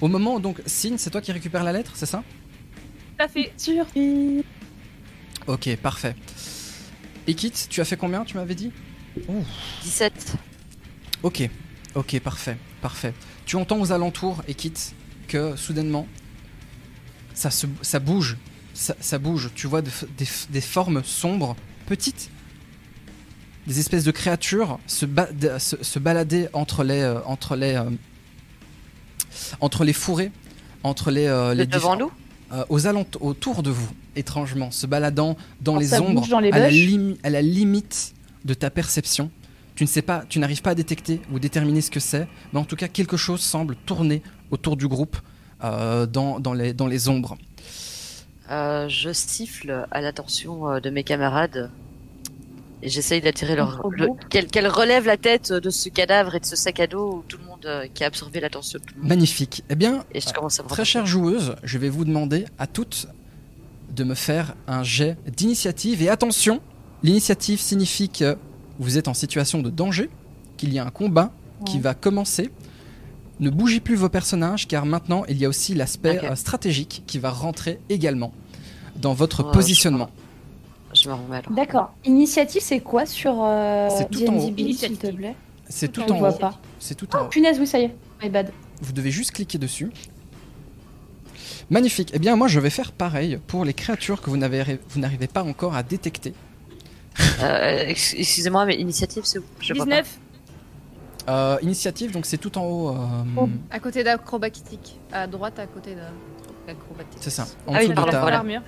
Au moment où, donc, Sin, c'est toi qui récupères la lettre, c'est ça? Tout à fait. Surprise. Ok, parfait. Ekit, tu as fait combien Tu m'avais dit? Ouh. 17. Ok, ok, parfait, parfait. Tu entends aux alentours, Ekit, que soudainement, ça, se, ça bouge, ça, ça bouge. Tu vois des, formes sombres, petites, des espèces de créatures se, ba- de- se, se balader entre les, euh, entre les, euh, entre les fourrés, entre les, euh, les devant nous euh, aux alentours, autour de vous, étrangement, se baladant dans les ombres, dans les à, la à limite de ta perception. Tu ne sais pas, tu n'arrives pas à détecter ou déterminer ce que c'est, mais en tout cas quelque chose semble tourner autour du groupe euh, dans, dans, les, dans les ombres. Euh, je siffle à l'attention de mes camarades et j'essaye d'attirer leur le- qu'elles relèvent la tête de ce cadavre et de ce sac à dos où tout le monde euh, qui a absorbé l'attention de tout le monde. Magnifique. Eh bien, Et je commence à me très chère joueuse, je vais vous demander à toutes de me faire un jet d'initiative. Et attention, l'initiative signifie que vous êtes en situation de danger, qu'il y a un combat qui va commencer. Ne bougez plus vos personnages car maintenant il y a aussi l'aspect euh, stratégique qui va rentrer également dans votre Ouais, positionnement. Je me remets alors. D'accord. Initiative, c'est quoi sur euh, C'est tout en D&D haut. S'il te Initiative. plaît C'est tout Je en vois haut. pas. C'est tout en Oh, haut. punaise, oui, ça y est. My bad. Vous devez juste cliquer dessus. Magnifique. Eh bien moi je vais faire pareil pour les créatures que vous n'avez vous n'arrivez pas encore à détecter. Euh, ex- Excusez-moi, mais initiative, c'est où? Je vois pas. 19. Euh, initiative donc c'est tout en haut. euh, Oh. À côté d'acrobatique. À droite, à côté d'acrobatique. C'est ça. En Ah oui, dessous de pardon, ta- voilà. l'armure.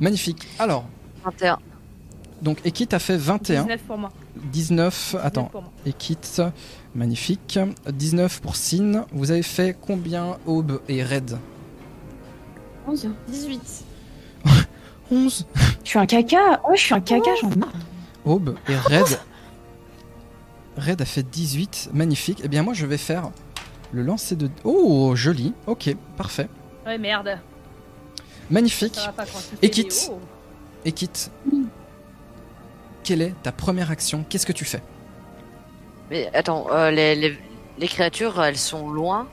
Magnifique. Alors 21. Donc Ekit a fait 21. 19 pour moi. 19. 19 Attends. Ekit, magnifique. 19 pour Sin. Vous avez fait combien Aube et Red? 11. 18. 11. Je suis un caca. Oh, je suis un caca, j'en ai marre. Aube et Red. Red a fait 18. Magnifique. Eh bien, moi, je vais faire le lancer de. Oh, joli. Ok, parfait. Ouais, merde. Magnifique. Ça va pas quand tu Et quitte. quelle est ta première action? Qu'est-ce que tu fais? Mais attends, euh, les, les, les créatures, elles sont loin?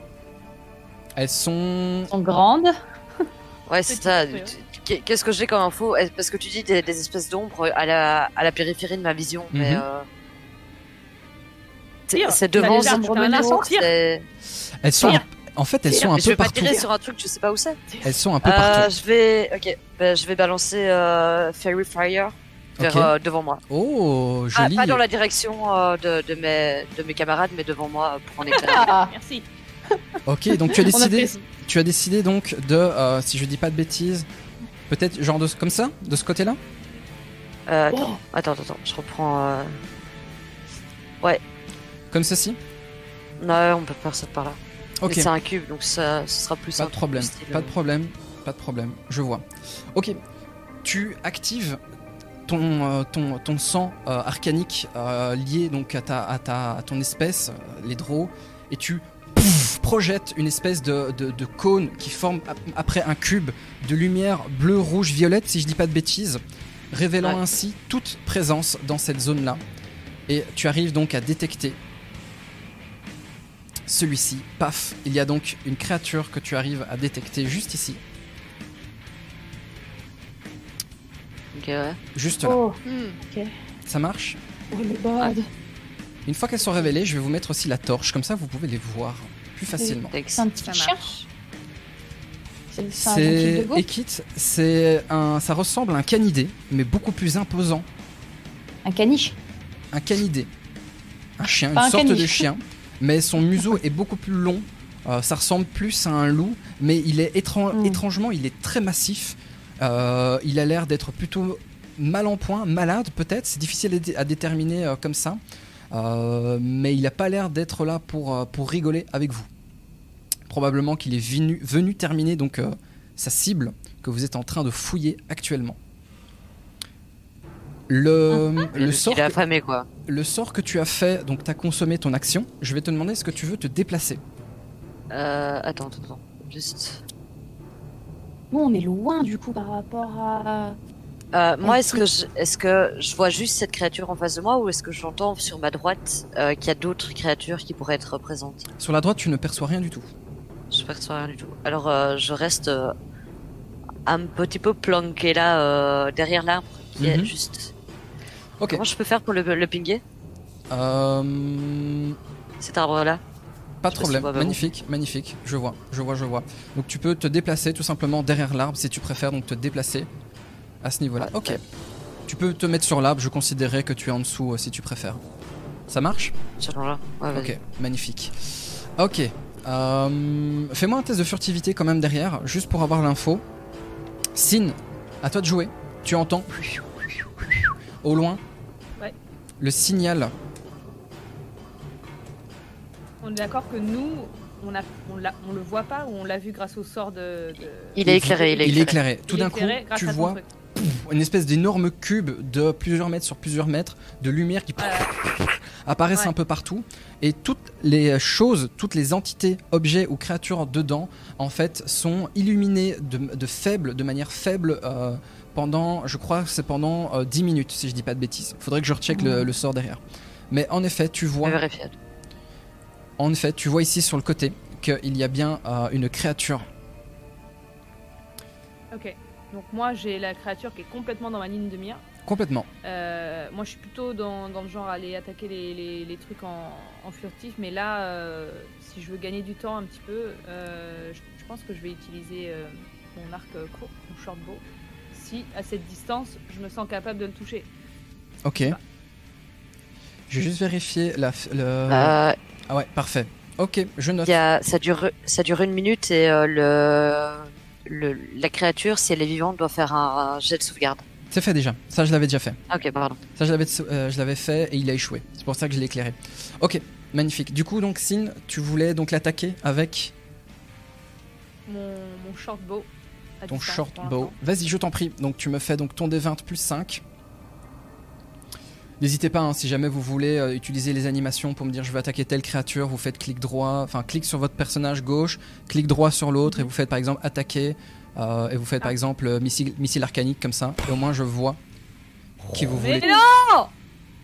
Elles sont. Elles sont grandes. Ouais, c'est ça. Qu'est-ce que j'ai comme info? Parce que tu dis des, des espèces d'ombres à la, à la périphérie de ma vision, mais Mhm. euh, c'est devant c'est- Elles sont. En fait, elles sont un Mais je peu vais pas partout. tirer sur un truc, je sais pas où c'est. Elles sont un peu Euh, partout. je vais, ok, ben, je vais balancer euh, Fairy Fire vers, euh, devant moi. Oh, Ah, joli. pas dans la direction euh, de, de mes de mes camarades, mais devant moi euh, pour en éclairer. Ah, Merci. Ok, donc tu as décidé. Tu as décidé donc de, euh, si je dis pas de bêtises, peut-être genre de comme ça, de ce côté-là? Euh, attends, attends, attends, je reprends. Euh... Comme ceci? Non, on peut faire ça par là. Ok, c'est un cube, donc ça, ce sera plus pas de problème, pas de problème, pas de problème, je vois. Ok, tu actives ton, euh, ton, ton sang euh, arcanique euh, lié donc à, ta, à, ta, à ton espèce, les draws, et tu pouf, projettes une espèce de, de, de cône qui forme ap- après un cube de lumière bleu, rouge, violette, si je dis pas de bêtises, révélant Ouais. ainsi toute présence dans cette zone-là. Et tu arrives donc à détecter celui-ci. Paf, il y a donc une créature que tu arrives à détecter juste ici, Ok, ouais. juste là. Oh, Hmm. Ça marche oh le bad. Une fois qu'elles sont révélées, je vais vous mettre aussi la torche, comme ça vous pouvez les voir plus facilement. C'est un petit Ça chien. marche. C'est. Ekit, c'est un, ça ressemble à un canidé, mais beaucoup plus imposant. Un caniche. Un canidé, un chien, Pas une un sorte de chien, mais son museau est beaucoup plus long. Euh, ça ressemble plus à un loup, mais il est étran- Mm. étrangement, il est très massif. Euh, il a l'air d'être plutôt mal en point, malade peut-être. C'est difficile à dé- à déterminer euh, comme ça, mais il n'a pas l'air d'être là pour pour rigoler avec vous. Probablement qu'il est venu, venu terminer donc sa cible que vous êtes en train de fouiller actuellement. Le, le, sort est que, affamé, quoi. le sort que tu as fait, donc tu as consommé ton action, je vais te demander est-ce que tu veux te déplacer? Euh, attends, attends, attends. Juste. Nous, on est loin du coup par rapport à. Euh, moi, est-ce que, je, est-ce que je vois juste cette créature en face de moi ou est-ce que j'entends sur ma droite euh, qu'il y a d'autres créatures qui pourraient être présentes Sur la droite, tu ne perçois rien du tout. Je perçois rien du tout. Alors, euh, je reste euh, un petit peu planqué là, euh, derrière l'arbre qui est Mhm. juste. Ok. Comment je peux faire pour le, le pinguer Euh, Cet arbre-là pas de problème. magnifique, magnifique. Je vois, je vois, je vois. Donc tu peux te déplacer tout simplement derrière l'arbre si tu préfères, donc te déplacer à ce niveau-là. Ok. Tu peux te mettre sur l'arbre, je considérerais que tu es en dessous euh, si tu préfères. Ça marche? Genre-là Ouais. Ok, magnifique. Ok. euh, Fais-moi un test de furtivité quand même derrière, juste pour avoir l'info. Sin, à toi de jouer. Tu entends? Au loin Ouais. le signal. On est d'accord que nous, on, a, on, l'a- on le voit pas ou on l'a vu grâce au sort de. de- Il est éclairé, il est Il est éclairé. éclairé. Tout Il est d'un coup, éclairé grâce tu vois une espèce d'énorme cube de plusieurs mètres sur plusieurs mètres de lumière qui Ouais. apparaissent Ouais. un peu partout et toutes les choses, toutes les entités, objets ou créatures dedans en fait sont illuminées de, de faible, de manière faible euh, pendant, je crois que c'est pendant euh, 10 minutes si je dis pas de bêtises. Faudrait que je recheck le, le sort derrière. Mais en effet, tu Je vois, vais vérifier. en effet, tu vois ici sur le côté qu'il y a bien euh, une créature. Ok. Donc moi, j'ai la créature qui est complètement dans ma ligne de mire. Complètement. Euh, moi, je suis plutôt dans, dans le genre à aller attaquer les, les- les trucs en, en furtif, mais là, euh, si je veux gagner du temps un petit peu, euh, je, je pense que je vais utiliser euh, mon arc euh, court, mon shortbow. Si à cette distance, je me sens capable de le toucher. Ok. Je vais juste vérifier la, le. Euh, Ah ouais, parfait. Ok, je note. il y a, ça, dure, ça dure une minute et euh, le, le, la créature, si elle est vivante, doit faire un, un jet de sauvegarde. C'est fait déjà. Ça, je l'avais déjà fait. Ah, Ok, pardon. Ça, je l'avais, euh, je l'avais fait et il a échoué. C'est pour ça que je l'ai éclairé. Ok, magnifique. Du coup, donc, Sin, tu voulais donc l'attaquer avec Mon, mon short bow. Ton distance, short bow. Vas-y, je t'en prie. Donc, tu me fais donc ton D20 plus 5. N'hésitez pas, hein, si jamais vous voulez euh, utiliser les animations pour me dire je veux attaquer telle créature, vous faites clic droit, enfin clic sur votre personnage gauche, clic droit sur l'autre et vous faites par exemple attaquer euh, et vous faites par exemple euh, missile, missile arcanique comme ça et au moins je vois qui vous Mais voulez. non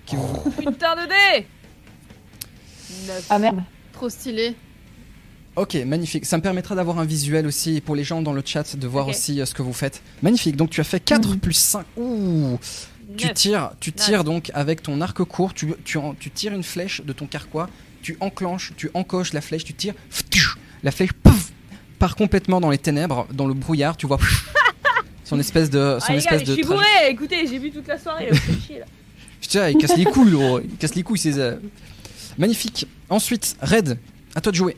Qui vous... Putain de dé. Ah merde. Trop stylé. Ok, magnifique. Ça me permettra d'avoir un visuel aussi pour les gens dans le chat de voir aussi euh, ce que vous faites. Magnifique. Donc tu as fait 4 Mhm. plus 5. Ouh. Tu tires, tu tires donc avec ton arc court, tu, tu, en- tu tires une flèche de ton carquois, tu enclenches, tu encoches la flèche, tu tires, la flèche pouf, part complètement dans les ténèbres, dans le brouillard, tu vois son espèce de, son Ah gars, espèce je de suis trajet- bourré Écoutez, j'ai bu toute la soirée, là, faites chier là. Putain, il casse les couilles, gros. il casse les couilles, c'est euh, magnifique. Ensuite, Red, à toi de jouer.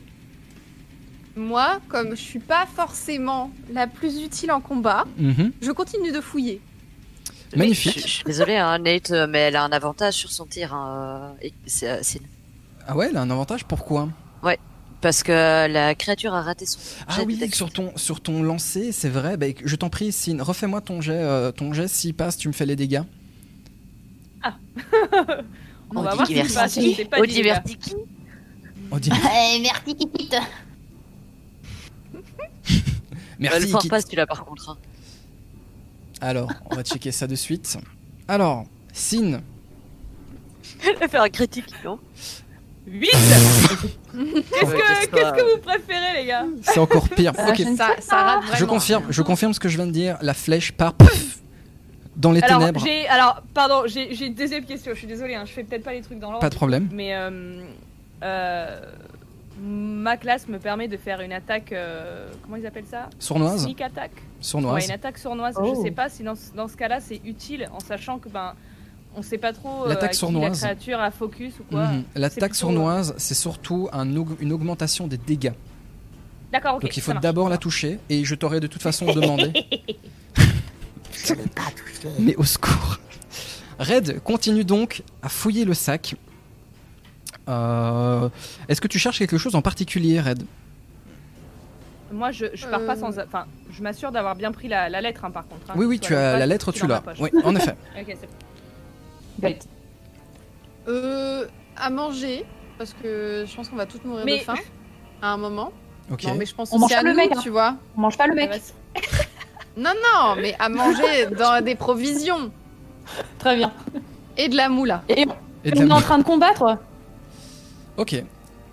Moi, comme je suis pas forcément la plus utile en combat, Mhm. je continue de fouiller. Magnifique. Je, je suis désolée, hein, Nate, mais elle a un avantage sur son tir. hein, euh, et euh, Ah ouais, elle a un avantage. Pourquoi? Parce que la créature a raté son Ah oui, sur ton, sur ton lancer, c'est vrai. Bah, je t'en prie, Sin, refais-moi ton jet. euh, ton jet, s'il passe, tu me fais les dégâts. On va voir si diverti. c'est pas si c'est pas Au les gars. divertiki. Merci. Merci. le passe, tu l'as par contre. hein. Alors, on va checker ça de suite. Alors, Sin, Elle a fait un critique, non 8 Qu'est-ce Ouais, que, qu'est-ce que- vous préférez, les gars c'est encore pire. Ah, Ok, je ne Ça, ça rate vraiment. je confirme, je confirme ce que je viens de dire. La flèche part dans les Alors, ténèbres. j'ai, alors, pardon, j'ai, j'ai une deuxième question. Je suis désolée, hein, je fais peut-être pas les trucs dans l'ordre. Pas de problème. Mais euh, euh, ma classe me permet de faire une attaque. euh, comment ils appellent ça? Sournoise, Sneak attack. Ouais, sournoise. une attaque sournoise. Oh. Je sais pas si dans, ce- dans ce cas-là c'est utile en sachant que ben on sait pas trop euh, L'attaque qui sournoise. la créature a focus ou quoi. Mhm. L'attaque plutôt, sournoise, c'est surtout un aug- une augmentation des dégâts. D'accord, ok. Donc il faut d'abord la toucher et je t'aurais de toute façon demandé. Je pas touché. Mais au secours. Red continue donc à fouiller le sac. Euh, Est-ce que tu cherches quelque chose en particulier, Red? Moi je, je pars pas Euh. sans. Enfin, je m'assure d'avoir bien pris la, la lettre hein, par contre. hein, Oui, oui, tu as la lettre, tu l'as. Oui, en effet. Ok, c'est bon. Great. Euh, à manger, parce que je pense qu'on va toutes mourir Mais- de faim à un moment. Ok. Non, mais je pense On mange à pas le nous, mec, hein. tu vois. On mange pas le mec. se- Non, non, mais à manger dans des provisions Très bien. et de la moula. Et Et de on est en train de combattre. Ok,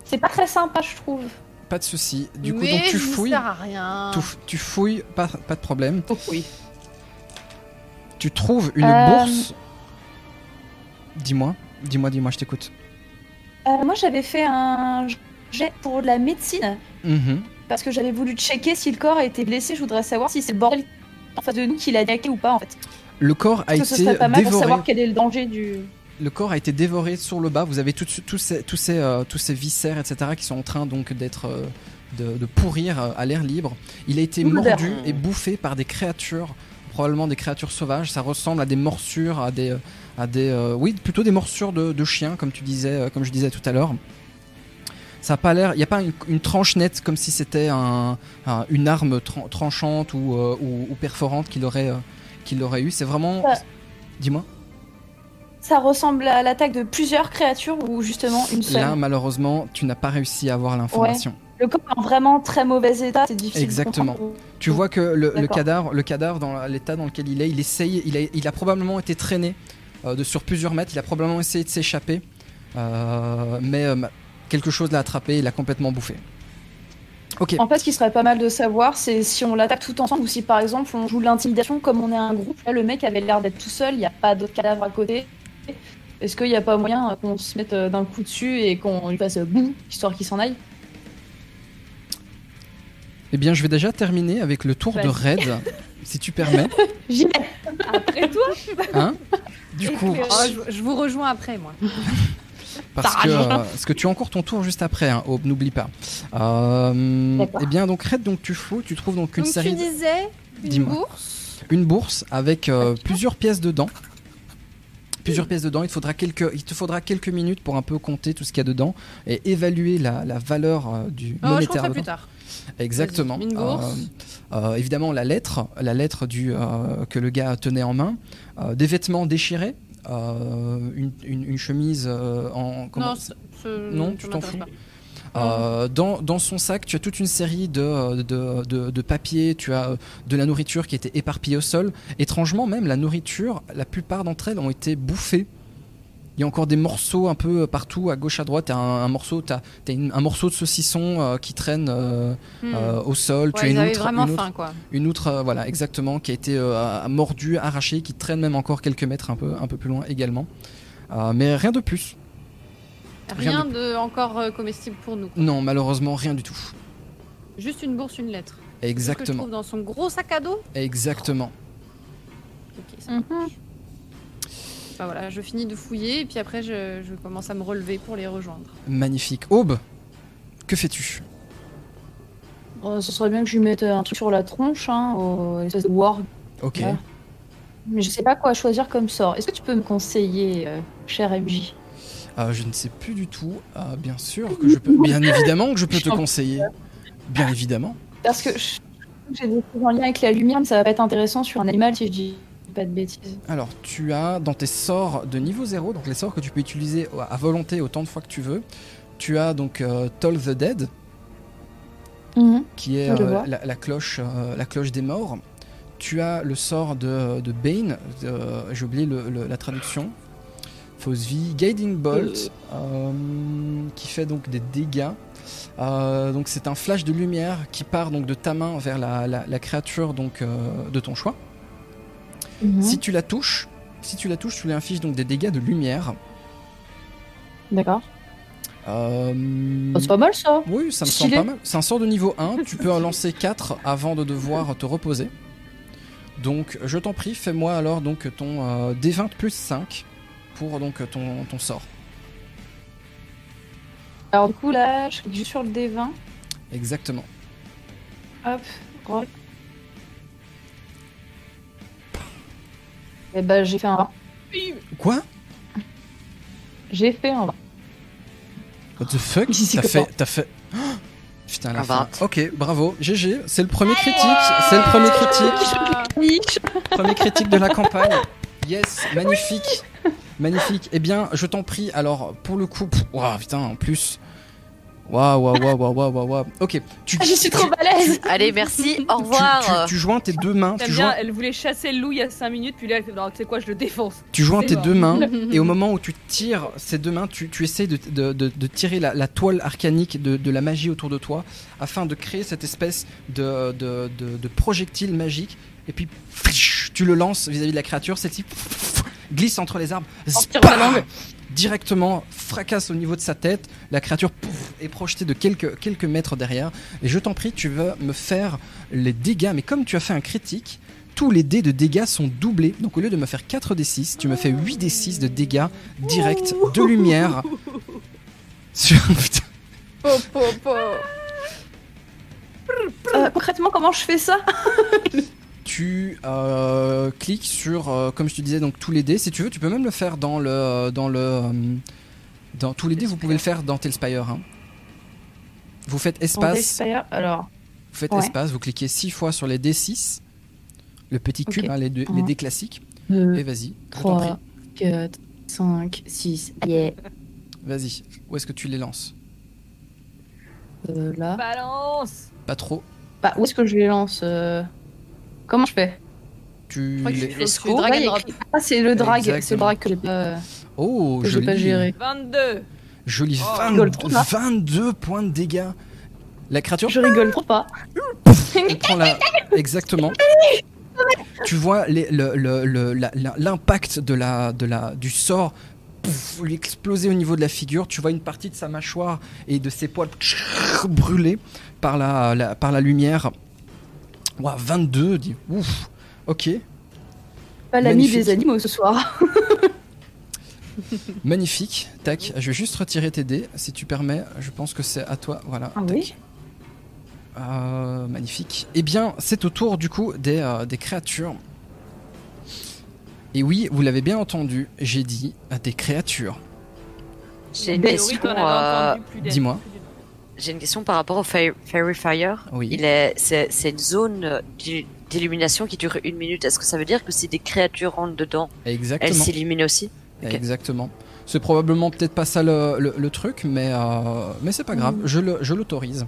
C'est pas très sympa, je trouve. pas de souci. Du coup, mais donc tu fouilles. sert à rien. Tu, tu fouilles, pas, pas de problème. Oh, oui. Tu trouves une Euh, bourse. Dis-moi, dis-moi, dis-moi, je t'écoute. Euh, moi, j'avais fait un jet pour de la médecine Mhm. parce que j'avais voulu checker si le corps a été blessé. Je voudrais savoir si c'est le bordel en face de nous qui l'a attaqué ou pas en fait. Le corps a Parce que ce été serait pas mal pour dévoré. savoir quel est le danger du. Le corps a été dévoré sur le bas. Vous avez tout- tous ces, tous ces, euh, tous ces viscères, etc., qui sont en train donc d'être euh, de, de pourrir euh, à l'air libre. Il a été mordu et bouffé par des créatures, probablement des créatures sauvages. Ça ressemble à des morsures, à des, à des, euh, oui, plutôt des morsures de, de chiens, comme tu disais, euh, comme je disais tout à l'heure. Ça a pas l'air, il n'y a pas une, une tranche nette comme si c'était un, un- une arme tran- tranchante ou, euh, ou, ou perforante qu'il aurait, euh, qu'il aurait eu. C'est vraiment, Ouais. dis-moi. Ça ressemble à l'attaque de plusieurs créatures ou justement une seule. Là, malheureusement, tu n'as pas réussi à avoir l'information. Le corps est en vraiment très mauvais état. C'est difficile. Exactement. Tu vois que le, cadavre, le cadavre dans l'état dans lequel il est, il essaye, il a, il a probablement été traîné euh, de sur plusieurs mètres. Il a probablement essayé de s'échapper, euh, mais euh, quelque chose l'a attrapé, il l'a complètement bouffé. En fait, ce qui serait pas mal de savoir, c'est si on l'attaque tout ensemble ou si par exemple on joue l'intimidation comme on est un groupe. Là, le mec avait l'air d'être tout seul, il n'y a pas d'autres cadavres à côté. Est-ce qu'il n'y a pas moyen qu'on se mette euh, d'un coup dessus et qu'on lui fasse euh, boum, histoire qu'il s'en aille? Eh bien, je vais déjà terminer avec le tour de raid, si tu permets. J'y vais Après toi? Hein? Du coup, Oh, je, je vous rejoins après, moi. parce que, euh, parce que tu as encore ton tour juste après, hein, Aube, n'oublie pas. Euh, eh bien, donc raid, donc tu fous, tu trouves donc une Donc série. tu de- disais une Dis-moi. bourse? Une bourse avec euh, plusieurs pièces dedans. Plusieurs pièces dedans. Il te, faudra quelques, il te faudra quelques minutes pour un peu compter tout ce qu'il y a dedans et évaluer la, la valeur euh, du Oh, je monétaire compterai plus tard. Exactement. Une bourse. Euh, euh, évidemment, la lettre, la lettre du, que le gars tenait en main, des vêtements déchirés, une, une- une chemise en. comment- Non, Non, tu t'en fous. pas. Euh, dans, dans son sac, tu as toute une série de, de, de, de papiers, tu as euh, de la nourriture qui était éparpillée au sol. Étrangement, même la nourriture, la plupart d'entre elles ont été bouffées. Il y a encore des morceaux un peu partout, à gauche, à droite. Tu as un, un morceau, une- un morceau de saucisson euh, qui traîne euh, Hmm. euh, au sol. tu Ouais, as ils une vraiment une autre- faim, quoi. une outre, euh, voilà, exactement, qui a été euh, mordue, arrachée, qui traîne même encore quelques mètres un peu, un peu plus loin également. Euh, mais rien de plus. Rien Rien de encore euh, comestible pour nous. Non, malheureusement, rien du tout. Juste une bourse, une lettre. Ce que je Exactement. trouve dans son gros sac à dos. Exactement. Ok, ça Mhm. Bah voilà, je finis de fouiller et puis après je, je commence à me relever pour les rejoindre. Magnifique. Aube, que fais-tu? Oh, ce serait bien que je lui mette un truc sur la tronche, hein, au espèce de warg. Ok. Ouais. Mais je sais pas quoi choisir comme sort. Est-ce que tu peux me conseiller, euh, cher MJ Euh, je ne sais plus du tout. Euh, bien sûr que je peux. Bien évidemment que je peux te conseiller. Bien évidemment. Parce que je- j'ai des trucs en lien avec la lumière, mais ça va pas être intéressant sur un animal si je dis pas de bêtises. Alors, tu as dans tes sorts de niveau 0, donc les sorts que tu peux utiliser à volonté autant de fois que tu veux, tu as donc euh, Toll the Dead, qui est Je euh, vois. la, la cloche, euh, la cloche des morts. Tu as le sort de, de Bane, de- j'ai oublié le- le- la traduction. Fausse vie, Guiding Bolt, euh, qui fait donc des dégâts. Euh, donc c'est un flash de lumière qui part donc de ta main vers la, la- la créature donc euh, de ton choix. Mhm. Si tu la touches, si tu la touches, tu lui infliges donc des dégâts de lumière. D'accord. Euh, Oh, c'est pas mal ça. oui, ça me semble pas mal. C'est un sort de niveau 1, tu peux en lancer 4 avant de devoir te reposer. Donc je t'en prie, fais-moi alors donc ton euh, D20 plus 5 pour donc ton, ton sort. Alors du coup là, je clique juste sur le D20. Exactement. Hop. rock. Et bah j'ai fait un 20. Quoi? J'ai fait un 20. What the fuck? T'as que fait, ça. t'as fait. Oh Putain, la Un fin. 20. Ok, bravo, GG. C'est le premier critique. C'est le premier critique. Ah, Premier critique de la campagne. Yes, magnifique. Magnifique. Eh bien, je t'en prie, alors, pour le coup. pff, Waouh, putain, en plus. Waouh, waouh, waouh, waouh, waouh, waouh. Ok, tu. Ah, je suis trop balèze Allez, merci, au revoir. tu- tu joins tes deux mains. Tu bien, joins, elle voulait chasser le loup il y a 5 minutes, puis là elle fait non, tu sais quoi, je le défonce. tu joins tes deux mains. Et au moment où tu tires ces deux mains, tu, tu essaies de, de- de- de tirer la, la toile arcanique de, de la magie autour de toi afin de créer cette espèce de, de, de- de projectile magique. Et puis, tu le lances vis-à-vis de la créature. Celle-ci glisse entre les arbres. langue. Directement, fracasse au niveau de sa tête. La créature pouf, est projetée de quelques, quelques mètres derrière. Et je t'en prie, tu vas me faire les dégâts. Mais comme tu as fait un critique, tous les dés de dégâts sont doublés. Donc au lieu de me faire 4 d6, tu me fais 8 d6 de dégâts directs de lumière. Sur... Po, po. Euh, concrètement, comment je fais ça? tu euh, cliques sur, euh, comme je te disais, donc tous les dés. Si tu veux, tu peux même le faire dans le, dans le, euh, dans tous les dés. Vous pouvez le faire dans Telspire. Hein. Vous faites espace, Alors, vous faites Ouais. espace, vous cliquez 6 fois sur les D6, le petit cube, hein, les, deux- les dés classiques. 2, Et vas-y, je t'en prie. 3, 4, 5, 6. Yeah. Vas-y. Où est-ce que tu les lances? Euh, là. Balance Pas trop. Bah, où est-ce que je les lance euh, Comment je fais Tu crois que les... tu- Let's tu go. drag Ouais, and il y a drop. écrit- Ah, c'est le drag. C'est le drag que j'ai pas, Oh, que joli. pas géré. 22 Joli. Oh, 20 rigole trop, là. 22 points de dégâts. La créature Je rigole trop pas. Elle prend la... Exactement. tu vois les- le- le- le- la- la- l'impact de la, de la, du sort lui exploser au niveau de la figure. Tu vois une partie de sa mâchoire et de ses poils brûlés par la, la- par la lumière. Ouah, 22, dit ouf. Ok, Pas l'ami des animaux ce soir. magnifique. Tac, je vais juste retirer tes dés si tu permets. Je pense que c'est à toi. Voilà. Ah tac. oui Euh, magnifique. Eh bien, c'est au tour du coup des, euh, des créatures. Et oui, vous l'avez bien entendu, j'ai dit des créatures. J'ai une question. euh, dis-moi. J'ai une question par rapport au Fairy Fire. Oui. Il est, c'est, c'est une zone d'il- d'illumination qui dure une minute. Est-ce que ça veut dire que si des créatures rentrent dedans, elles Exactement. s'illuminent aussi? Exactement. C'est probablement peut-être pas ça le, le- le truc, mais, euh, mais c'est pas grave, je le- je l'autorise.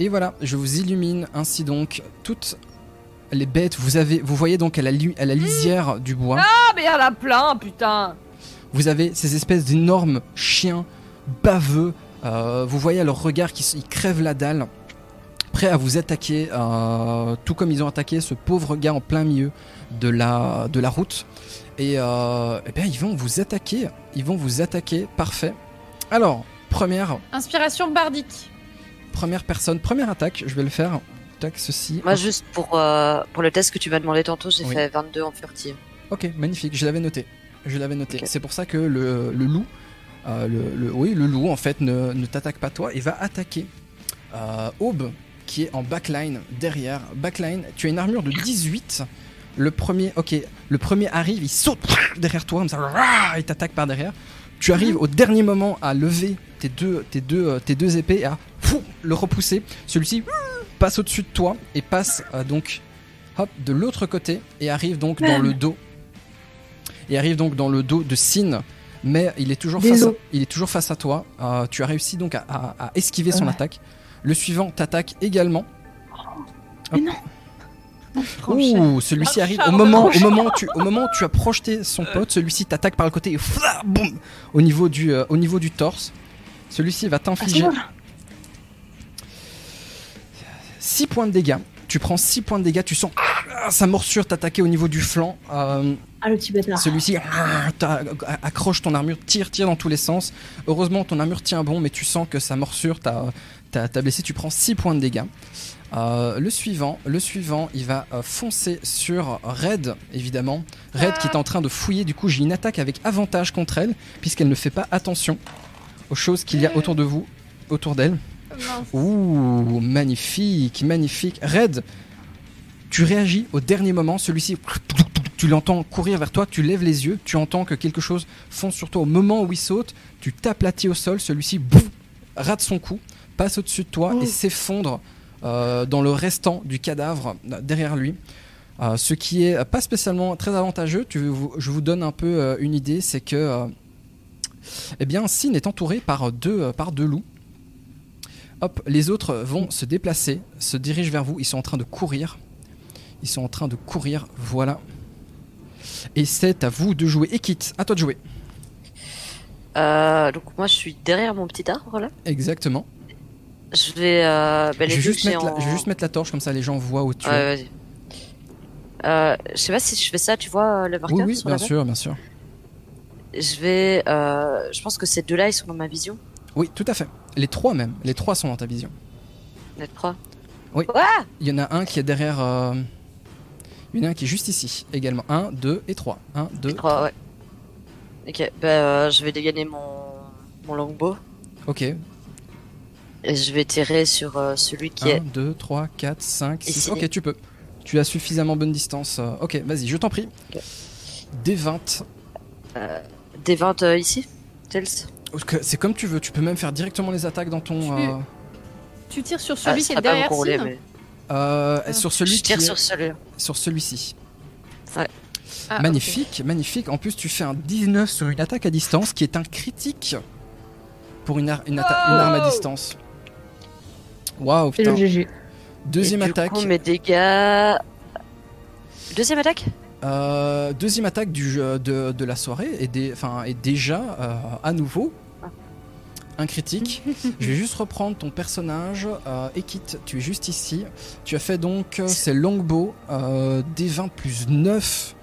Et voilà, je vous illumine ainsi donc toutes les bêtes. Vous, avez, vous voyez donc à la, à la lisière du bois, Ah, mais il y en a plein, putain vous avez ces espèces d'énormes chiens baveux. Euh, vous voyez à leur regard qu'ils ils crèvent la dalle, prêts à vous attaquer, euh, tout comme ils ont attaqué ce pauvre gars en plein milieu de la, de la route. Et euh, eh bien, ils vont vous attaquer. Ils vont vous attaquer. Parfait. Alors, première, Inspiration bardique. première personne, première attaque. Je vais le faire. Tac, ceci. Moi, juste pour, euh, pour le test que tu m'as demandé tantôt, j'ai Oui. fait 22 en furtive. Ok, magnifique. Je l'avais noté. Je l'avais noté. C'est pour ça que le, le loup, euh, le, le- oui, le loup en fait ne, ne t'attaque pas toi et va attaquer euh, Aube qui est en backline derrière. Backline, tu as une armure de 18. Le premier, ok, le premier arrive, il saute derrière toi comme ça, il t'attaque par derrière. Tu arrives au dernier moment à lever tes deux, tes deux, euh, tes deux épées et à fou, le repousser. Celui-ci passe au-dessus de toi et passe euh, donc hop, de l'autre côté et arrive donc dans le dos. Et arrive donc dans le dos de Sin, mais il est toujours, face à, Désolé. il est toujours face à toi. Euh, tu as réussi donc à, à- à esquiver son Ouais. attaque. Le suivant t'attaque également. Mais non. Ouh, celui-ci arrive au moment, au moment où tu, au moment où tu as projeté son pote, celui-ci t'attaque par le côté et fla, boum, au niveau du, euh, au niveau du torse. Celui-ci va Ah, t'infliger bon. 6 points de dégâts. Tu prends 6 points de dégâts, tu sens ah, sa morsure t'attaquer au niveau du flanc. Euh, Ah, le petit bâtard. celui-ci ah, t'a- accroche ton armure, tire, tire dans tous les sens. Heureusement, ton armure tient bon, mais tu sens que sa morsure t'a t'a- t'a blessé. Tu prends 6 points de dégâts. Euh, le suivant, le suivant, il va euh, foncer sur Red, évidemment. Red qui est en train de fouiller. Du coup, j'ai une attaque avec avantage contre elle, puisqu'elle ne fait pas attention aux choses qu'il y a autour de vous, autour d'elle. Ouh, magnifique, magnifique. Red, tu réagis au dernier moment. Celui-ci, tu l'entends courir vers toi. Tu lèves les yeux. Tu entends que quelque chose fonce sur toi au moment où il saute. Tu t'aplatis au sol. Celui-ci, rate son coup, passe au-dessus de toi et s'effondre euh, dans le restant du cadavre euh, derrière lui. Euh, ce qui est pas spécialement très avantageux. Tu, je vous donne un peu euh, une idée, c'est que eh bien, Sin est entouré par deux, par deux loups. Hop, les autres vont se déplacer, se dirigent vers vous. Ils sont en train de courir. Ils sont en train de courir, voilà. Et c'est à vous de jouer. Et quitte, à toi de jouer. Euh, donc moi, je suis derrière mon petit arbre là. Exactement. Je vais. Euh, bah, les je, vais juste mettre la, en- je vais juste mettre la torche, comme ça les gens voient où tu es. Euh, je sais pas si je fais ça, tu vois le marqueur Oui, oui, sur bien sûr, bien sûr. Je vais. Je pense que ces deux-là, ils sont dans ma vision. Oui, tout à fait. Les trois même. Les trois sont dans ta vision. Êtes trois Oui. Ouah Il y en a un qui est derrière. Euh, Il y en a un qui est juste ici également. Un, deux et trois. Un, deux. Trois, ouais. Ok, bah euh, je vais dégainer mon, mon longbow Ok. et je vais tirer sur euh, celui qui 1, est. 2, 3, 4, 5, 6. Ici. Ok, tu peux. Tu as suffisamment bonne distance. euh, Ok, vas-y, je t'en prie. Ok. Des 20. Des 20 euh, ici Tels C'est comme tu veux. Tu peux même faire directement les attaques dans ton. Tu- euh, Tu tires sur Ah, celui ça qui est pas derrière Sin mais. Euh, sur celui je qui tire est- sur celui sur celui-ci. Ah, magnifique, magnifique. En plus, tu fais un 19 sur une attaque à distance qui est un critique pour une, ar- une, atta- une arme à distance. Waouh, le. GG. Deuxième Et du attaque. coup, mes dégâts. Deuxième attaque? Euh, deuxième attaque du de, de la soirée et, des, enfin, et déjà euh, à nouveau un critique. Je vais juste reprendre ton personnage. Euh, Ekit, tu es juste ici. Tu as fait donc euh, c'est longbow euh, D20 plus 9.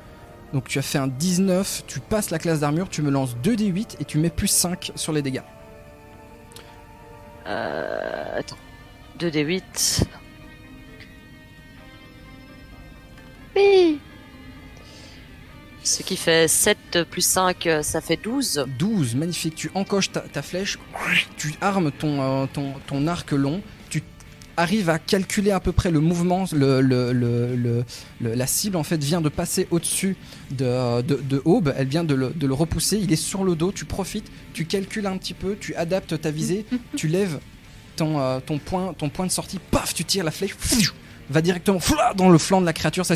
Donc tu as fait un 19. Tu passes la classe d'armure. Tu me lances 2 D8 et tu mets plus 5 sur les dégâts. Euh. Attends. 2d8. Oui Ce qui fait 7 plus 5, euh, ça fait 12. 12, magnifique. Tu encoches ta, ta flèche, tu armes ton, euh, ton, ton arc long, tu arrive à calculer à peu près le mouvement, le, le- le- le- le- la cible en fait vient de passer au-dessus de, de, de Aube, elle vient de le, de le repousser, il est sur le dos, tu profites, tu calcules un petit peu, tu adaptes ta visée, tu lèves ton, euh, ton, point, ton point de sortie, paf, tu tires la flèche, va directement dans le flanc de la créature, ça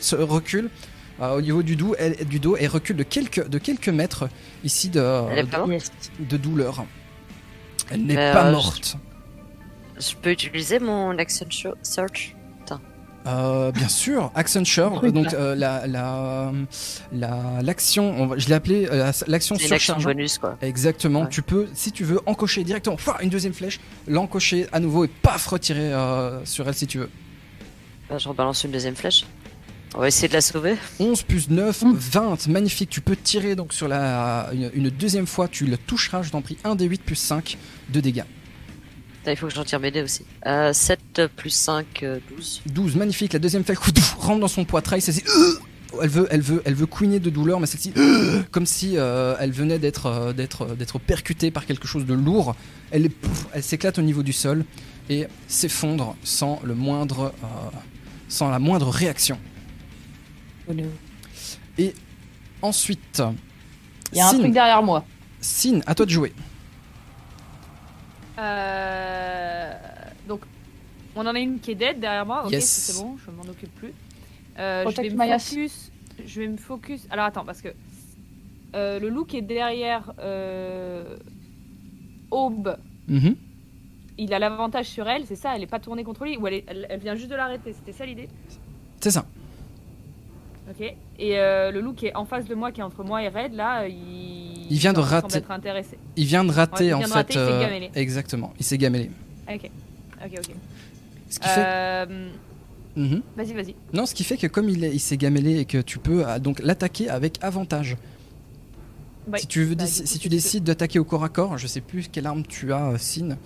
se recule. Euh, au niveau du dos, elle, du dos et recule de quelques, de quelques mètres ici de, de- douleur. Elle n'est Mais, pas euh, morte. Je peux utiliser mon action show- search? Euh, bien sûr, Action Shore, donc euh, la la la l'action, on va- je l'ai appelé euh, l'action surcharge. bonus quoi. Exactement, Ouais. tu peux, si tu veux, encocher directement, fouah, une deuxième flèche, l'encocher à nouveau et paf, retirer euh, sur elle si tu veux. Bah, je rebalance une deuxième flèche. On va essayer de la sauver. 11 plus 9, Mm. 20, magnifique, tu peux tirer donc sur la une, une deuxième fois, tu le toucheras, je t'en prie, 1 des 8 plus 5 de dégâts. Putain, il faut que j'en tire mes dés aussi. Euh, 7 plus 5, euh, 12. 12, magnifique, la deuxième ouf, rentre dans son poitrail, ça euh, elle veut, elle veut, elle veut couiner de douleur, mais celle-ci, euh, comme si euh, elle venait d'être, euh, d'être, d'être percutée par quelque chose de lourd. Elle, est- pouf, elle s'éclate au niveau du sol et s'effondre sans le moindre, euh, sans la moindre réaction. Ensuite, Il y a un Sin, truc derrière moi. Sin, à toi de jouer. Euh, Donc, on en a une qui est dead derrière moi. Ok, Yes. c'est bon, je m'en occupe plus. Euh, je vais me focus. Je vais me focus. Alors attends, parce que euh, le loup qui est derrière euh, Aube, Mhm. il a l'avantage sur elle, c'est ça Elle est pas tournée contre lui ou elle, est- elle, elle vient juste de l'arrêter C'était ça l'idée? C'est ça. Ok. Et euh, le loup qui est en face de moi, qui est entre moi et Red, là, il. Il vient de rater. intéressé. Il vient de rater il en vient de fait. rater, il euh, gamellé. exactement, il s'est gamellé. Ok. Ok, ok. Ce qui fait. Euh, Mhm. Vas-y, vas-y. Non, ce qui fait que comme il, est- il s'est gamellé et que tu peux euh, donc l'attaquer avec avantage. Ouais. Si tu, veux Bah, coup, si tu décides d'attaquer au corps à corps, je sais plus quelle arme tu as, euh, Sin.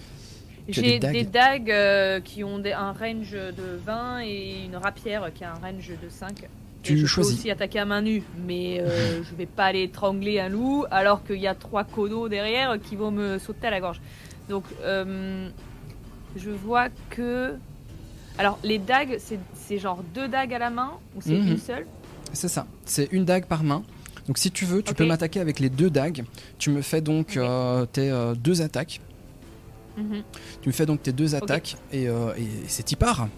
Des J'ai dagues. des dagues euh, qui ont des- un range de 20 et une rapière qui a un range de 5. Tu je choisis. peux aussi attaquer à main nue, mais euh, je vais pas aller étrangler un loup alors qu'il y a trois codos derrière qui vont me sauter à la gorge. Donc, euh, je vois que. Alors, les dagues, c'est genre deux dagues à la main ou c'est Mhm. une seule? C'est ça, c'est une dague par main. Donc si tu veux, tu peux m'attaquer avec les deux dagues. Tu me fais donc euh, tes euh, deux attaques. Mhm. Tu me fais donc tes deux attaques et, et c'est y part.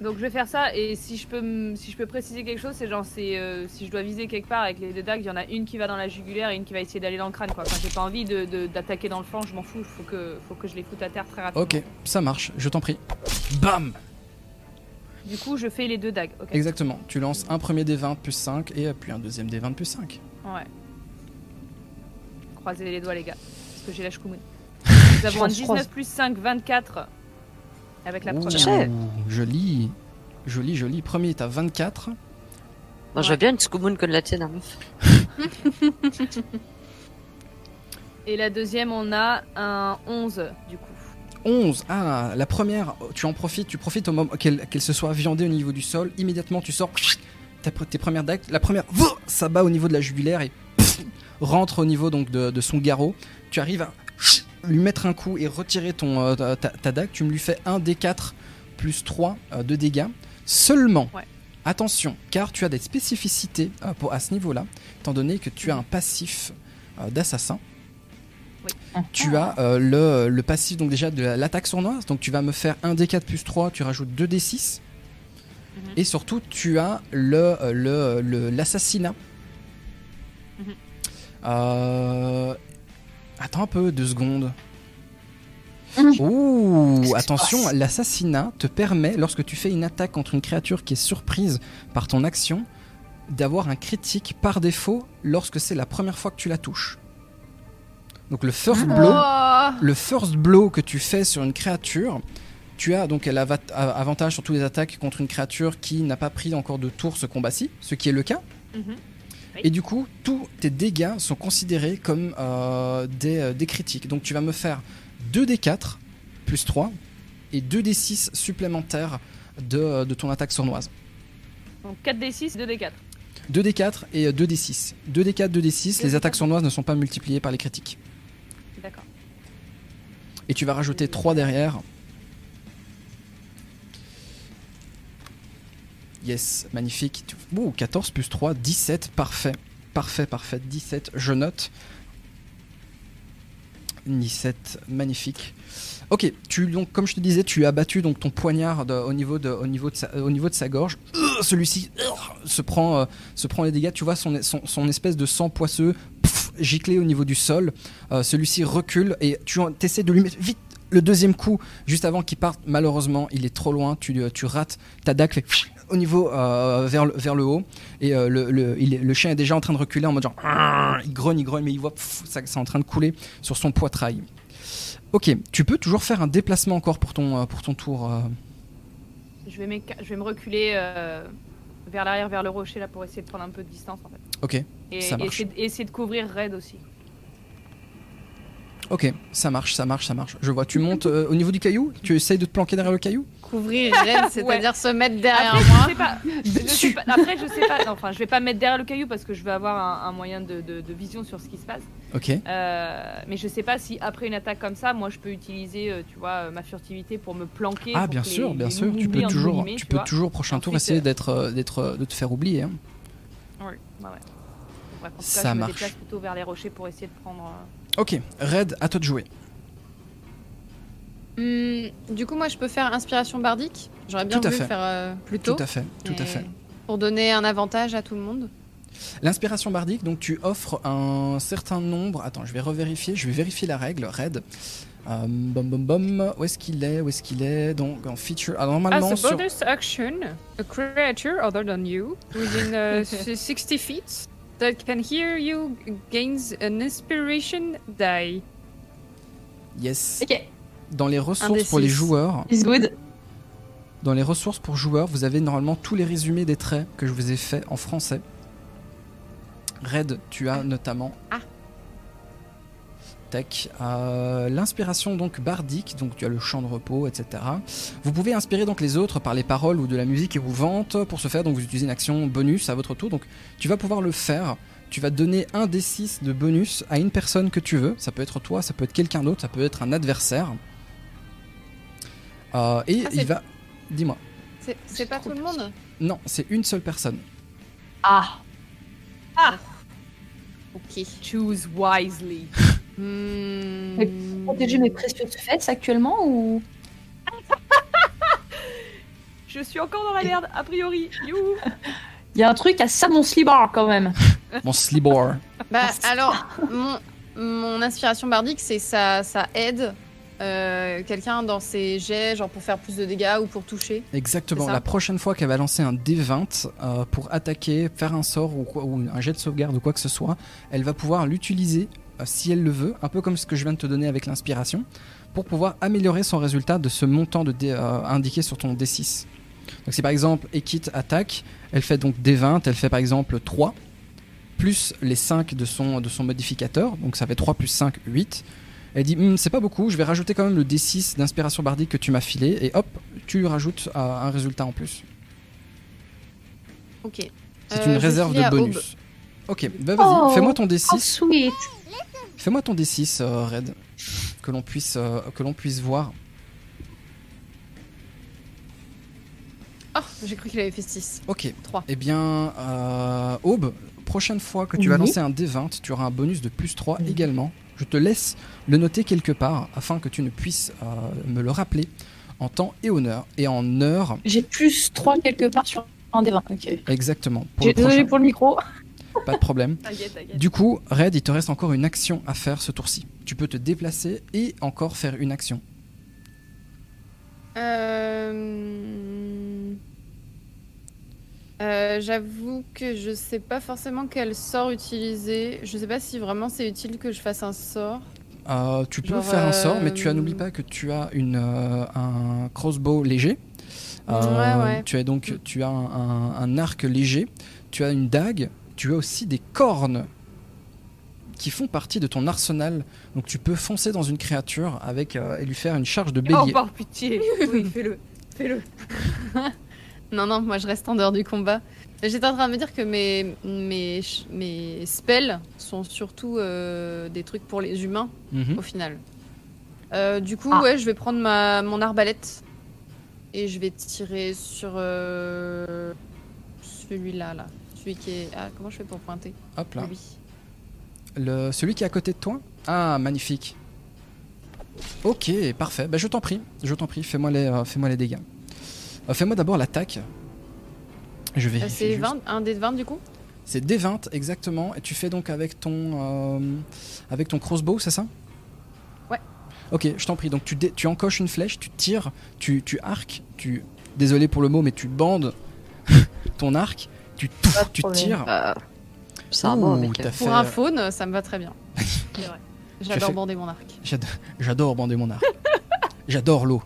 Donc je vais faire ça et si je peux si je peux préciser quelque chose c'est genre c'est euh, si je dois viser quelque part avec les deux dagues il y en a une qui va dans la jugulaire et une qui va essayer d'aller dans le crâne quoi. Enfin j'ai pas envie de- de- d'attaquer dans le flanc je m'en fous faut que faut que je les foute à terre très rapidement. Ok, ça marche, je t'en prie. Bam Du coup je fais les deux dagues. Ok. Exactement, tu lances un premier des 20 plus 5 et puis un deuxième des 20 plus 5. Ouais. Croisez les doigts les gars parce que j'ai la chkoumoun. Nous avons un Croise, croise. 19 plus 5 24 avec la Ouh, première. Joli, joli, joli. Premier est à 24. Moi, je bien une Scoomoon comme la tienne, hein, meuf. Et la deuxième on a un 11 du coup. 11. Ah, la première, tu en profites, tu profites au moment qu'elle qu'elle se soit viandée au niveau du sol. Immédiatement, tu sors tes premières dagues. La première, ça bat au niveau de la jugulaire et pff, rentre au niveau donc de, de son garrot. Tu arrives à lui mettre un coup et retirer ton, euh, ta, ta dague. Tu me lui fais un D4 plus 3 euh, de dégâts. Seulement, Ouais. attention, car tu as des spécificités euh, pour, à ce niveau-là, étant donné que tu as un passif d'assassin. Tu as euh, le, le passif donc déjà de la- l'attaque sournoise, donc tu vas me faire un D4 plus 3, tu rajoutes 2 D6. Mhm. Et surtout, tu as le le- le- l'assassinat. Mhm. Euh, Attends un peu, deux secondes. Mhm. Ouh, attention, l'assassinat te permet, lorsque tu fais une attaque contre une créature qui est surprise par ton action, d'avoir un critique par défaut lorsque c'est la première fois que tu la touches. Donc le first blow, Oh le first blow que tu fais sur une créature, tu as donc elle a va- a- avantage sur toutes les attaques contre une créature qui n'a pas pris encore de tour ce combat-ci, ce qui est le cas. Mhm. Et du coup, tous tes dégâts sont considérés comme euh, des, euh, des critiques. Donc tu vas me faire 2 d4 plus 3 et 2 d6 supplémentaires de, euh, de ton attaque sournoise. Donc 4d6 2d4. 2 d4 et 2 d6. 2 d4, 2 d6, les attaques sournoises ne sont pas multipliées par les critiques. D'accord. Et tu vas rajouter 3 derrière Yes, magnifique. Tu- Ouh, 14 plus 3, 17, parfait. Parfait, parfait, 17, je note. 17, magnifique. Ok, tu, donc, comme je te disais, tu as battu donc, ton poignard au, niveau de, sa, gorge. Euh, Celui-ci euh, se, prend, euh, se prend les dégâts. Tu vois son, espèce de sang poisseux pff, giclé au niveau du sol. Celui-ci recule et tu essaies de lui mettre vite le deuxième coup juste avant qu'il parte. Malheureusement, il est trop loin. Tu, tu rates. Ta dague fait au niveau euh, vers, le, vers le haut et euh, le, le, il est- le chien est déjà en train de reculer en mode genre Ah il grogne il grogne mais il voit pff, ça c'est en train de couler sur son poitrail ok tu peux toujours faire un déplacement encore pour ton, euh, pour ton tour. Je vais, je vais me reculer vers l'arrière, vers le rocher, là, pour essayer de prendre un peu de distance, en fait. ok Et, Ça et marche. essayer, de- essayer de couvrir Red aussi. Ok ça marche ça marche ça marche je vois tu montes euh, au niveau du caillou? Tu essayes de te planquer derrière le caillou? Couvrir Red, c'est-à-dire se mettre derrière Après, moi. je sais pas. Je sais pas. Après, je sais pas. non, Enfin, je vais pas me mettre derrière le caillou parce que je vais avoir un, un moyen de, de- de vision sur ce qui se passe. ok Euh, mais je sais pas si après une attaque comme ça, moi, je peux utiliser, euh, tu vois, ma furtivité pour me planquer. ah bien sûr les- bien les sûr tu peux toujours tu tu peux vois. toujours prochain tour essayer d'être d'être de te faire oublier hein. Ouais, ouais, ouais. Bref, en tout cas, Ça je me marche. déplace plutôt vers les rochers pour essayer de prendre. Ok Red à toi de jouer Hmm, du coup, moi, je peux faire inspiration bardique. J'aurais bien voulu faire euh, plus tôt. tout à fait tout à fait Pour donner un avantage à tout le monde. L'inspiration bardique, donc tu offres un certain nombre. Attends, je vais revérifier. Je vais vérifier la règle. Red. Euh, bom bom bom. Où est-ce qu'il est? Où est-ce qu'il est? Donc en feature. Ah, normalement As a sur. bonus action, a creature other than you within uh, 60 feet that can hear you gains an inspiration die. Yes. Ok, Dans les ressources pour les joueurs, it's good. dans les ressources pour joueurs, vous avez normalement tous les résumés des traits que je vous ai fait en français. Red, tu as notamment. Ah. Tac. euh, L'inspiration donc bardique, donc tu as le chant de repos, etc. Vous pouvez inspirer donc les autres par les paroles ou de la musique et vous vente. Pour ce faire, donc vous utilisez une action bonus à votre tour. Donc tu vas pouvoir le faire. Tu vas donner un des 6 de bonus à une personne que tu veux. Ça peut être toi, ça peut être quelqu'un d'autre, ça peut être un adversaire. Euh, et Ah, il va. Dis-moi. C'est c'est pas tout le monde? Non, c'est une seule personne. Ah, Ok. Choose wisely. Hmm. protéger mes précieuses fesses actuellement ou? Je suis encore dans la merde, a priori. Il y a un truc à ça mon slibard quand même. Mon slibor. Bah, alors, mon, mon inspiration bardique, c'est ça, ça aide euh, quelqu'un dans ses jets, genre pour faire plus de dégâts ou pour toucher. Exactement. La prochaine fois qu'elle va lancer un D20 euh, pour attaquer, faire un sort ou, quoi- ou un jet de sauvegarde ou quoi que ce soit, elle va pouvoir l'utiliser si elle le veut, un peu comme ce que je viens de te donner avec l'inspiration, pour pouvoir améliorer son résultat de ce montant de D, euh, indiqué sur ton D6. Donc si par exemple Ekit attaque, elle fait donc D20, elle fait par exemple 3, plus les 5 de son, de son modificateur, donc ça fait 3 plus 5, 8. Elle dit Hum, c'est pas beaucoup, je vais rajouter quand même le D6 d'inspiration bardique que tu m'as filé, et hop, tu lui rajoutes euh, un résultat en plus. Ok. C'est Euh, une réserve de bonus. Ok, bah vas-y, Oh. fais-moi ton Oh D6. sweet. Fais-moi ton D6, euh, Red, que l'on puisse, euh, que l'on puisse voir. Oh, j'ai cru qu'il avait fait 6. Ok. 3. Eh bien, euh, Aube, prochaine fois que tu vas lancer un D20, tu auras un bonus de plus 3 également. Je te laisse le noter quelque part afin que tu ne puisses euh, me le rappeler en temps et honneur et en heure J'ai plus 3 quelque part sur un des 20. Ok. exactement pour J'ai- Désolé prochain. pour le micro. Pas de problème. T'inquiète, t'inquiète. Du coup, Red, il te reste encore une action à faire ce tour-ci. Tu peux te déplacer et encore faire une action. Euh... euh, J'avoue que je sais pas forcément quel sort utiliser. Je sais pas si vraiment c'est utile que je fasse un sort. Euh, tu peux Genre, faire un sort, mais tu as euh, n'oublie pas que tu as une, euh, un crossbow léger. Ouais, ouais. Tu as donc tu as un, un- un arc léger, tu as une dague, tu as aussi des cornes qui font partie de ton arsenal. Donc tu peux foncer dans une créature avec euh, et lui faire une charge de Oh, bélier. par pitié. Oui, fais-le. Fais-le. Non, non, moi je reste en dehors du combat. J'étais en train de me dire que mes, mes, ch- mes spells sont surtout euh, des trucs pour les humains Mhm. au final. Euh, du coup, Ah. ouais, je vais prendre ma, mon arbalète et je vais tirer sur. euh, celui-là, là. Celui qui est. Ah, comment je fais pour pointer Hop là. Lui. Le, celui qui est à côté de toi Ah, magnifique. Ok, parfait. Bah, je t'en prie, je t'en prie, fais-moi les, euh, fais-moi les dégâts. Euh, fais-moi d'abord l'attaque. Je vais. Euh, C'est 20, un dé de 20 du coup C'est D20 exactement. Et tu fais donc avec ton, euh, avec ton crossbow, c'est ça Ouais. Ok, je t'en prie. Donc tu, dé- tu encoches une flèche, tu tires, tu, tu arques, tu. Désolé pour le mot, mais tu bandes ton arc, tu, touf, tu tires. C'est un mot, Ouh, mec. t'as fait- Pour un faune, ça me va très bien. J'adore fait- bander mon arc. J'adore, bander mon arc. J'adore l'eau.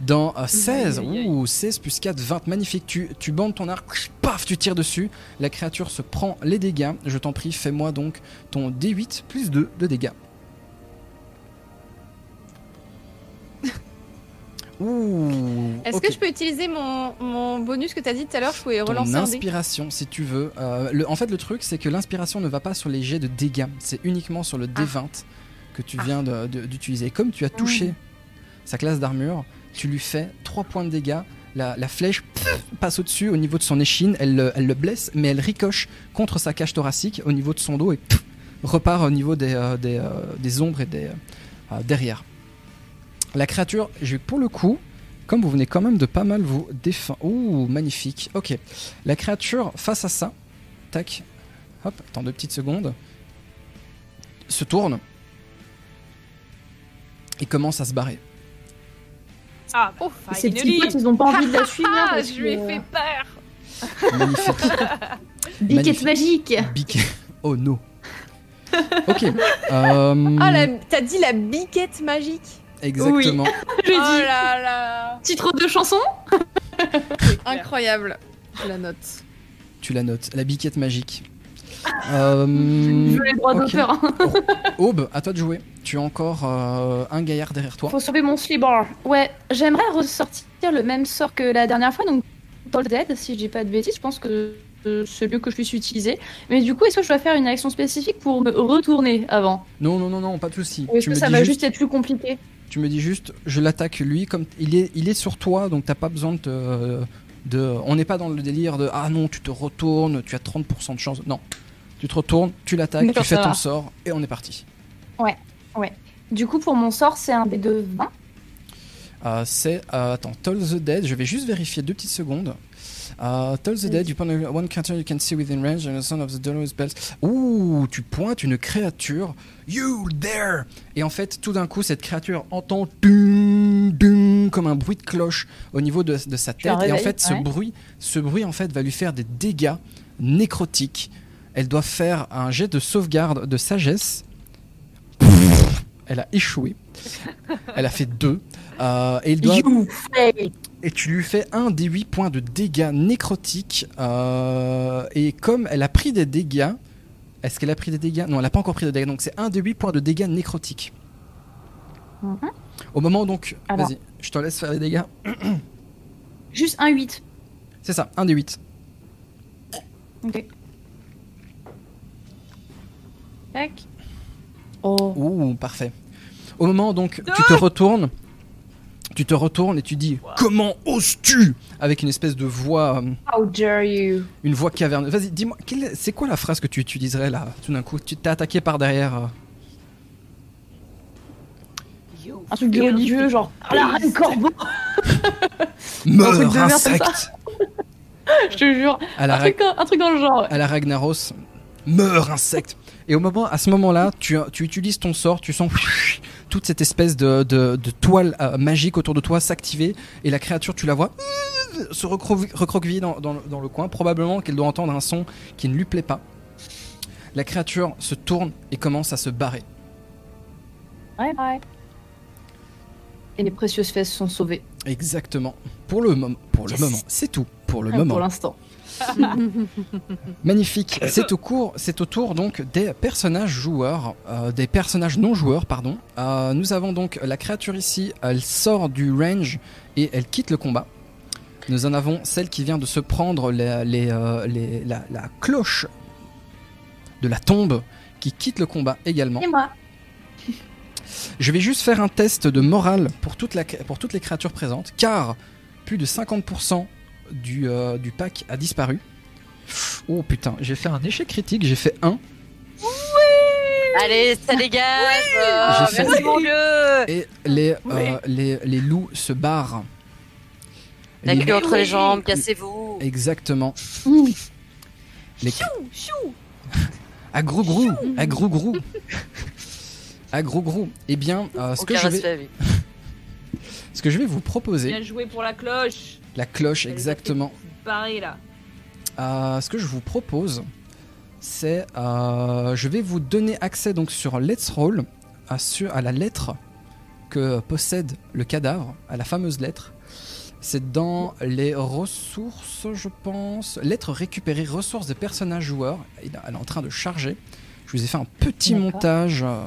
Dans euh, 16, Aïe, aïe, aïe. ouh, 16 plus 4, 20, magnifique. Tu, tu bandes ton arc, paf, tu tires dessus. La créature se prend les dégâts. Je t'en prie, fais-moi donc ton D8 plus 2 de dégâts. Ouh, Est-ce que je peux utiliser mon, mon bonus que t'as dit tout à l'heure Je pouvais ton relancer un dé inspiration, si tu veux. Euh, le- en fait, le truc, c'est que l'inspiration ne va pas sur les jets de dégâts. C'est uniquement sur le D20 que tu viens de- d'utiliser. Et comme tu as touché sa classe d'armure, tu lui fais 3 points de dégâts. La, la flèche pff, passe au-dessus, au niveau de son échine. Elle, le- elle le blesse, mais elle ricoche contre sa cage thoracique, au niveau de son dos, et pff, repart au niveau des, euh, des, euh, des ombres et des, derrière. La créature, pour le coup, comme vous venez quand même de pas mal vous défendre. Ouh, magnifique. Ok. La créature, face à ça, tac, hop, attends deux petites secondes, se tourne et commence à se barrer. Ah, Oh, Ces petits potes, ils ont pas envie de la suivre. Ah, je lui ai fait euh, peur. Magnifique. Biquette magique. Biquet. Oh no. Ok. euh, Ah, la- t'as dit la biquette magique Exactement. Je Oh là là titre de chanson. Incroyable Je la note. Tu la notes. La biquette magique. Euh, Je veux les droits ok. d'auteur. hein. Aube, à toi de jouer. Tu as encore euh, un gaillard derrière toi. Faut sauver mon slibard. Ouais, j'aimerais ressortir le même sort que la dernière fois, donc Toll Dead, si je dis pas de bêtises, je pense que euh, c'est mieux que je puisse utiliser. Mais du coup, est-ce que je dois faire une action spécifique pour me retourner avant? Non, non, non, non, pas de souci. Ou est-ce que me ça va juste- juste être plus compliqué? Tu me dis juste, je l'attaque lui, comme il est, il est sur toi, donc t'as pas besoin de, te- de. On n'est pas dans le délire de ah non, tu te retournes, tu as 30% de chance. Non, tu te retournes, tu l'attaques, tu fais ton va. sort et on est parti. Du coup, pour mon sort, c'est un dé de 20. Euh, c'est euh, attends, Toll the Dead. Je vais juste vérifier deux peties secondes. Euh, Toll the Dead, you point a- one creature you can see within range and the sound of the dollar spells. Ouh, tu pointes une créature. You there! Et en fait, tout d'un coup, cette créature entend ding, ding, comme un bruit de cloche au niveau de, de sa tête. Et en fait, ce ouais. bruit, ce bruit en fait va lui faire des dégâts nécrotiques. Elle doit faire un jet de sauvegarde de sagesse. Elle a échoué. Elle a fait deux. Euh, et il doit You. Et tu lui fais un des 8 points de dégâts nécrotiques. euh, et comme elle a pris des dégâts, est-ce qu'elle a pris des dégâts? Non, elle n'a pas encore pris de dégâts. Donc c'est un des 8 points de dégâts nécrotiques. Mhm. Au moment donc, Alors. vas-y, je te laisse faire les dégâts. Juste un 8. C'est ça, un des 8. Ok. Tac. Oh. Ouh, parfait. Au moment donc, tu te retournes, tu te retournes et tu dis Comment oses-tu? Avec une espèce de voix, euh, How dare you? une voix caverneuse. Vas-y, dis-moi, c'est quoi la phrase que tu utiliserais là, tout d'un coup? Tu t'es attaqué par derrière. euh, Un truc de religieux, genre Ah, la reine corbeau, Meurs, insecte je te jure. à la, Un truc, un truc dans le genre. à la Ragnaros, meurs insecte. Et au moment, à ce moment-là, tu, tu utilises ton sort, tu sens toute cette espèce de, de- de toile euh, magique autour de toi s'activer, et la créature, tu la vois se recroqueviller dans, dans le- dans le coin, probablement qu'elle doit entendre un son qui ne lui plaît pas. La créature se tourne et commence à se barrer. Et les précieuses fesses sont sauvées. Exactement. Pour le moment, pour le Yes. moment, c'est tout. Pour le Pour moment. l'instant. Magnifique. C'est au cours, c'est au tour donc des personnages joueurs, euh, des personnages non joueurs, pardon. Euh, nous avons donc la créature ici. Elle sort du range et elle quitte le combat. Nous en avons celle qui vient de se prendre les- les, euh, les- la, la cloche de la tombe qui quitte le combat également. Et moi Je vais juste faire un test de morale pour, toute la, pour toutes les créatures présentes, car plus de 50% du, euh, du pack a disparu. Oh putain, j'ai fait un échec critique, j'ai fait 1. Allez, ça dégage euh, fait- Merci mon dieu Et les, Oui. euh, les, les loups se barrent. La Les- queue entre les Oui. jambes, cassez-vous Exactement. Les... Chou, chou. À grou grou, à grou grou. À grou grou. Eh bien, euh, ce, que je vais, oui. ce que je vais vous proposer, Bien joué pour la cloche. La cloche exactement. Barré là. Euh, ce que je vous propose, c'est euh, je vais vous donner accès donc sur Let's Roll à, sur- à la lettre que possède le cadavre, à la fameuse lettre. C'est dans les ressources, je pense. Lettre récupérée, ressources des personnages joueurs. Elle est en train de charger. Je vous ai fait un petit montage. euh,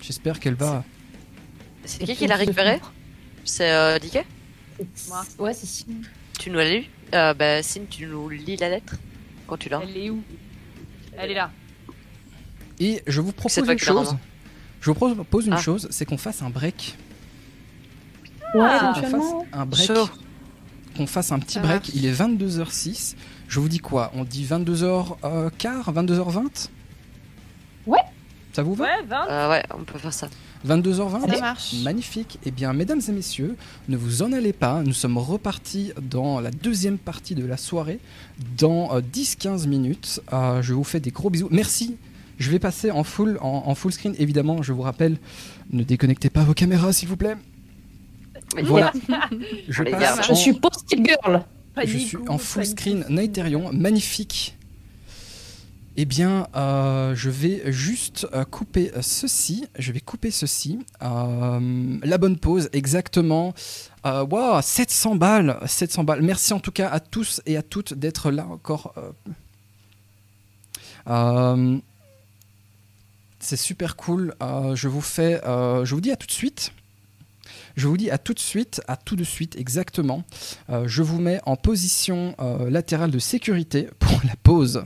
J'espère qu'elle va. C'est qui qui l'a récupéré C'est euh, Dicky Moi. Ouais, c'est si. Tu nous l'as lu euh, Bah, Sim, tu nous lis la lettre quand tu l'as. Elle est où Elle est là. Et je vous propose une chose. Je vous propose une Ah. chose, c'est qu'on fasse un break. Ouais, Ah, Qu'on fasse éventuellement. un break. Qu'on fasse un petit break. Il est 22h06. Je vous dis quoi? On dit 22h15 22h20 Ouais. Ça vous va? Ouais, 20. Euh, ouais, on peut faire ça. 22h20 Ça marche. Magnifique. Eh bien, mesdames et messieurs, ne vous en allez pas. Nous sommes repartis dans la deuxième partie de la soirée dans euh, 10-15 minutes. Euh, je vous fais des gros bisous. Merci. Je vais passer en full, en, en full screen. Évidemment, je vous rappelle, ne déconnectez pas vos caméras, s'il vous plaît. Voilà. Je passe suis post-it girl. je suis en full screen Nighterion, magnifique. Eh bien, euh, je vais juste euh, couper euh, ceci. Je vais couper ceci. La bonne pause, exactement. Waouh, 700 balles, 700 balles. Merci en tout cas à tous et à toutes d'être là encore. C'est super cool. Je vous je vous dis à tout de suite. Je vous dis à tout de suite, à tout de suite, exactement. Je vous mets en position latérale de sécurité pour la pause.